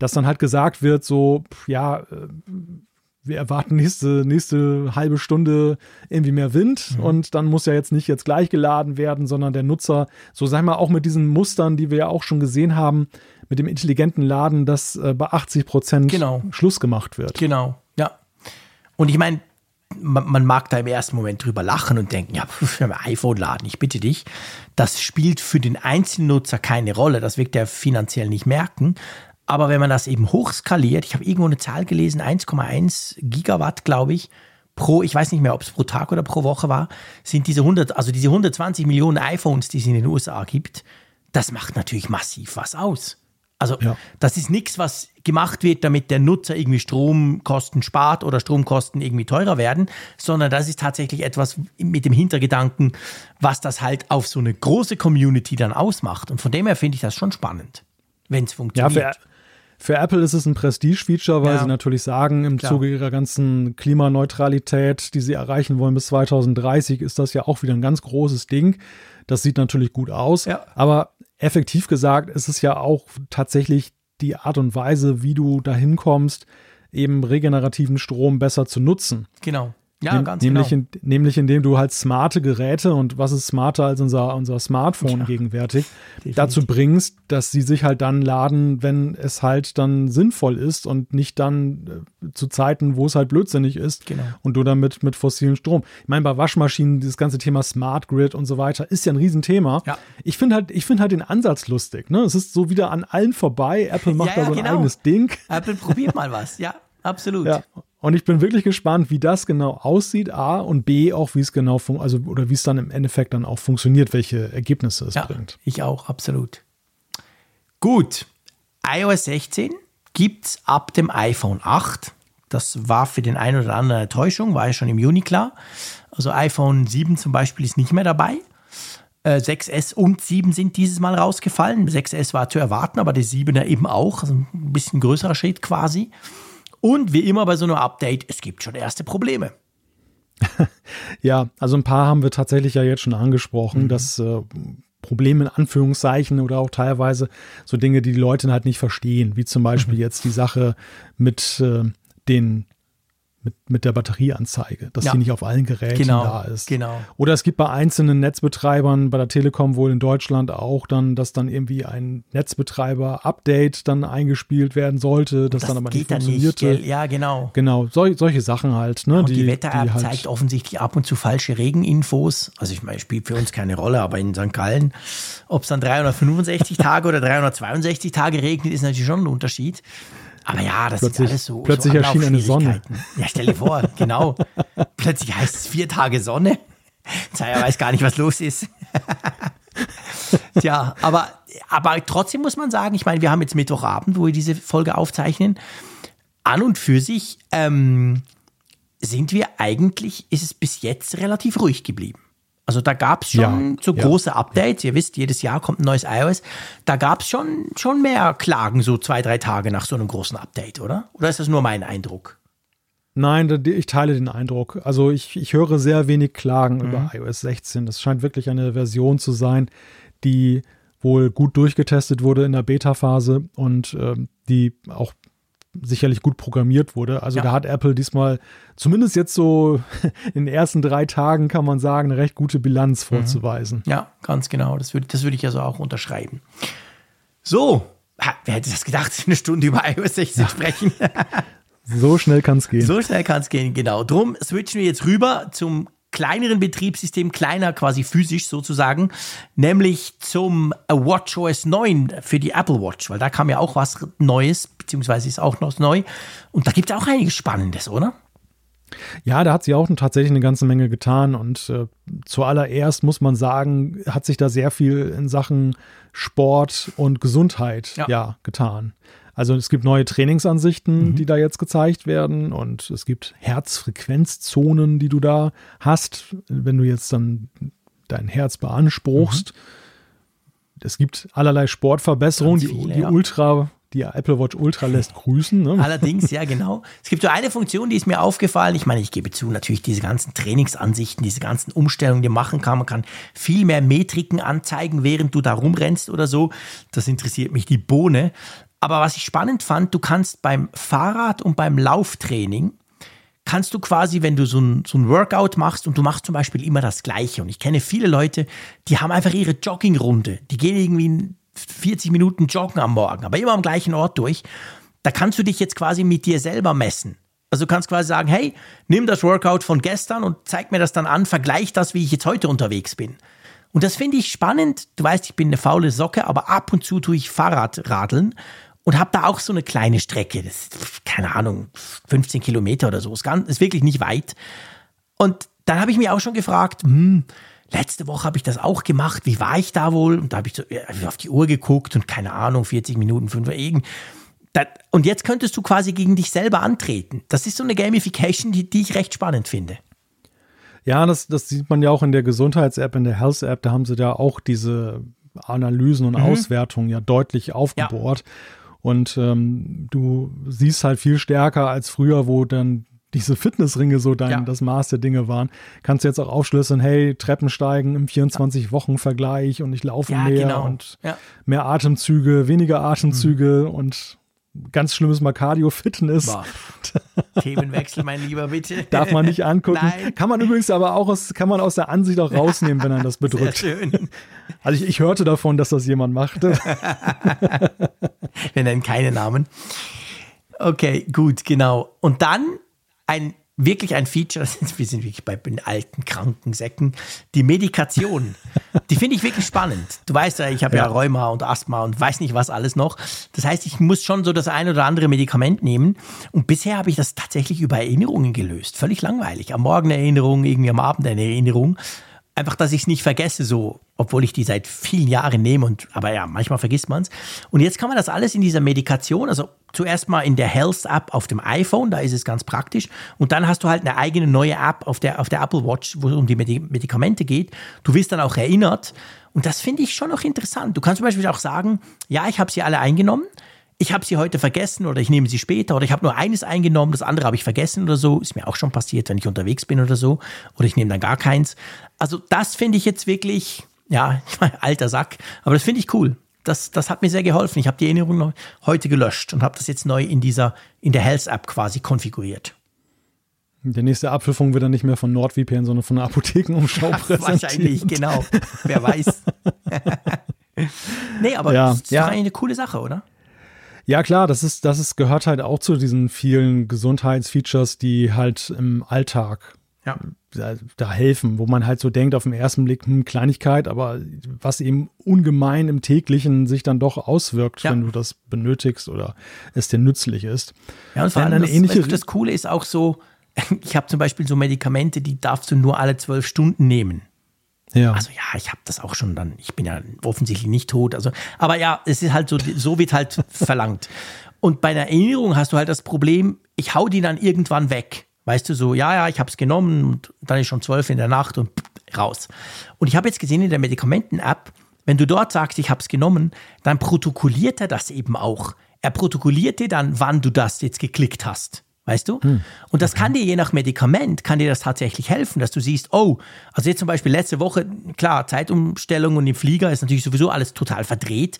Dass dann halt gesagt wird, so, ja, äh, wir erwarten nächste, nächste halbe Stunde irgendwie mehr Wind mhm. und dann muss ja jetzt nicht jetzt gleich geladen werden, sondern der Nutzer, so sagen wir auch mit diesen Mustern, die wir ja auch schon gesehen haben, mit dem intelligenten Laden, dass äh, bei 80 Prozent genau. Schluss gemacht wird. Genau, ja. Und ich meine, man, man, mag da im ersten Moment drüber lachen und denken, ja, für ein iPhone laden, ich bitte dich. Das spielt für den Einzelnutzer keine Rolle, das wird er finanziell nicht merken. Aber wenn man das eben hochskaliert, ich habe irgendwo eine Zahl gelesen, 1,1 Gigawatt, glaube ich, pro, ich weiß nicht mehr, ob es pro Tag oder pro Woche war, sind diese 100, also diese 120 Millionen iPhones, die es in den USA gibt, das macht natürlich massiv was aus. Also ja. das ist nichts, was gemacht wird, damit der Nutzer irgendwie Stromkosten spart oder Stromkosten irgendwie teurer werden, sondern das ist tatsächlich etwas mit dem Hintergedanken, was das halt auf so eine große Community dann ausmacht. Und von dem her finde ich das schon spannend, wenn es funktioniert. Ja, für Apple ist es ein Prestige-Feature, weil ja. sie natürlich sagen, im Klar. Zuge ihrer ganzen Klimaneutralität, die sie erreichen wollen bis 2030, ist das ja auch wieder ein ganz großes Ding. Das sieht natürlich gut aus. Ja. Aber effektiv gesagt ist es ja auch tatsächlich die Art und Weise, wie du dahin kommst, eben regenerativen Strom besser zu nutzen. Genau. Ja, Nem ganz nämlich genau. In, nämlich indem du halt smarte Geräte und was ist smarter als unser, unser Smartphone ja, gegenwärtig, definitiv. dazu bringst, dass sie sich halt dann laden, wenn es halt dann sinnvoll ist und nicht dann äh, zu Zeiten, wo es halt blödsinnig ist genau. und du damit mit fossilen Strom. Ich meine, bei Waschmaschinen, dieses ganze Thema Smart Grid und so weiter, ist ja ein Riesenthema. Ja. Ich finde halt, ich finde halt den Ansatz lustig. Ne? Es ist so wieder an allen vorbei. Apple macht ja, da so ein genau. eigenes Ding. Apple probiert mal was, ja. Absolut. Ja. Und ich bin wirklich gespannt, wie das genau aussieht, A und B auch, wie es genau also oder wie es dann im Endeffekt dann auch funktioniert, welche Ergebnisse es ja, bringt. Ich auch, absolut. Gut. iOS 16 gibt es ab dem iPhone 8. Das war für den einen oder anderen eine Täuschung, war ja schon im Juni klar. Also iPhone 7 zum Beispiel ist nicht mehr dabei. 6S äh, und 7 sind dieses Mal rausgefallen. 6S war zu erwarten, aber der 7er eben auch. Also ein bisschen größerer Schritt quasi. Und wie immer bei so einem Update, es gibt schon erste Probleme. ja, also ein paar haben wir tatsächlich ja jetzt schon angesprochen, mhm. dass äh, Probleme in Anführungszeichen oder auch teilweise so Dinge, die die Leute halt nicht verstehen, wie zum Beispiel mhm. jetzt die Sache mit äh, den mit, mit der Batterieanzeige, dass ja. die nicht auf allen Geräten genau, da ist. Genau. Oder es gibt bei einzelnen Netzbetreibern, bei der Telekom wohl in Deutschland auch dann, dass dann irgendwie ein Netzbetreiber-Update dann eingespielt werden sollte, das, das dann aber nicht funktionierte. Nicht, ja, genau. Genau, sol solche Sachen halt. Ne, Und die, die Wetter-App halt zeigt offensichtlich ab und zu falsche Regeninfos. Also ich meine, spielt für uns keine Rolle, aber in St. Gallen, ob es dann 365 Tage oder 362 Tage regnet, ist natürlich schon ein Unterschied. Aber ja, das plötzlich, ist alles so. Plötzlich so erschien eine Sonne. Ja, stell dir vor, genau. plötzlich heißt es vier Tage Sonne. Zaya weiß gar nicht, was los ist. Tja, aber, aber trotzdem muss man sagen, ich meine, wir haben jetzt Mittwochabend, wo wir diese Folge aufzeichnen. An und für sich ähm, sind wir eigentlich, ist es bis jetzt relativ ruhig geblieben. Also da gab es schon ja, so große ja. Updates. Ihr wisst, jedes Jahr kommt ein neues iOS. Da gab es schon, schon mehr Klagen, so zwei, drei Tage nach so einem großen Update, oder? Oder ist das nur mein Eindruck? Nein, ich teile den Eindruck. Also ich, ich höre sehr wenig Klagen mhm. über iOS 16. Das scheint wirklich eine Version zu sein, die wohl gut durchgetestet wurde in der Beta-Phase und äh, die auch sicherlich gut programmiert wurde. Also ja. da hat Apple diesmal zumindest jetzt so in den ersten drei Tagen kann man sagen, eine recht gute Bilanz mhm. vorzuweisen. Ja, ganz genau. Das würde das würd ich also auch unterschreiben. So, wer hätte das gedacht, eine Stunde über iOS 16 ja. sprechen? so schnell kann es gehen. So schnell kann es gehen, genau. Drum switchen wir jetzt rüber zum kleineren Betriebssystem, kleiner quasi physisch sozusagen, nämlich zum WatchOS 9 für die Apple Watch, weil da kam ja auch was Neues, beziehungsweise ist auch noch neu. Und da gibt es auch einiges Spannendes, oder? Ja, da hat sie auch tatsächlich eine ganze Menge getan und äh, zuallererst muss man sagen, hat sich da sehr viel in Sachen Sport und Gesundheit ja, ja getan. Also es gibt neue Trainingsansichten, mhm. die da jetzt gezeigt werden und es gibt Herzfrequenzzonen, die du da hast, wenn du jetzt dann dein Herz beanspruchst. Mhm. Es gibt allerlei Sportverbesserungen, viele, die, die ja. Ultra die Apple Watch Ultra lässt grüßen. Ne? Allerdings, ja, genau. Es gibt so eine Funktion, die ist mir aufgefallen. Ich meine, ich gebe zu, natürlich diese ganzen Trainingsansichten, diese ganzen Umstellungen, die man machen kann. Man kann viel mehr Metriken anzeigen, während du da rumrennst oder so. Das interessiert mich die Bohne. Aber was ich spannend fand, du kannst beim Fahrrad und beim Lauftraining kannst du quasi, wenn du so ein, so ein Workout machst und du machst zum Beispiel immer das Gleiche. Und ich kenne viele Leute, die haben einfach ihre Joggingrunde. Die gehen irgendwie 40 Minuten joggen am Morgen, aber immer am gleichen Ort durch, da kannst du dich jetzt quasi mit dir selber messen. Also du kannst quasi sagen, hey, nimm das Workout von gestern und zeig mir das dann an, vergleich das, wie ich jetzt heute unterwegs bin. Und das finde ich spannend. Du weißt, ich bin eine faule Socke, aber ab und zu tue ich Fahrradradeln und habe da auch so eine kleine Strecke. Das ist, keine Ahnung, 15 Kilometer oder so. Ist, ganz, ist wirklich nicht weit. Und dann habe ich mir auch schon gefragt, hm, letzte Woche habe ich das auch gemacht. Wie war ich da wohl? Und da habe ich so auf die Uhr geguckt und keine Ahnung, 40 Minuten, 5 irgend. Und jetzt könntest du quasi gegen dich selber antreten. Das ist so eine Gamification, die, die ich recht spannend finde. Ja, das, das sieht man ja auch in der Gesundheits-App, in der Health-App. Da haben sie da auch diese Analysen und mhm. Auswertungen ja deutlich aufgebohrt. Ja. Und ähm, du siehst halt viel stärker als früher, wo dann diese Fitnessringe so dein, ja. das Maß der Dinge waren, kannst du jetzt auch aufschlüsseln, hey, Treppensteigen im 24-Wochen-Vergleich und ich laufe ja, mehr genau. und ja. mehr Atemzüge, weniger Atemzüge mhm. und ganz schlimmes mal Cardio-Fitness. Themenwechsel, mein Lieber, bitte. Darf man nicht angucken. Nein. Kann man übrigens aber auch aus, kann man aus der Ansicht auch rausnehmen, wenn er das bedrückt. Sehr schön. Also ich, ich hörte davon, dass das jemand machte. Wir nennen keine Namen. Okay, gut, genau. Und dann ein wirklich ein Feature, wir sind wirklich bei den alten, kranken Säcken, die Medikation. die finde ich wirklich spannend. Du weißt ja, ich habe ja. ja Rheuma und Asthma und weiß nicht was alles noch. Das heißt, ich muss schon so das ein oder andere Medikament nehmen. Und bisher habe ich das tatsächlich über Erinnerungen gelöst. Völlig langweilig. Am Morgen eine Erinnerung, irgendwie am Abend eine Erinnerung. Einfach, dass ich es nicht vergesse, so, obwohl ich die seit vielen Jahren nehme und, aber ja, manchmal vergisst man es. Und jetzt kann man das alles in dieser Medikation, also zuerst mal in der Health App auf dem iPhone, da ist es ganz praktisch. Und dann hast du halt eine eigene neue App auf der, auf der Apple Watch, wo es um die Medikamente geht. Du wirst dann auch erinnert. Und das finde ich schon noch interessant. Du kannst zum Beispiel auch sagen, ja, ich habe sie alle eingenommen ich habe sie heute vergessen oder ich nehme sie später oder ich habe nur eines eingenommen, das andere habe ich vergessen oder so. Ist mir auch schon passiert, wenn ich unterwegs bin oder so. Oder ich nehme dann gar keins. Also das finde ich jetzt wirklich, ja, ich meine, alter Sack, aber das finde ich cool. Das, das hat mir sehr geholfen. Ich habe die Erinnerung noch heute gelöscht und habe das jetzt neu in dieser, in der Health App quasi konfiguriert. Der nächste Apfelfunk wird dann nicht mehr von NordVPN, sondern von der Apothekenumschau ja. Wahrscheinlich, genau. Wer weiß. nee, aber ja, das ist ja. eigentlich eine coole Sache, oder? Ja, klar, das ist, das ist, gehört halt auch zu diesen vielen Gesundheitsfeatures, die halt im Alltag ja. da, da, helfen, wo man halt so denkt auf den ersten Blick, hm, Kleinigkeit, aber was eben ungemein im täglichen sich dann doch auswirkt, ja. wenn du das benötigst oder es dir nützlich ist. Ja, und vor allem eine das, ähnliche das Coole ist auch so, ich habe zum Beispiel so Medikamente, die darfst du nur alle zwölf Stunden nehmen. Ja. Also ja, ich habe das auch schon dann, ich bin ja offensichtlich nicht tot. Also, aber ja, es ist halt so, so wird halt verlangt. Und bei einer Erinnerung hast du halt das Problem, ich hau die dann irgendwann weg. Weißt du, so, ja, ja, ich habe es genommen und dann ist schon zwölf in der Nacht und raus. Und ich habe jetzt gesehen in der Medikamenten-App, wenn du dort sagst, ich habe es genommen, dann protokolliert er das eben auch. Er protokolliert dir dann, wann du das jetzt geklickt hast. Weißt du? Hm. Und das kann dir je nach Medikament, kann dir das tatsächlich helfen, dass du siehst, oh, also jetzt zum Beispiel letzte Woche, klar, Zeitumstellung und im Flieger ist natürlich sowieso alles total verdreht.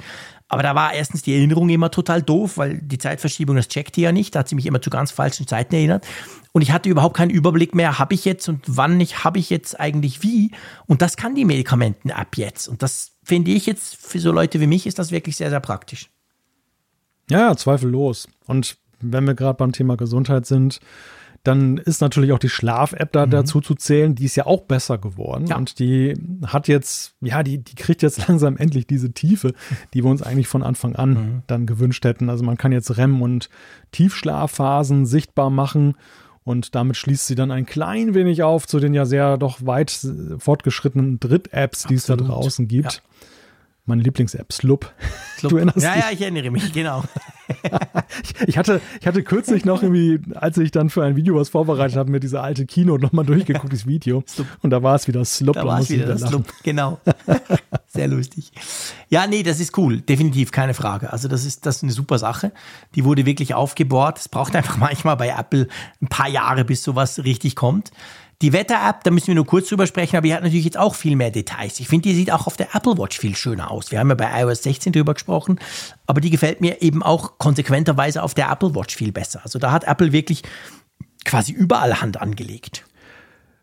Aber da war erstens die Erinnerung immer total doof, weil die Zeitverschiebung, das checkt die ja nicht. Da hat sie mich immer zu ganz falschen Zeiten erinnert. Und ich hatte überhaupt keinen Überblick mehr, habe ich jetzt und wann nicht, habe ich jetzt eigentlich wie. Und das kann die Medikamenten ab jetzt. Und das finde ich jetzt, für so Leute wie mich, ist das wirklich sehr, sehr praktisch. Ja, zweifellos. Und wenn wir gerade beim Thema Gesundheit sind, Dann ist natürlich auch die Schlaf-App da mhm. dazu zu zählen. Die ist ja auch besser geworden. Ja. Und die hat jetzt, ja, die, die kriegt jetzt langsam endlich diese Tiefe, die wir uns eigentlich von Anfang an mhm. dann gewünscht hätten. Also man kann jetzt REM und Tiefschlafphasen sichtbar machen. Und damit schließt sie dann ein klein wenig auf zu den ja sehr doch weit fortgeschrittenen Dritt-Apps, die es da draußen gibt. Ja meine Lieblings-App, Slup. Du erinnerst ja, dich? ja, ich erinnere mich, genau. ich, hatte, ich hatte kürzlich noch irgendwie, als ich dann für ein Video was vorbereitet habe, mir diese alte Kino nochmal durchgeguckt, das Video. Slup. Und da war es wieder Slup. Da war es wieder das Slup, genau. Sehr lustig. Ja, nee, das ist cool, definitiv, keine Frage. Also das ist, das ist eine super Sache. Die wurde wirklich aufgebohrt. Es braucht einfach manchmal bei Apple ein paar Jahre, bis sowas richtig kommt. Die Wetter-App, da müssen wir nur kurz drüber sprechen, aber die hat natürlich jetzt auch viel mehr Details. Ich finde, die sieht auch auf der Apple Watch viel schöner aus. Wir haben ja bei iOS 16 drüber gesprochen, aber die gefällt mir eben auch konsequenterweise auf der Apple Watch viel besser. Also da hat Apple wirklich quasi überall Hand angelegt.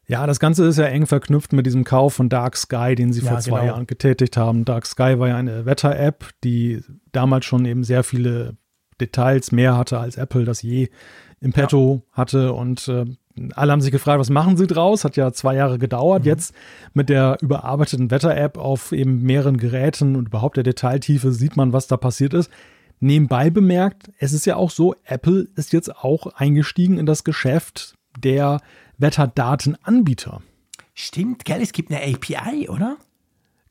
Ja, das Ganze ist ja eng verknüpft mit diesem Kauf von Dark Sky, den sie ja, vor zwei genau. Jahren getätigt haben. Dark Sky war ja eine Wetter-App, die damals schon eben sehr viele Details mehr hatte, als Apple das je im Petto ja. hatte. Und äh, alle haben sich gefragt, was machen sie draus? Hat ja zwei Jahre gedauert. Mhm. Jetzt mit der überarbeiteten Wetter-App auf eben mehreren Geräten und überhaupt der Detailtiefe sieht man, was da passiert ist. Nebenbei bemerkt, es ist ja auch so, Apple ist jetzt auch eingestiegen in das Geschäft der Wetterdatenanbieter. Stimmt, gell? Es gibt eine API, oder?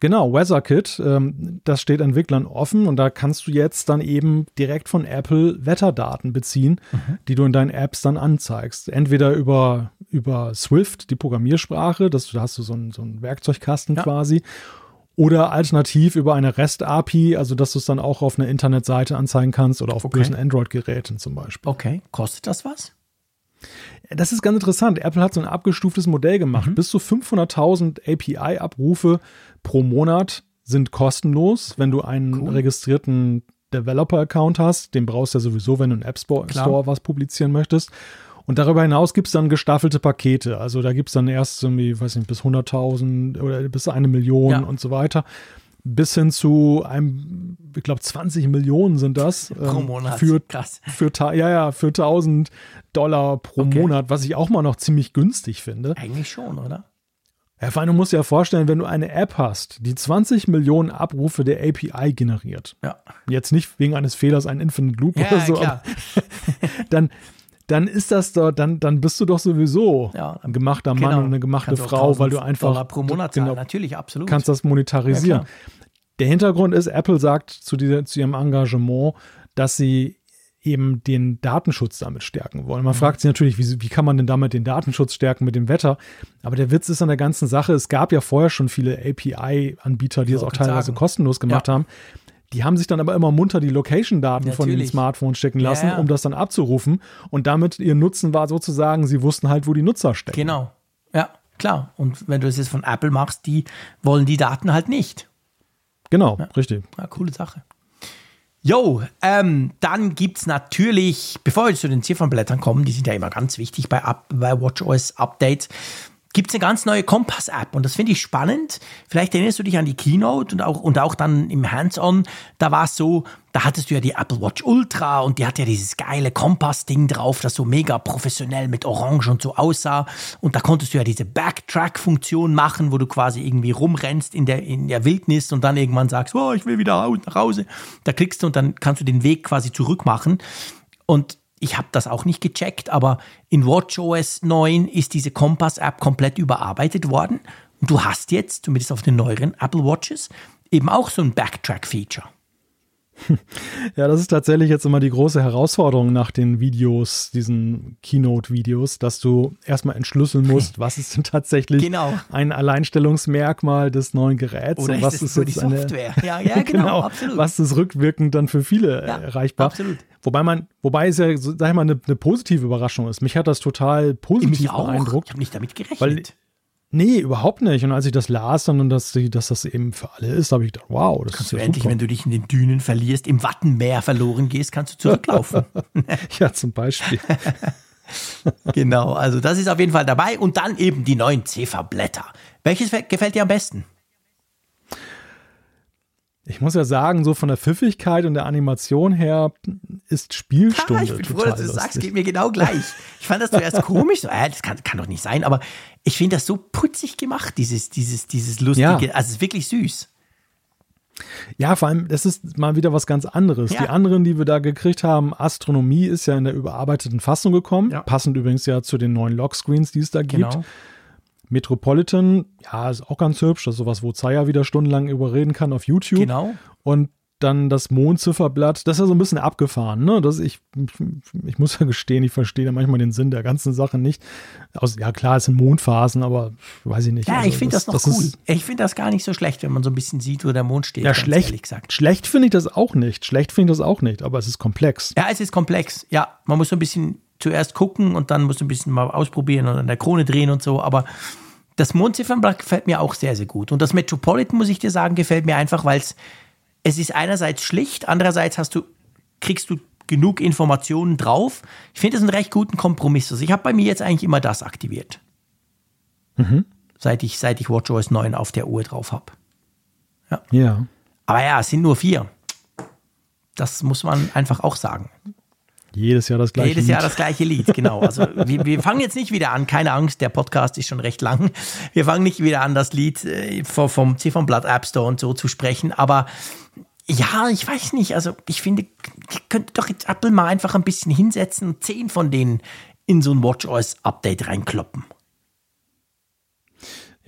Genau, WeatherKit, ähm, das steht Entwicklern offen und da kannst du jetzt dann eben direkt von Apple Wetterdaten beziehen, mhm. die du in deinen Apps dann anzeigst. Entweder über, über Swift, die Programmiersprache, das, da hast du so einen, so einen Werkzeugkasten ja. quasi, oder alternativ über eine REST-API, also dass du es dann auch auf einer Internetseite anzeigen kannst oder auf okay. bösen Android-Geräten zum Beispiel. Okay, kostet das was? Das ist ganz interessant. Apple hat so ein abgestuftes Modell gemacht. Mhm. Bis zu 500.000 API-Abrufe pro Monat sind kostenlos, wenn du einen cool. registrierten Developer-Account hast. Den brauchst du ja sowieso, wenn du im App Store, Store was publizieren möchtest. Und darüber hinaus gibt es dann gestaffelte Pakete. Also da gibt es dann erst irgendwie, weiß nicht, bis 100.000 oder bis eine Million ja. und so weiter. Bis hin zu einem, ich glaube, 20 Millionen sind das. Pro ähm, Monat. Für, Krass. Für, ja, ja, für 1000 Dollar pro okay. Monat, was ich auch mal noch ziemlich günstig finde. Eigentlich schon, oder? Vor allem, du musst dir ja vorstellen, wenn du eine App hast, die 20 Millionen Abrufe der API generiert, ja. jetzt nicht wegen eines Fehlers ein Infinite Loop ja, oder so, dann, dann ist das doch, dann, dann bist du doch sowieso ja, ein gemachter Mann genau. und eine gemachte Frau, weil du einfach Dollar pro Monat genau, natürlich absolut kannst das monetarisieren. Der Hintergrund ist, Apple sagt zu, dieser, zu ihrem Engagement, dass sie eben den Datenschutz damit stärken wollen. Man mhm. fragt sich natürlich, wie, wie, kann man denn damit den Datenschutz stärken mit dem Wetter? Aber der Witz ist an der ganzen Sache, es gab ja vorher schon viele API-Anbieter, die es auch teilweise sagen. kostenlos gemacht ja. haben. Die haben sich dann aber immer munter die Location-Daten von den Smartphones stecken lassen, ja, ja. um das dann abzurufen. Und damit ihr Nutzen war sozusagen, sie wussten halt, wo die Nutzer stecken. Genau. Ja, klar. Und wenn du es jetzt von Apple machst, die wollen die Daten halt nicht. Genau, richtig. Ja, coole Sache. Jo, ähm, dann gibt es natürlich, bevor wir zu den Ziffernblättern kommen, die sind ja immer ganz wichtig bei, bei WatchOS Updates, gibt es eine ganz neue Kompass-App und das finde ich spannend. Vielleicht erinnerst du dich an die Keynote und auch, und auch dann im Hands-on, da war es so, da hattest du ja die Apple Watch Ultra und die hat ja dieses geile Kompass-Ding drauf, das so mega professionell mit Orange und so aussah. Und da konntest du ja diese Backtrack-Funktion machen, wo du quasi irgendwie rumrennst in der, in der Wildnis und dann irgendwann sagst, oh, ich will wieder nach Hause. Da klickst du und dann kannst du den Weg quasi zurück machen. Und ich habe das auch nicht gecheckt, aber in WatchOS 9 ist diese Kompass-App komplett überarbeitet worden. Und du hast jetzt, zumindest auf den neueren Apple Watches, eben auch so ein Backtrack-Feature. Ja, das ist tatsächlich jetzt immer die große Herausforderung nach den Videos, diesen Keynote-Videos, dass du erstmal entschlüsseln musst, was ist denn tatsächlich genau. ein Alleinstellungsmerkmal des neuen Geräts Oder und was ist, ist jetzt die Software. Eine, ja, ja, genau, genau, absolut. Was ist rückwirkend dann für viele ja, erreichbar. Absolut. Wobei man, wobei es ja, sag ich mal, eine, eine positive Überraschung ist. Mich hat das total positiv beeindruckt. Ich habe nicht damit gerechnet. Weil Nee, überhaupt nicht. Und als ich das las dann und dass, dass das eben für alle ist, habe ich gedacht, wow, das kannst ist ja du endlich, wenn du dich in den Dünen verlierst, im Wattenmeer verloren gehst, kannst du zurücklaufen. ja, zum Beispiel. genau, also das ist auf jeden Fall dabei. Und dann eben die neuen Zifferblätter. Welches gefällt dir am besten? Ich muss ja sagen, so von der Pfiffigkeit und der Animation her ist Spielstunde. Ich bin froh, dass du das sagst, geht mir genau gleich. Ich fand das zuerst komisch, so, äh, das kann, kann, doch nicht sein, aber ich finde das so putzig gemacht, dieses, dieses, dieses lustige, ja. also es ist wirklich süß. Ja, vor allem, das ist mal wieder was ganz anderes. Ja. Die anderen, die wir da gekriegt haben, Astronomie ist ja in der überarbeiteten Fassung gekommen, ja. passend übrigens ja zu den neuen Lockscreens, die es da gibt. Genau. Metropolitan, ja, ist auch ganz hübsch. Das ist sowas, wo Zaya wieder stundenlang überreden kann auf YouTube. Genau. Und dann das Mondzifferblatt, das ist ja so ein bisschen abgefahren, ne? Das ich, ich muss ja gestehen, ich verstehe da manchmal den Sinn der ganzen Sache nicht. Aus, ja, klar, es sind Mondphasen, aber weiß ich nicht. Ja, also, ich finde das, das, noch das cool. Ist, ich finde das gar nicht so schlecht, wenn man so ein bisschen sieht, wo der Mond steht. Ja, schlecht, schlecht finde ich das auch nicht. Schlecht finde ich das auch nicht, aber es ist komplex. Ja, es ist komplex. Ja, man muss so ein bisschen zuerst gucken und dann muss ein bisschen mal ausprobieren und an der Krone drehen und so, aber das Mondziffernblatt gefällt mir auch sehr, sehr gut. Und das Metropolitan, muss ich dir sagen, gefällt mir einfach, weil es es ist einerseits schlicht, andererseits hast du, kriegst du genug Informationen drauf. Ich finde es einen recht guten Kompromiss. Also ich habe bei mir jetzt eigentlich immer das aktiviert. Mhm. Seit ich, seit ich WatchOS 9 auf der Uhr drauf habe. Ja. ja. Aber ja, es sind nur vier. Das muss man einfach auch sagen. Jedes Jahr das gleiche Jedes Lied. Jahr das gleiche Lied, genau. Also wir, wir, fangen jetzt nicht wieder an, keine Angst, der Podcast ist schon recht lang. Wir fangen nicht wieder an, das Lied äh, vom Ziffernblatt App Store und so zu sprechen, aber ja, ich weiß nicht. Also ich finde, ihr könnt doch jetzt Apple mal einfach ein bisschen hinsetzen und zehn von denen in so ein WatchOS-Update reinkloppen.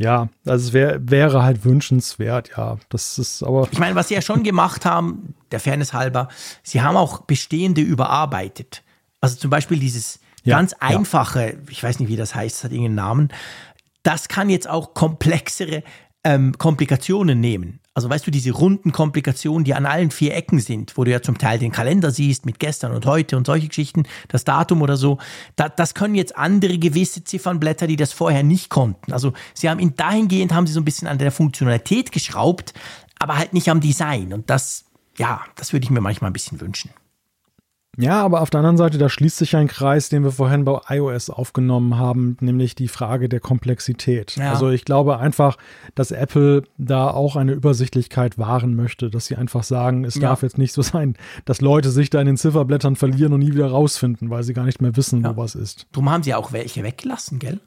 Ja, also es wär, wäre halt wünschenswert, ja. Das ist aber. Ich meine, was sie ja schon gemacht haben, der Fairness halber, sie haben auch bestehende überarbeitet. Also zum Beispiel dieses ja, ganz einfache, ja. ich weiß nicht, wie das heißt, das hat irgendeinen Namen, das kann jetzt auch komplexere ähm, Komplikationen nehmen. Also weißt du, diese runden Komplikationen, die an allen vier Ecken sind, wo du ja zum Teil den Kalender siehst mit gestern und heute und solche Geschichten, das Datum oder so, da, das können jetzt andere gewisse Ziffernblätter, die das vorher nicht konnten. Also sie haben in dahingehend haben sie so ein bisschen an der Funktionalität geschraubt, aber halt nicht am Design. Und das, ja, das würde ich mir manchmal ein bisschen wünschen. Ja, aber auf der anderen Seite, da schließt sich ein Kreis, den wir vorhin bei iOS aufgenommen haben, nämlich die Frage der Komplexität. Ja. Also ich glaube einfach, dass Apple da auch eine Übersichtlichkeit wahren möchte, dass sie einfach sagen, es ja. darf jetzt nicht so sein, dass Leute sich da in den Zifferblättern verlieren und nie wieder rausfinden, weil sie gar nicht mehr wissen, ja. wo was ist. Drum haben sie auch welche weggelassen, gell?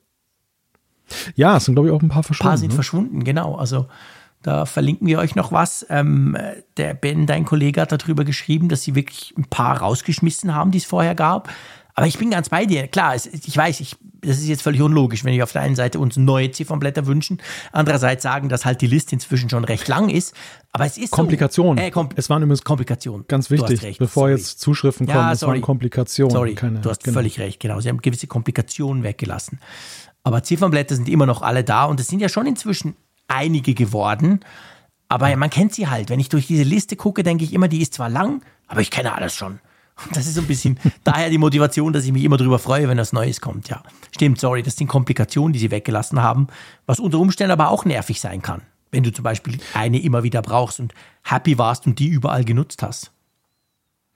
Ja, es sind glaube ich auch ein paar verschwunden. Ein paar sind ne? verschwunden, genau. Also da verlinken wir euch noch was. Ähm, der Ben, dein Kollege, hat darüber geschrieben, dass sie wirklich ein paar rausgeschmissen haben, die es vorher gab. Aber ich bin ganz bei dir. Klar, es, ich weiß, ich, das ist jetzt völlig unlogisch, wenn wir auf der einen Seite uns neue Ziffernblätter wünschen, andererseits sagen, dass halt die Liste inzwischen schon recht lang ist. Aber es ist Komplikationen. So, äh, Kom es waren übrigens Komplikationen. Ganz wichtig, recht, bevor sorry. jetzt Zuschriften kommen, ja, es waren Komplikationen. Sorry, keine, du hast genau. völlig recht. Genau, sie haben gewisse Komplikationen weggelassen. Aber Ziffernblätter sind immer noch alle da und es sind ja schon inzwischen einige geworden. Aber man kennt sie halt. Wenn ich durch diese Liste gucke, denke ich immer, die ist zwar lang, aber ich kenne alles schon. Und das ist so ein bisschen daher die Motivation, dass ich mich immer darüber freue, wenn was Neues kommt. Ja, stimmt, sorry, das sind Komplikationen, die sie weggelassen haben, was unter Umständen aber auch nervig sein kann. Wenn du zum Beispiel eine immer wieder brauchst und happy warst und die überall genutzt hast.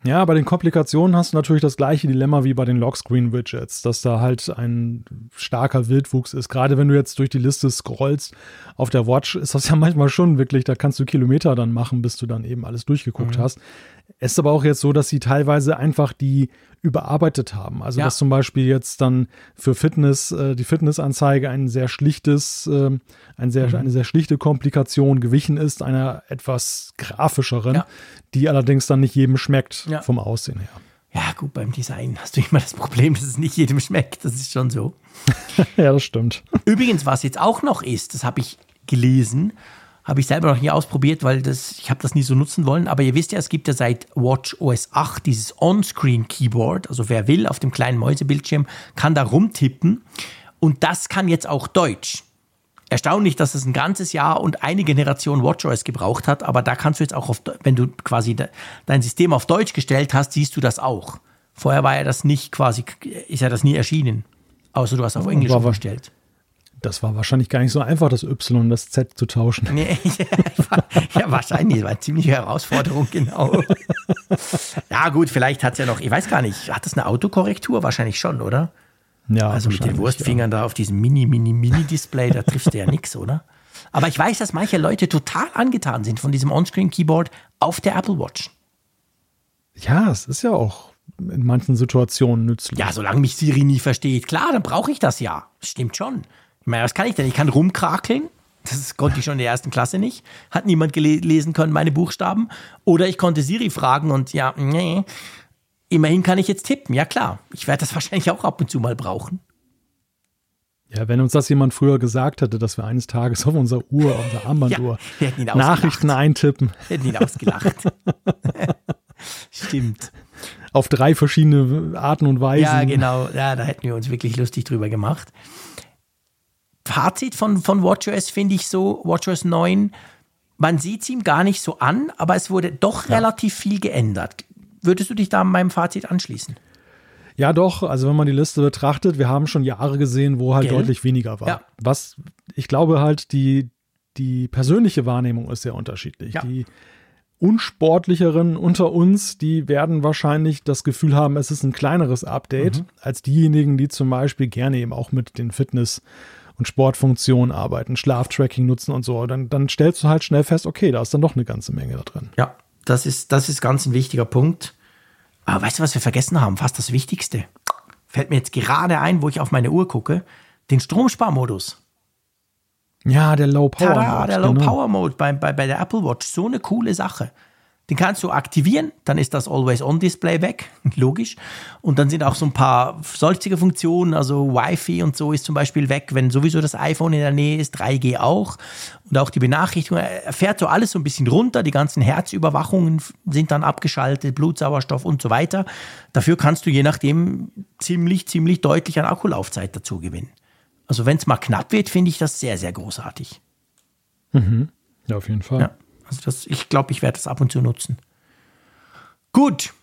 Ja, bei den Komplikationen hast du natürlich das gleiche Dilemma wie bei den Lockscreen-Widgets, dass da halt ein starker Wildwuchs ist. Gerade wenn du jetzt durch die Liste scrollst auf der Watch, ist das ja manchmal schon wirklich, da kannst du Kilometer dann machen, bis du dann eben alles durchgeguckt mhm. hast. Es ist aber auch jetzt so, dass sie teilweise einfach die überarbeitet haben. Also ja. dass zum Beispiel jetzt dann für Fitness äh, die Fitnessanzeige ein sehr schlichtes, äh, ein sehr, mhm. eine sehr schlichte Komplikation gewichen ist, einer etwas grafischeren, ja. die allerdings dann nicht jedem schmeckt ja. vom Aussehen her. Ja, gut, beim Design hast du immer das Problem, dass es nicht jedem schmeckt. Das ist schon so. ja, das stimmt. Übrigens, was jetzt auch noch ist, das habe ich gelesen, habe ich selber noch nie ausprobiert, weil das, ich habe das nie so nutzen wollen. Aber ihr wisst ja, es gibt ja seit Watch OS 8 dieses On-Screen-Keyboard. Also wer will auf dem kleinen Mäusebildschirm, kann da rumtippen. Und das kann jetzt auch Deutsch. Erstaunlich, dass es ein ganzes Jahr und eine Generation WatchOS gebraucht hat, aber da kannst du jetzt auch, auf, wenn du quasi dein System auf Deutsch gestellt hast, siehst du das auch. Vorher war ja das nicht quasi, ist ja das nie erschienen. Außer du hast auf Englisch umgestellt. Das war wahrscheinlich gar nicht so einfach, das Y und das Z zu tauschen. Nee, ja, wahrscheinlich. Das war eine ziemliche Herausforderung, genau. ja, gut, vielleicht hat es ja noch, ich weiß gar nicht, hat das eine Autokorrektur? Wahrscheinlich schon, oder? Ja, also mit den Wurstfingern ja. da auf diesem Mini, Mini, Mini-Display, da triffst du ja nichts, oder? Aber ich weiß, dass manche Leute total angetan sind von diesem On-Screen-Keyboard auf der Apple Watch. Ja, es ist ja auch in manchen Situationen nützlich. Ja, solange mich Siri nie versteht, klar, dann brauche ich das ja. Stimmt schon. Meine, was kann ich denn? Ich kann rumkrakeln. Das konnte ich schon in der ersten Klasse nicht. Hat niemand gelesen können, meine Buchstaben. Oder ich konnte Siri fragen und ja, nee. Immerhin kann ich jetzt tippen. Ja, klar. Ich werde das wahrscheinlich auch ab und zu mal brauchen. Ja, wenn uns das jemand früher gesagt hätte, dass wir eines Tages auf unserer Uhr, auf unserer Armbanduhr ja, Nachrichten eintippen. Hätten ihn ausgelacht. Stimmt. Auf drei verschiedene Arten und Weisen. Ja, genau. Ja, da hätten wir uns wirklich lustig drüber gemacht. Fazit von, von WatchOS finde ich so, WatchOS 9, man sieht es ihm gar nicht so an, aber es wurde doch ja. relativ viel geändert. Würdest du dich da meinem Fazit anschließen? Ja, doch. Also wenn man die Liste betrachtet, wir haben schon Jahre gesehen, wo halt Gell? deutlich weniger war. Ja. Was ich glaube halt, die, die persönliche Wahrnehmung ist sehr unterschiedlich. Ja. Die unsportlicheren unter uns, die werden wahrscheinlich das Gefühl haben, es ist ein kleineres Update, mhm. als diejenigen, die zum Beispiel gerne eben auch mit den Fitness- und Sportfunktionen arbeiten, Schlaftracking nutzen und so. Dann, dann stellst du halt schnell fest, okay, da ist dann doch eine ganze Menge da drin. Ja, das ist, das ist ganz ein wichtiger Punkt. Aber weißt du, was wir vergessen haben? Fast das Wichtigste. Fällt mir jetzt gerade ein, wo ich auf meine Uhr gucke. Den Stromsparmodus. Ja, der Low Power Mode. Der Low genau. Power Mode bei, bei, bei der Apple Watch. So eine coole Sache. Den kannst du aktivieren, dann ist das Always-On-Display weg, logisch. Und dann sind auch so ein paar sonstige Funktionen, also Wi-Fi und so ist zum Beispiel weg, wenn sowieso das iPhone in der Nähe ist, 3G auch. Und auch die Benachrichtigung, er fährt so alles so ein bisschen runter, die ganzen Herzüberwachungen sind dann abgeschaltet, Blutsauerstoff und so weiter. Dafür kannst du je nachdem ziemlich, ziemlich deutlich an Akkulaufzeit dazu gewinnen. Also wenn es mal knapp wird, finde ich das sehr, sehr großartig. Mhm. Ja, auf jeden Fall. Ja. Also das, ich glaube, ich werde das ab und zu nutzen. Gut,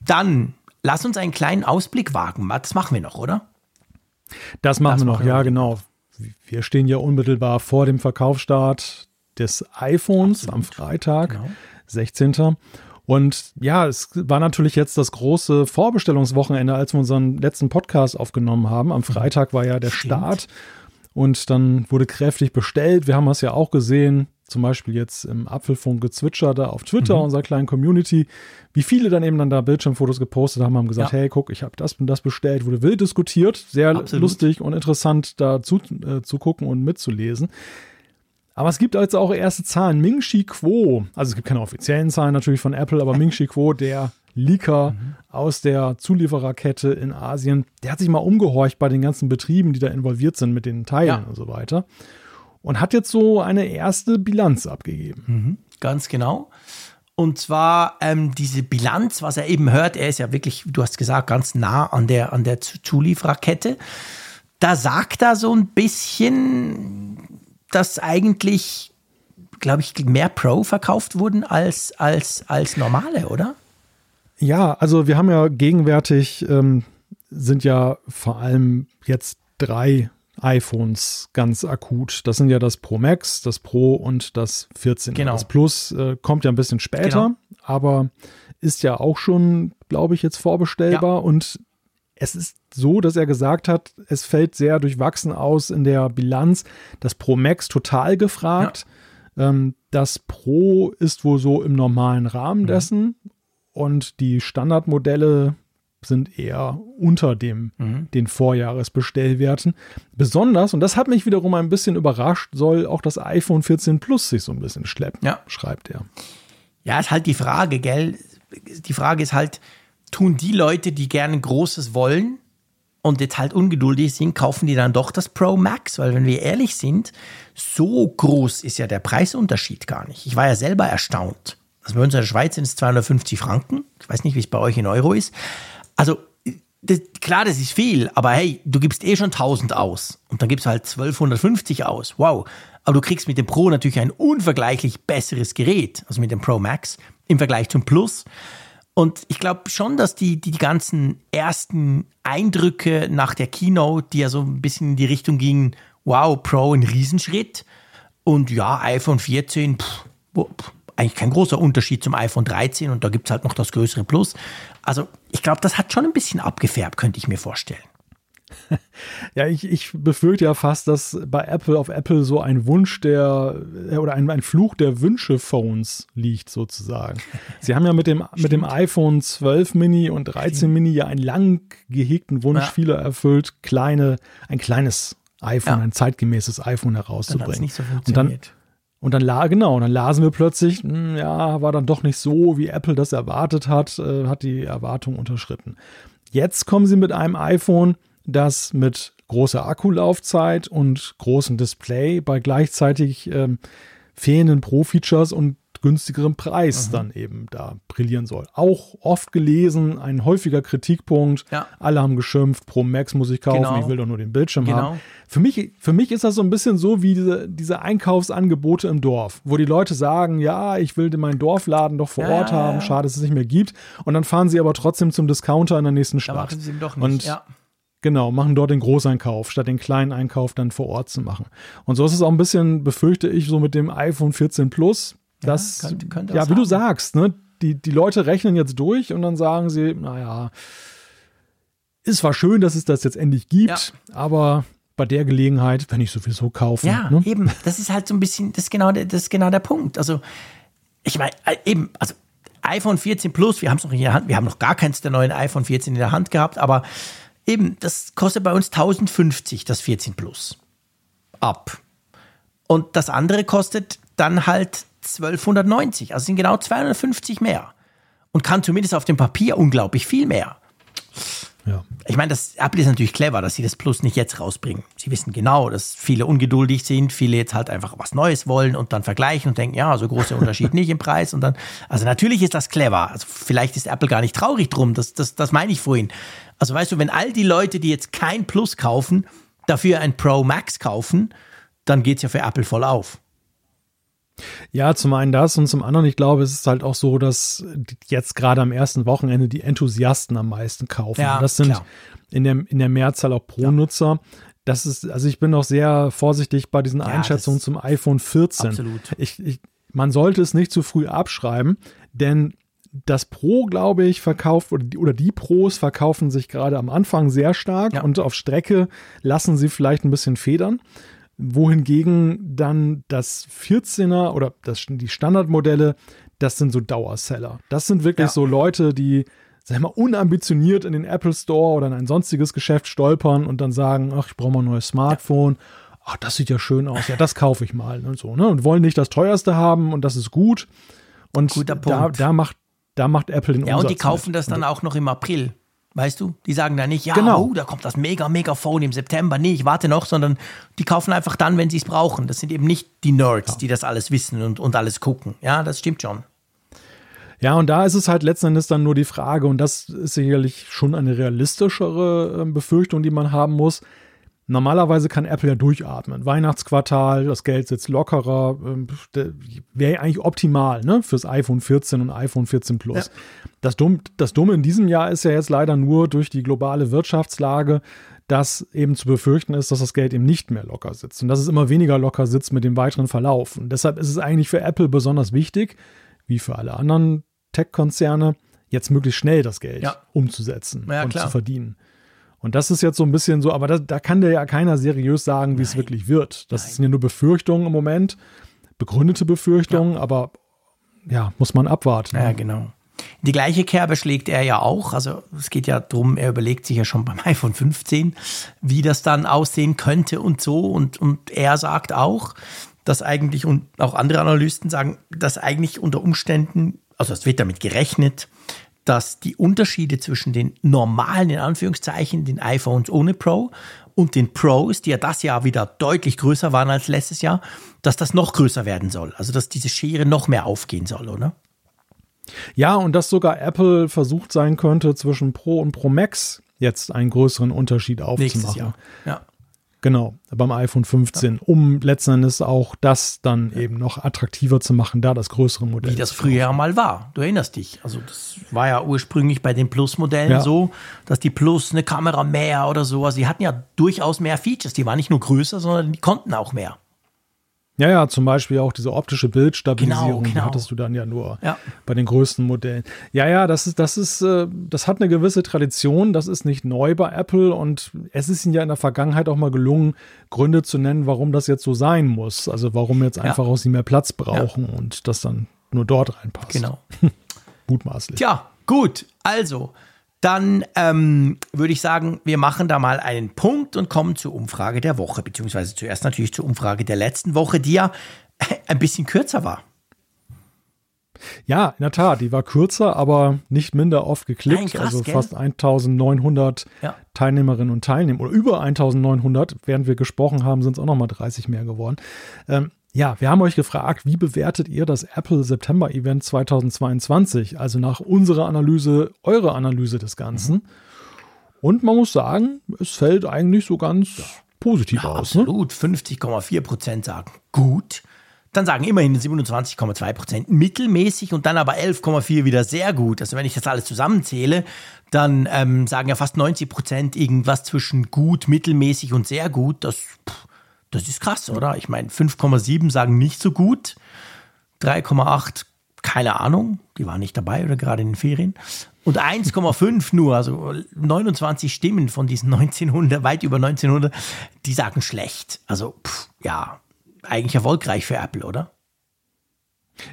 dann lass uns einen kleinen Ausblick wagen. Das machen wir noch, oder? Das machen das wir noch, machen ja, wir. genau. Wir stehen ja unmittelbar vor dem Verkaufsstart des iPhones Absolut. am Freitag, genau. 16. Und ja, es war natürlich jetzt das große Vorbestellungswochenende, als wir unseren letzten Podcast aufgenommen haben. Am Freitag war ja der Stimmt. Start und dann wurde kräftig bestellt. Wir haben das ja auch gesehen zum Beispiel jetzt im Apfelfunk gezwitschert da auf Twitter, mhm. unserer kleinen Community, wie viele dann eben dann da Bildschirmfotos gepostet haben, haben gesagt, ja. hey, guck, ich habe das und das bestellt, wurde wild diskutiert, sehr Absolut. lustig und interessant da zu, äh, zu gucken und mitzulesen. Aber es gibt jetzt auch erste Zahlen. Ming Chi Kuo, also es gibt keine offiziellen Zahlen natürlich von Apple, aber Ming Chi Kuo, der Leaker mhm. aus der Zuliefererkette in Asien, der hat sich mal umgehorcht bei den ganzen Betrieben, die da involviert sind mit den Teilen ja. und so weiter und hat jetzt so eine erste Bilanz abgegeben. Mhm, ganz genau. Und zwar ähm, diese Bilanz, was er eben hört, er ist ja wirklich, du hast gesagt, ganz nah an der, an der Zuliefererkette. Da sagt er so ein bisschen, dass eigentlich, glaube ich, mehr Pro verkauft wurden als, als, als normale, oder? Ja, also wir haben ja gegenwärtig, ähm, sind ja vor allem jetzt drei iPhones ganz akut. Das sind ja das Pro Max, das Pro und das 14. Genau. Das Plus äh, kommt ja ein bisschen später, genau. aber ist ja auch schon, glaube ich, jetzt vorbestellbar. Ja. Und es ist so, dass er gesagt hat, es fällt sehr durchwachsen aus in der Bilanz. Das Pro Max total gefragt. Ja. Ähm, das Pro ist wohl so im normalen Rahmen mhm. dessen. Und die Standardmodelle sind eher unter dem, mhm. den Vorjahresbestellwerten. Besonders, und das hat mich wiederum ein bisschen überrascht, soll auch das iPhone 14 Plus sich so ein bisschen schleppen, ja. schreibt er. Ja, ist halt die Frage, gell? Die Frage ist halt, tun die Leute, die gerne Großes wollen und jetzt halt ungeduldig sind, kaufen die dann doch das Pro Max? Weil wenn wir ehrlich sind, so groß ist ja der Preisunterschied gar nicht. Ich war ja selber erstaunt. Also bei uns in der Schweiz sind es 250 Franken. Ich weiß nicht, wie es bei euch in Euro ist. Also das, klar, das ist viel, aber hey, du gibst eh schon 1000 aus und dann gibst du halt 1250 aus. Wow. Aber du kriegst mit dem Pro natürlich ein unvergleichlich besseres Gerät, also mit dem Pro Max im Vergleich zum Plus. Und ich glaube schon, dass die, die, die ganzen ersten Eindrücke nach der Keynote, die ja so ein bisschen in die Richtung gingen, wow, Pro ein Riesenschritt. Und ja, iPhone 14, pff, pff, eigentlich kein großer Unterschied zum iPhone 13 und da gibt es halt noch das größere Plus. Also ich glaube, das hat schon ein bisschen abgefärbt, könnte ich mir vorstellen. Ja, ich, ich befürchte ja fast, dass bei Apple auf Apple so ein Wunsch der äh, oder ein, ein Fluch der Wünsche-Phones liegt, sozusagen. Sie haben ja mit dem, mit dem iPhone 12 Mini und 13 Stimmt. Mini ja einen lang gehegten Wunsch ja. vieler erfüllt, kleine, ein kleines iPhone, ja. ein zeitgemäßes iPhone herauszubringen. Nicht so und dann und dann la genau, und dann lasen wir plötzlich, mh, hm, ja, war dann doch nicht so, wie Apple das erwartet hat, äh, hat die Erwartung unterschritten. Jetzt kommen sie mit einem iPhone, das mit großer Akkulaufzeit und großem Display bei gleichzeitig ähm, fehlenden Pro-Features und günstigerem Preis mhm. dann eben da brillieren soll. Auch oft gelesen, ein häufiger Kritikpunkt. Ja. Alle haben geschimpft, Pro Max muss ich kaufen, genau. ich will doch nur den Bildschirm genau. haben. Für mich, für mich ist das so ein bisschen so wie diese, diese Einkaufsangebote im Dorf, wo die Leute sagen, ja, ich will meinen Dorfladen doch vor ja, Ort haben, schade, dass es nicht mehr gibt. Und dann fahren sie aber trotzdem zum Discounter in der nächsten Stadt. Da machen sie ihn doch nicht. Und ja. Genau, machen dort den Großeinkauf, statt den kleinen Einkauf dann vor Ort zu machen. Und so ist es auch ein bisschen, befürchte ich, so mit dem iPhone 14 Plus. Das, ja, könnte, könnte ja wie haben. du sagst, ne, die, die Leute rechnen jetzt durch und dann sagen sie, naja, ist zwar schön, dass es das jetzt endlich gibt, ja. aber bei der Gelegenheit, wenn ich sowieso kaufe. Ja, ne? eben. Das ist halt so ein bisschen, das ist genau, das ist genau der Punkt. Also, ich meine, äh, eben, also iPhone 14 Plus, wir haben es noch in der Hand, wir haben noch gar keins der neuen iPhone 14 in der Hand gehabt, aber Eben, das kostet bei uns 1050, das 14 Plus. Ab. Und das andere kostet dann halt 1290. Also sind genau 250 mehr. Und kann zumindest auf dem Papier unglaublich viel mehr. Ja. Ich meine, das Apple ist natürlich clever, dass sie das Plus nicht jetzt rausbringen. Sie wissen genau, dass viele ungeduldig sind, viele jetzt halt einfach was Neues wollen und dann vergleichen und denken, ja, so großer Unterschied nicht im Preis und dann, also natürlich ist das clever. Also vielleicht ist Apple gar nicht traurig drum, das, das, das meine ich vorhin. Also weißt du, wenn all die Leute, die jetzt kein Plus kaufen, dafür ein Pro Max kaufen, dann geht es ja für Apple voll auf. Ja, zum einen das und zum anderen, ich glaube, es ist halt auch so, dass jetzt gerade am ersten Wochenende die Enthusiasten am meisten kaufen. Ja, das sind in der, in der Mehrzahl auch Pro-Nutzer. Ja. Das ist, also ich bin noch sehr vorsichtig bei diesen ja, Einschätzungen zum iPhone 14. Absolut. Ich, ich, man sollte es nicht zu früh abschreiben, denn das Pro, glaube ich, verkauft oder die, oder die Pros verkaufen sich gerade am Anfang sehr stark ja. und auf Strecke lassen sie vielleicht ein bisschen federn wohingegen dann das 14er oder das, die Standardmodelle, das sind so Dauerseller. Das sind wirklich ja. so Leute, die, sag ich mal, unambitioniert in den Apple Store oder in ein sonstiges Geschäft stolpern und dann sagen, ach, ich brauche mal ein neues Smartphone. Ja. Ach, das sieht ja schön aus. Ja, das kaufe ich mal und so, ne? Und wollen nicht das teuerste haben und das ist gut. Und da, da macht da macht Apple den Ja, und die kaufen mit. das dann auch noch im April. Weißt du? Die sagen da nicht, ja, genau. oh, da kommt das mega, mega Phone im September. Nee, ich warte noch, sondern die kaufen einfach dann, wenn sie es brauchen. Das sind eben nicht die Nerds, ja. die das alles wissen und, und alles gucken. Ja, das stimmt schon. Ja, und da ist es halt letzten Endes dann nur die Frage, und das ist sicherlich schon eine realistischere ähm, Befürchtung, die man haben muss. Normalerweise kann Apple ja durchatmen. Weihnachtsquartal, das Geld sitzt lockerer, ähm, wäre eigentlich optimal ne, fürs iPhone 14 und iPhone 14 Plus. Ja. Das, Dumm, das Dumme in diesem Jahr ist ja jetzt leider nur durch die globale Wirtschaftslage, dass eben zu befürchten ist, dass das Geld eben nicht mehr locker sitzt und dass es immer weniger locker sitzt mit dem weiteren Verlauf. Und deshalb ist es eigentlich für Apple besonders wichtig, wie für alle anderen Tech-Konzerne, jetzt möglichst schnell das Geld ja. umzusetzen ja, und klar. zu verdienen. Und das ist jetzt so ein bisschen so, aber da, da kann dir ja keiner seriös sagen, wie es wirklich wird. Das Nein. sind ja nur Befürchtungen im Moment, begründete Befürchtungen, ja. aber ja, muss man abwarten. Ja, genau. Die gleiche Kerbe schlägt er ja auch. Also es geht ja darum, er überlegt sich ja schon beim iPhone 15, wie das dann aussehen könnte und so. Und, und er sagt auch, dass eigentlich, und auch andere Analysten sagen, dass eigentlich unter Umständen, also es wird damit gerechnet, dass die Unterschiede zwischen den normalen, in Anführungszeichen, den iPhones ohne Pro und den Pros, die ja das Jahr wieder deutlich größer waren als letztes Jahr, dass das noch größer werden soll. Also dass diese Schere noch mehr aufgehen soll, oder? Ja, und dass sogar Apple versucht sein könnte, zwischen Pro und Pro Max jetzt einen größeren Unterschied aufzumachen. Nächstes Jahr. Ja. Genau, beim iPhone 15, ja. um letzten Endes auch das dann ja. eben noch attraktiver zu machen, da das größere Modell. Wie das früher mal war. Du erinnerst dich. Also das war ja ursprünglich bei den Plus-Modellen ja. so, dass die Plus eine Kamera mehr oder so, also die hatten ja durchaus mehr Features. Die waren nicht nur größer, sondern die konnten auch mehr. Ja, ja, zum Beispiel auch diese optische Bildstabilisierung, Genau, genau. hattest du dann ja nur Ja. bei den größten Modellen. Ja, ja, das ist, das ist, äh, das hat eine gewisse Tradition, das ist nicht neu bei Apple und es ist ihnen ja in der Vergangenheit auch mal gelungen, Gründe zu nennen, warum das jetzt so sein muss. Also warum jetzt einfach auch sie mehr Platz brauchen und das dann nur dort reinpasst. Genau. Mutmaßlich. Tja, gut. Also, dann ähm, würde ich sagen, wir machen da mal einen Punkt und kommen zur Umfrage der Woche, beziehungsweise zuerst natürlich zur Umfrage der letzten Woche, die ja ein bisschen kürzer war. Ja, in der Tat, die war kürzer, aber nicht minder oft geklickt. Nein, krass, also gell? fast 1900 Ja. Teilnehmerinnen und Teilnehmer oder über 1900. Während wir gesprochen haben, sind es auch nochmal 30 mehr geworden. Ähm, ja, wir haben euch gefragt, wie bewertet ihr das Apple September Event 2022? Also nach unserer Analyse, eure Analyse des Ganzen. Und man muss sagen, es fällt eigentlich so ganz positiv aus. Ne? Absolut. 50,4 Prozent sagen gut. Dann sagen immerhin 27,2 Prozent mittelmäßig und dann aber 11,4 wieder sehr gut. Also wenn ich das alles zusammenzähle, dann ähm, sagen ja fast 90 Prozent irgendwas zwischen gut, mittelmäßig und sehr gut. Das, pff, das ist krass, oder? Ich meine, 5,7 sagen nicht so gut, 3,8 keine Ahnung, die waren nicht dabei oder gerade in den Ferien. Und 1,5 nur, also 29 Stimmen von diesen 1900, weit über 1900, die sagen schlecht. Also, pff, ja, eigentlich erfolgreich für Apple, oder?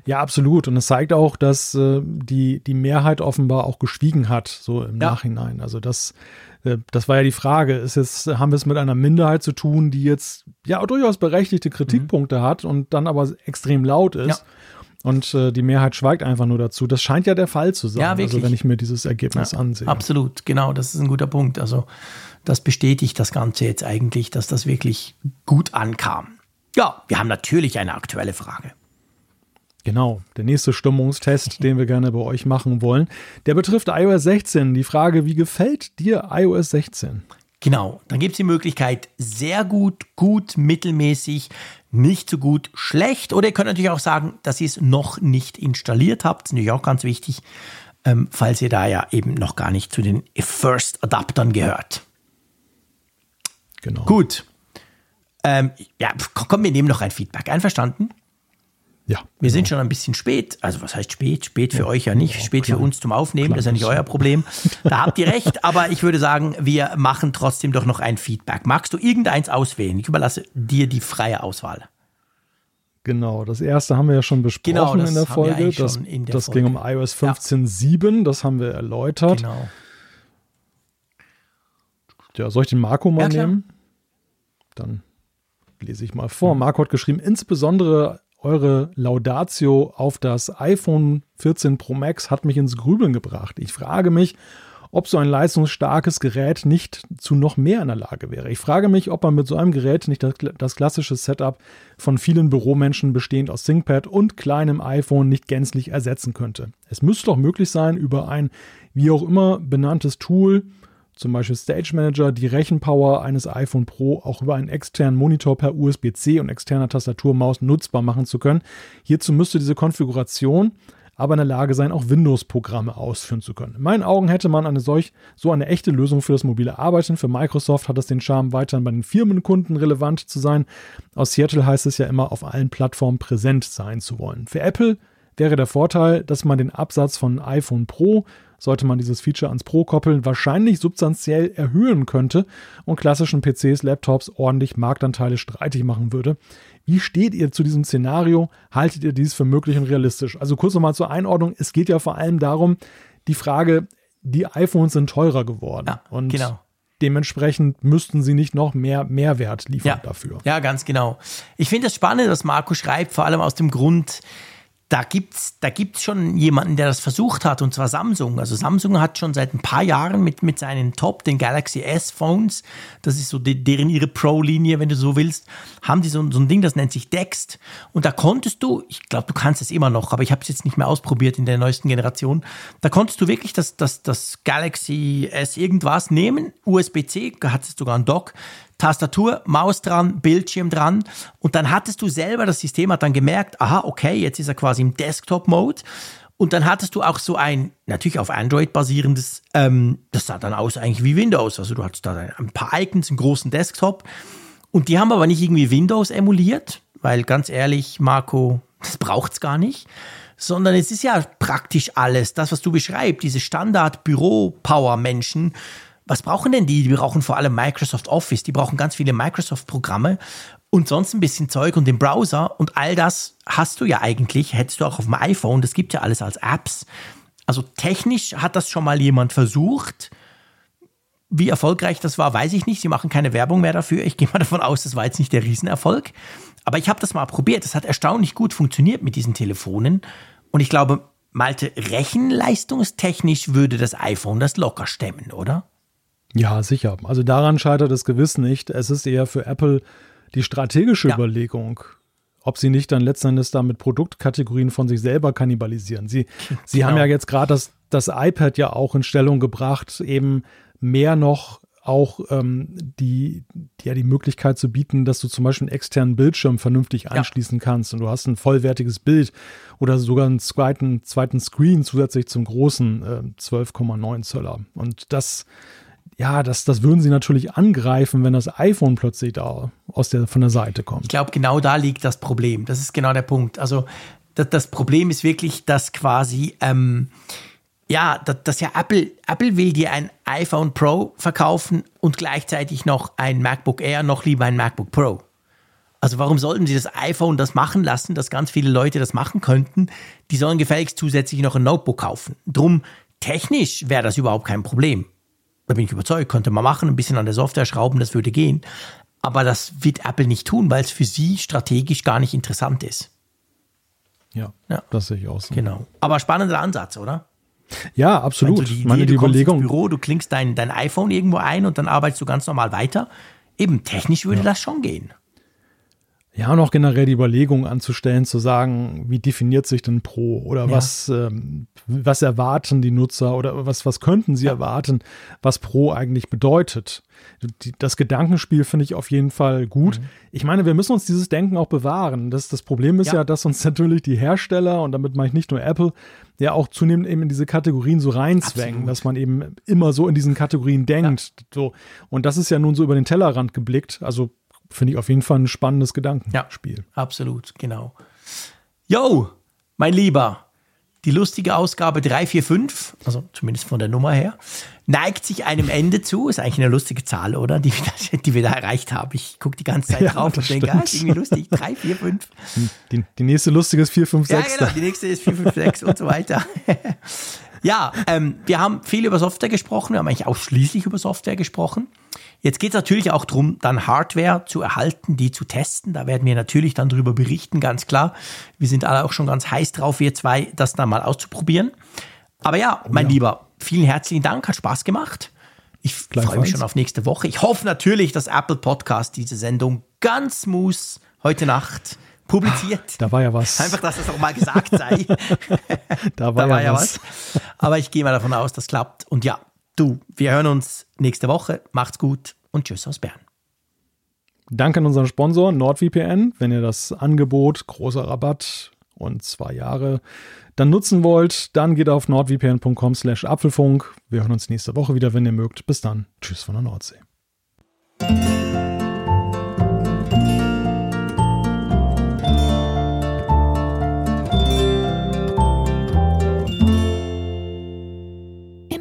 Ja, absolut. Und es zeigt auch, dass äh, die, die Mehrheit offenbar auch geschwiegen hat, so im Ja. Nachhinein. Also das, das war ja die Frage. Ist jetzt, haben wir es mit einer Minderheit zu tun, die jetzt ja durchaus berechtigte Kritikpunkte hat und dann aber extrem laut ist? Ja. Und äh, die Mehrheit schweigt einfach nur dazu. Das scheint ja der Fall zu sein. Ja, wirklich. Also wenn ich mir dieses Ergebnis ansehe. Absolut, genau, das ist ein guter Punkt. Also, das bestätigt das Ganze jetzt eigentlich, dass das wirklich gut ankam. Ja, wir haben natürlich eine aktuelle Frage. Genau, der nächste Stimmungstest, den wir gerne bei euch machen wollen, der betrifft iOS 16. Die Frage, wie gefällt dir iOS 16? Genau, dann gibt es die Möglichkeit sehr gut, gut, mittelmäßig, nicht so gut, schlecht. Oder ihr könnt natürlich auch sagen, dass ihr es noch nicht installiert habt. Das ist natürlich auch ganz wichtig, ähm, falls ihr da ja eben noch gar nicht zu den First Adaptern gehört. Genau. Gut. Ähm, ja, komm, wir nehmen noch ein Feedback. Einverstanden? Ja. Wir sind schon ein bisschen spät. Also was heißt spät? Spät für euch ja nicht. Spät für uns zum Aufnehmen. Das ist ja nicht euer Problem. Da habt ihr recht. Aber ich würde sagen, wir machen trotzdem doch noch ein Feedback. Magst du irgendeins auswählen? Ich überlasse dir die freie Auswahl. Genau, das erste haben wir ja schon besprochen Genau, das in der Folge. Das, in der das Folge. ging um iOS 15.7, das haben wir erläutert. Genau. Ja, soll ich den Marco mal Ja, klar. nehmen? Dann lese ich mal vor. Marco hat geschrieben, insbesondere eure Laudatio auf das iPhone 14 Pro Max hat mich ins Grübeln gebracht. Ich frage mich, ob so ein leistungsstarkes Gerät nicht zu noch mehr in der Lage wäre. Ich frage mich, ob man mit so einem Gerät nicht das, das klassische Setup von vielen Büromenschen bestehend aus ThinkPad und kleinem iPhone nicht gänzlich ersetzen könnte. Es müsste doch möglich sein, über ein wie auch immer benanntes Tool, zum Beispiel Stage Manager, die Rechenpower eines iPhone Pro auch über einen externen Monitor per USB-C und externer Tastaturmaus nutzbar machen zu können. Hierzu müsste diese Konfiguration aber in der Lage sein, auch Windows-Programme ausführen zu können. In meinen Augen hätte man eine solch, so eine echte Lösung für das mobile Arbeiten. Für Microsoft hat es den Charme, weiterhin bei den Firmenkunden relevant zu sein. Aus Seattle heißt es ja immer, auf allen Plattformen präsent sein zu wollen. Für Apple wäre der Vorteil, dass man den Absatz von iPhone Pro, sollte man dieses Feature ans Pro koppeln, wahrscheinlich substanziell erhöhen könnte und klassischen PCs, Laptops ordentlich Marktanteile streitig machen würde. Wie steht ihr zu diesem Szenario? Haltet ihr dies für möglich und realistisch? Also kurz nochmal zur Einordnung. Es geht ja vor allem darum, die Frage, die iPhones sind teurer geworden. Ja, und genau. dementsprechend müssten sie nicht noch mehr Mehrwert liefern Ja, dafür. ja, ganz genau. Ich finde das spannend, was Marco schreibt, vor allem aus dem Grund, da gibt's, da gibt's schon jemanden, der das versucht hat, und zwar Samsung. Also Samsung hat schon seit ein paar Jahren mit, mit seinen Top, den Galaxy S Phones, das ist so de, deren ihre Pro-Linie, wenn du so willst, haben die so, so ein Ding, das nennt sich Dext. Und da konntest du, ich glaube, du kannst es immer noch, aber ich habe es jetzt nicht mehr ausprobiert in der neuesten Generation, da konntest du wirklich das, das, das Galaxy S irgendwas nehmen, USB-C, hattest sogar einen Dock, Tastatur, Maus dran, Bildschirm dran. Und dann hattest du selber, das System hat dann gemerkt, aha, okay, jetzt ist er quasi im Desktop-Mode. Und dann hattest du auch so ein, natürlich auf Android basierendes, ähm, das sah dann aus eigentlich wie Windows, also du hattest da ein paar Icons, einen großen Desktop. Und die haben aber nicht irgendwie Windows emuliert, weil ganz ehrlich, Marco, das braucht's gar nicht, sondern es ist ja praktisch alles, das, was du beschreibst, diese Standard-Büro-Power-Menschen. Was brauchen denn die? Die brauchen vor allem Microsoft Office, die brauchen ganz viele Microsoft-Programme und sonst ein bisschen Zeug und den Browser und all das hast du ja eigentlich, hättest du auch auf dem iPhone, das gibt ja alles als Apps. Also technisch hat das schon mal jemand versucht. Wie erfolgreich das war, weiß ich nicht. Sie machen keine Werbung mehr dafür. Ich gehe mal davon aus, das war jetzt nicht der Riesenerfolg. Aber ich habe das mal probiert. Das hat erstaunlich gut funktioniert mit diesen Telefonen. Und ich glaube, Malte, rechenleistungstechnisch würde das iPhone das locker stemmen, oder? Ja, sicher. Also daran scheitert es gewiss nicht. Es ist eher für Apple die strategische ja. Überlegung, ob sie nicht dann letztendlich damit Produktkategorien von sich selber kannibalisieren. Sie, sie genau. haben ja jetzt gerade das, das iPad ja auch in Stellung gebracht, eben mehr noch auch ähm, die, die, ja, die Möglichkeit zu bieten, dass du zum Beispiel einen externen Bildschirm vernünftig anschließen ja. kannst und du hast ein vollwertiges Bild oder sogar einen zweiten, zweiten Screen zusätzlich zum großen äh, 12,9 Zöller. Und das, ja, das, das würden sie natürlich angreifen, wenn das iPhone plötzlich da aus der, von der Seite kommt. Ich glaube, genau da liegt das Problem. Das ist genau der Punkt. Also das, das Problem ist wirklich, dass quasi ähm, ja, dass ja Apple, Apple will dir ein iPhone Pro verkaufen und gleichzeitig noch ein MacBook Air, noch lieber ein MacBook Pro. Also warum sollten sie das iPhone das machen lassen, dass ganz viele Leute das machen könnten? Die sollen gefälligst zusätzlich noch ein Notebook kaufen. Drum, technisch wäre das überhaupt kein Problem. Da bin ich überzeugt, könnte man machen, ein bisschen an der Software schrauben, das würde gehen. Aber das wird Apple nicht tun, weil es für sie strategisch gar nicht interessant ist. Ja, ja. das sehe ich auch so. Genau. Aber spannender Ansatz, oder? Ja, absolut. Also die Idee, Meine, die du Überlegung. Ins Büro, du klingst dein, dein iPhone irgendwo ein und dann arbeitest du ganz normal weiter. Eben, technisch würde ja. das schon gehen. Ja, und auch generell die Überlegung anzustellen, zu sagen, wie definiert sich denn Pro oder ja. was, ähm, was erwarten die Nutzer oder was, was könnten sie ja. erwarten, was Pro eigentlich bedeutet. Das Gedankenspiel finde ich auf jeden Fall gut. Mhm. Ich meine, wir müssen uns dieses Denken auch bewahren. Das, das Problem ist ja. ja, dass uns natürlich die Hersteller, und damit meine ich nicht nur Apple, ja auch zunehmend eben in diese Kategorien so reinzwängen, Absolut. dass man eben immer so in diesen Kategorien denkt. So. Und das ist ja nun so über den Tellerrand geblickt. Also finde ich auf jeden Fall ein spannendes Gedankenspiel. Ja, absolut, genau. Yo, mein Lieber, die lustige Ausgabe 345, also zumindest von der Nummer her, neigt sich einem Ende zu. Ist eigentlich eine lustige Zahl, oder? Die, die wir da erreicht haben. Ich gucke die ganze Zeit ja, drauf und denke, ah, ist irgendwie lustig. 3, 4, 5. Die, die nächste lustige ist 4, 5, 6. Ja, genau. Die nächste ist 4, 5, 6 und so weiter. ja, ähm, wir haben viel über Software gesprochen. Wir haben eigentlich ausschließlich über Software gesprochen. Jetzt geht es natürlich auch darum, dann Hardware zu erhalten, die zu testen. Da werden wir natürlich dann darüber berichten, ganz klar. Wir sind alle auch schon ganz heiß drauf, wir zwei, das dann mal auszuprobieren. Aber ja, mein ja. Lieber, vielen herzlichen Dank, hat Spaß gemacht. Ich freue mich schon auf nächste Woche. Ich hoffe natürlich, dass Apple Podcast diese Sendung ganz smooth heute Nacht publiziert. Da war ja was. Einfach, dass das auch mal gesagt sei. da war, da war ja, was. was. Aber ich gehe mal davon aus, das klappt. Und ja, Du, wir hören uns nächste Woche. Macht's gut und tschüss aus Bern. Danke an unseren Sponsor NordVPN. Wenn ihr das Angebot, großer Rabatt und zwei Jahre dann nutzen wollt, dann geht auf nordvpn.com slash Apfelfunk. Wir hören uns nächste Woche wieder, wenn ihr mögt. Bis dann. Tschüss von der Nordsee.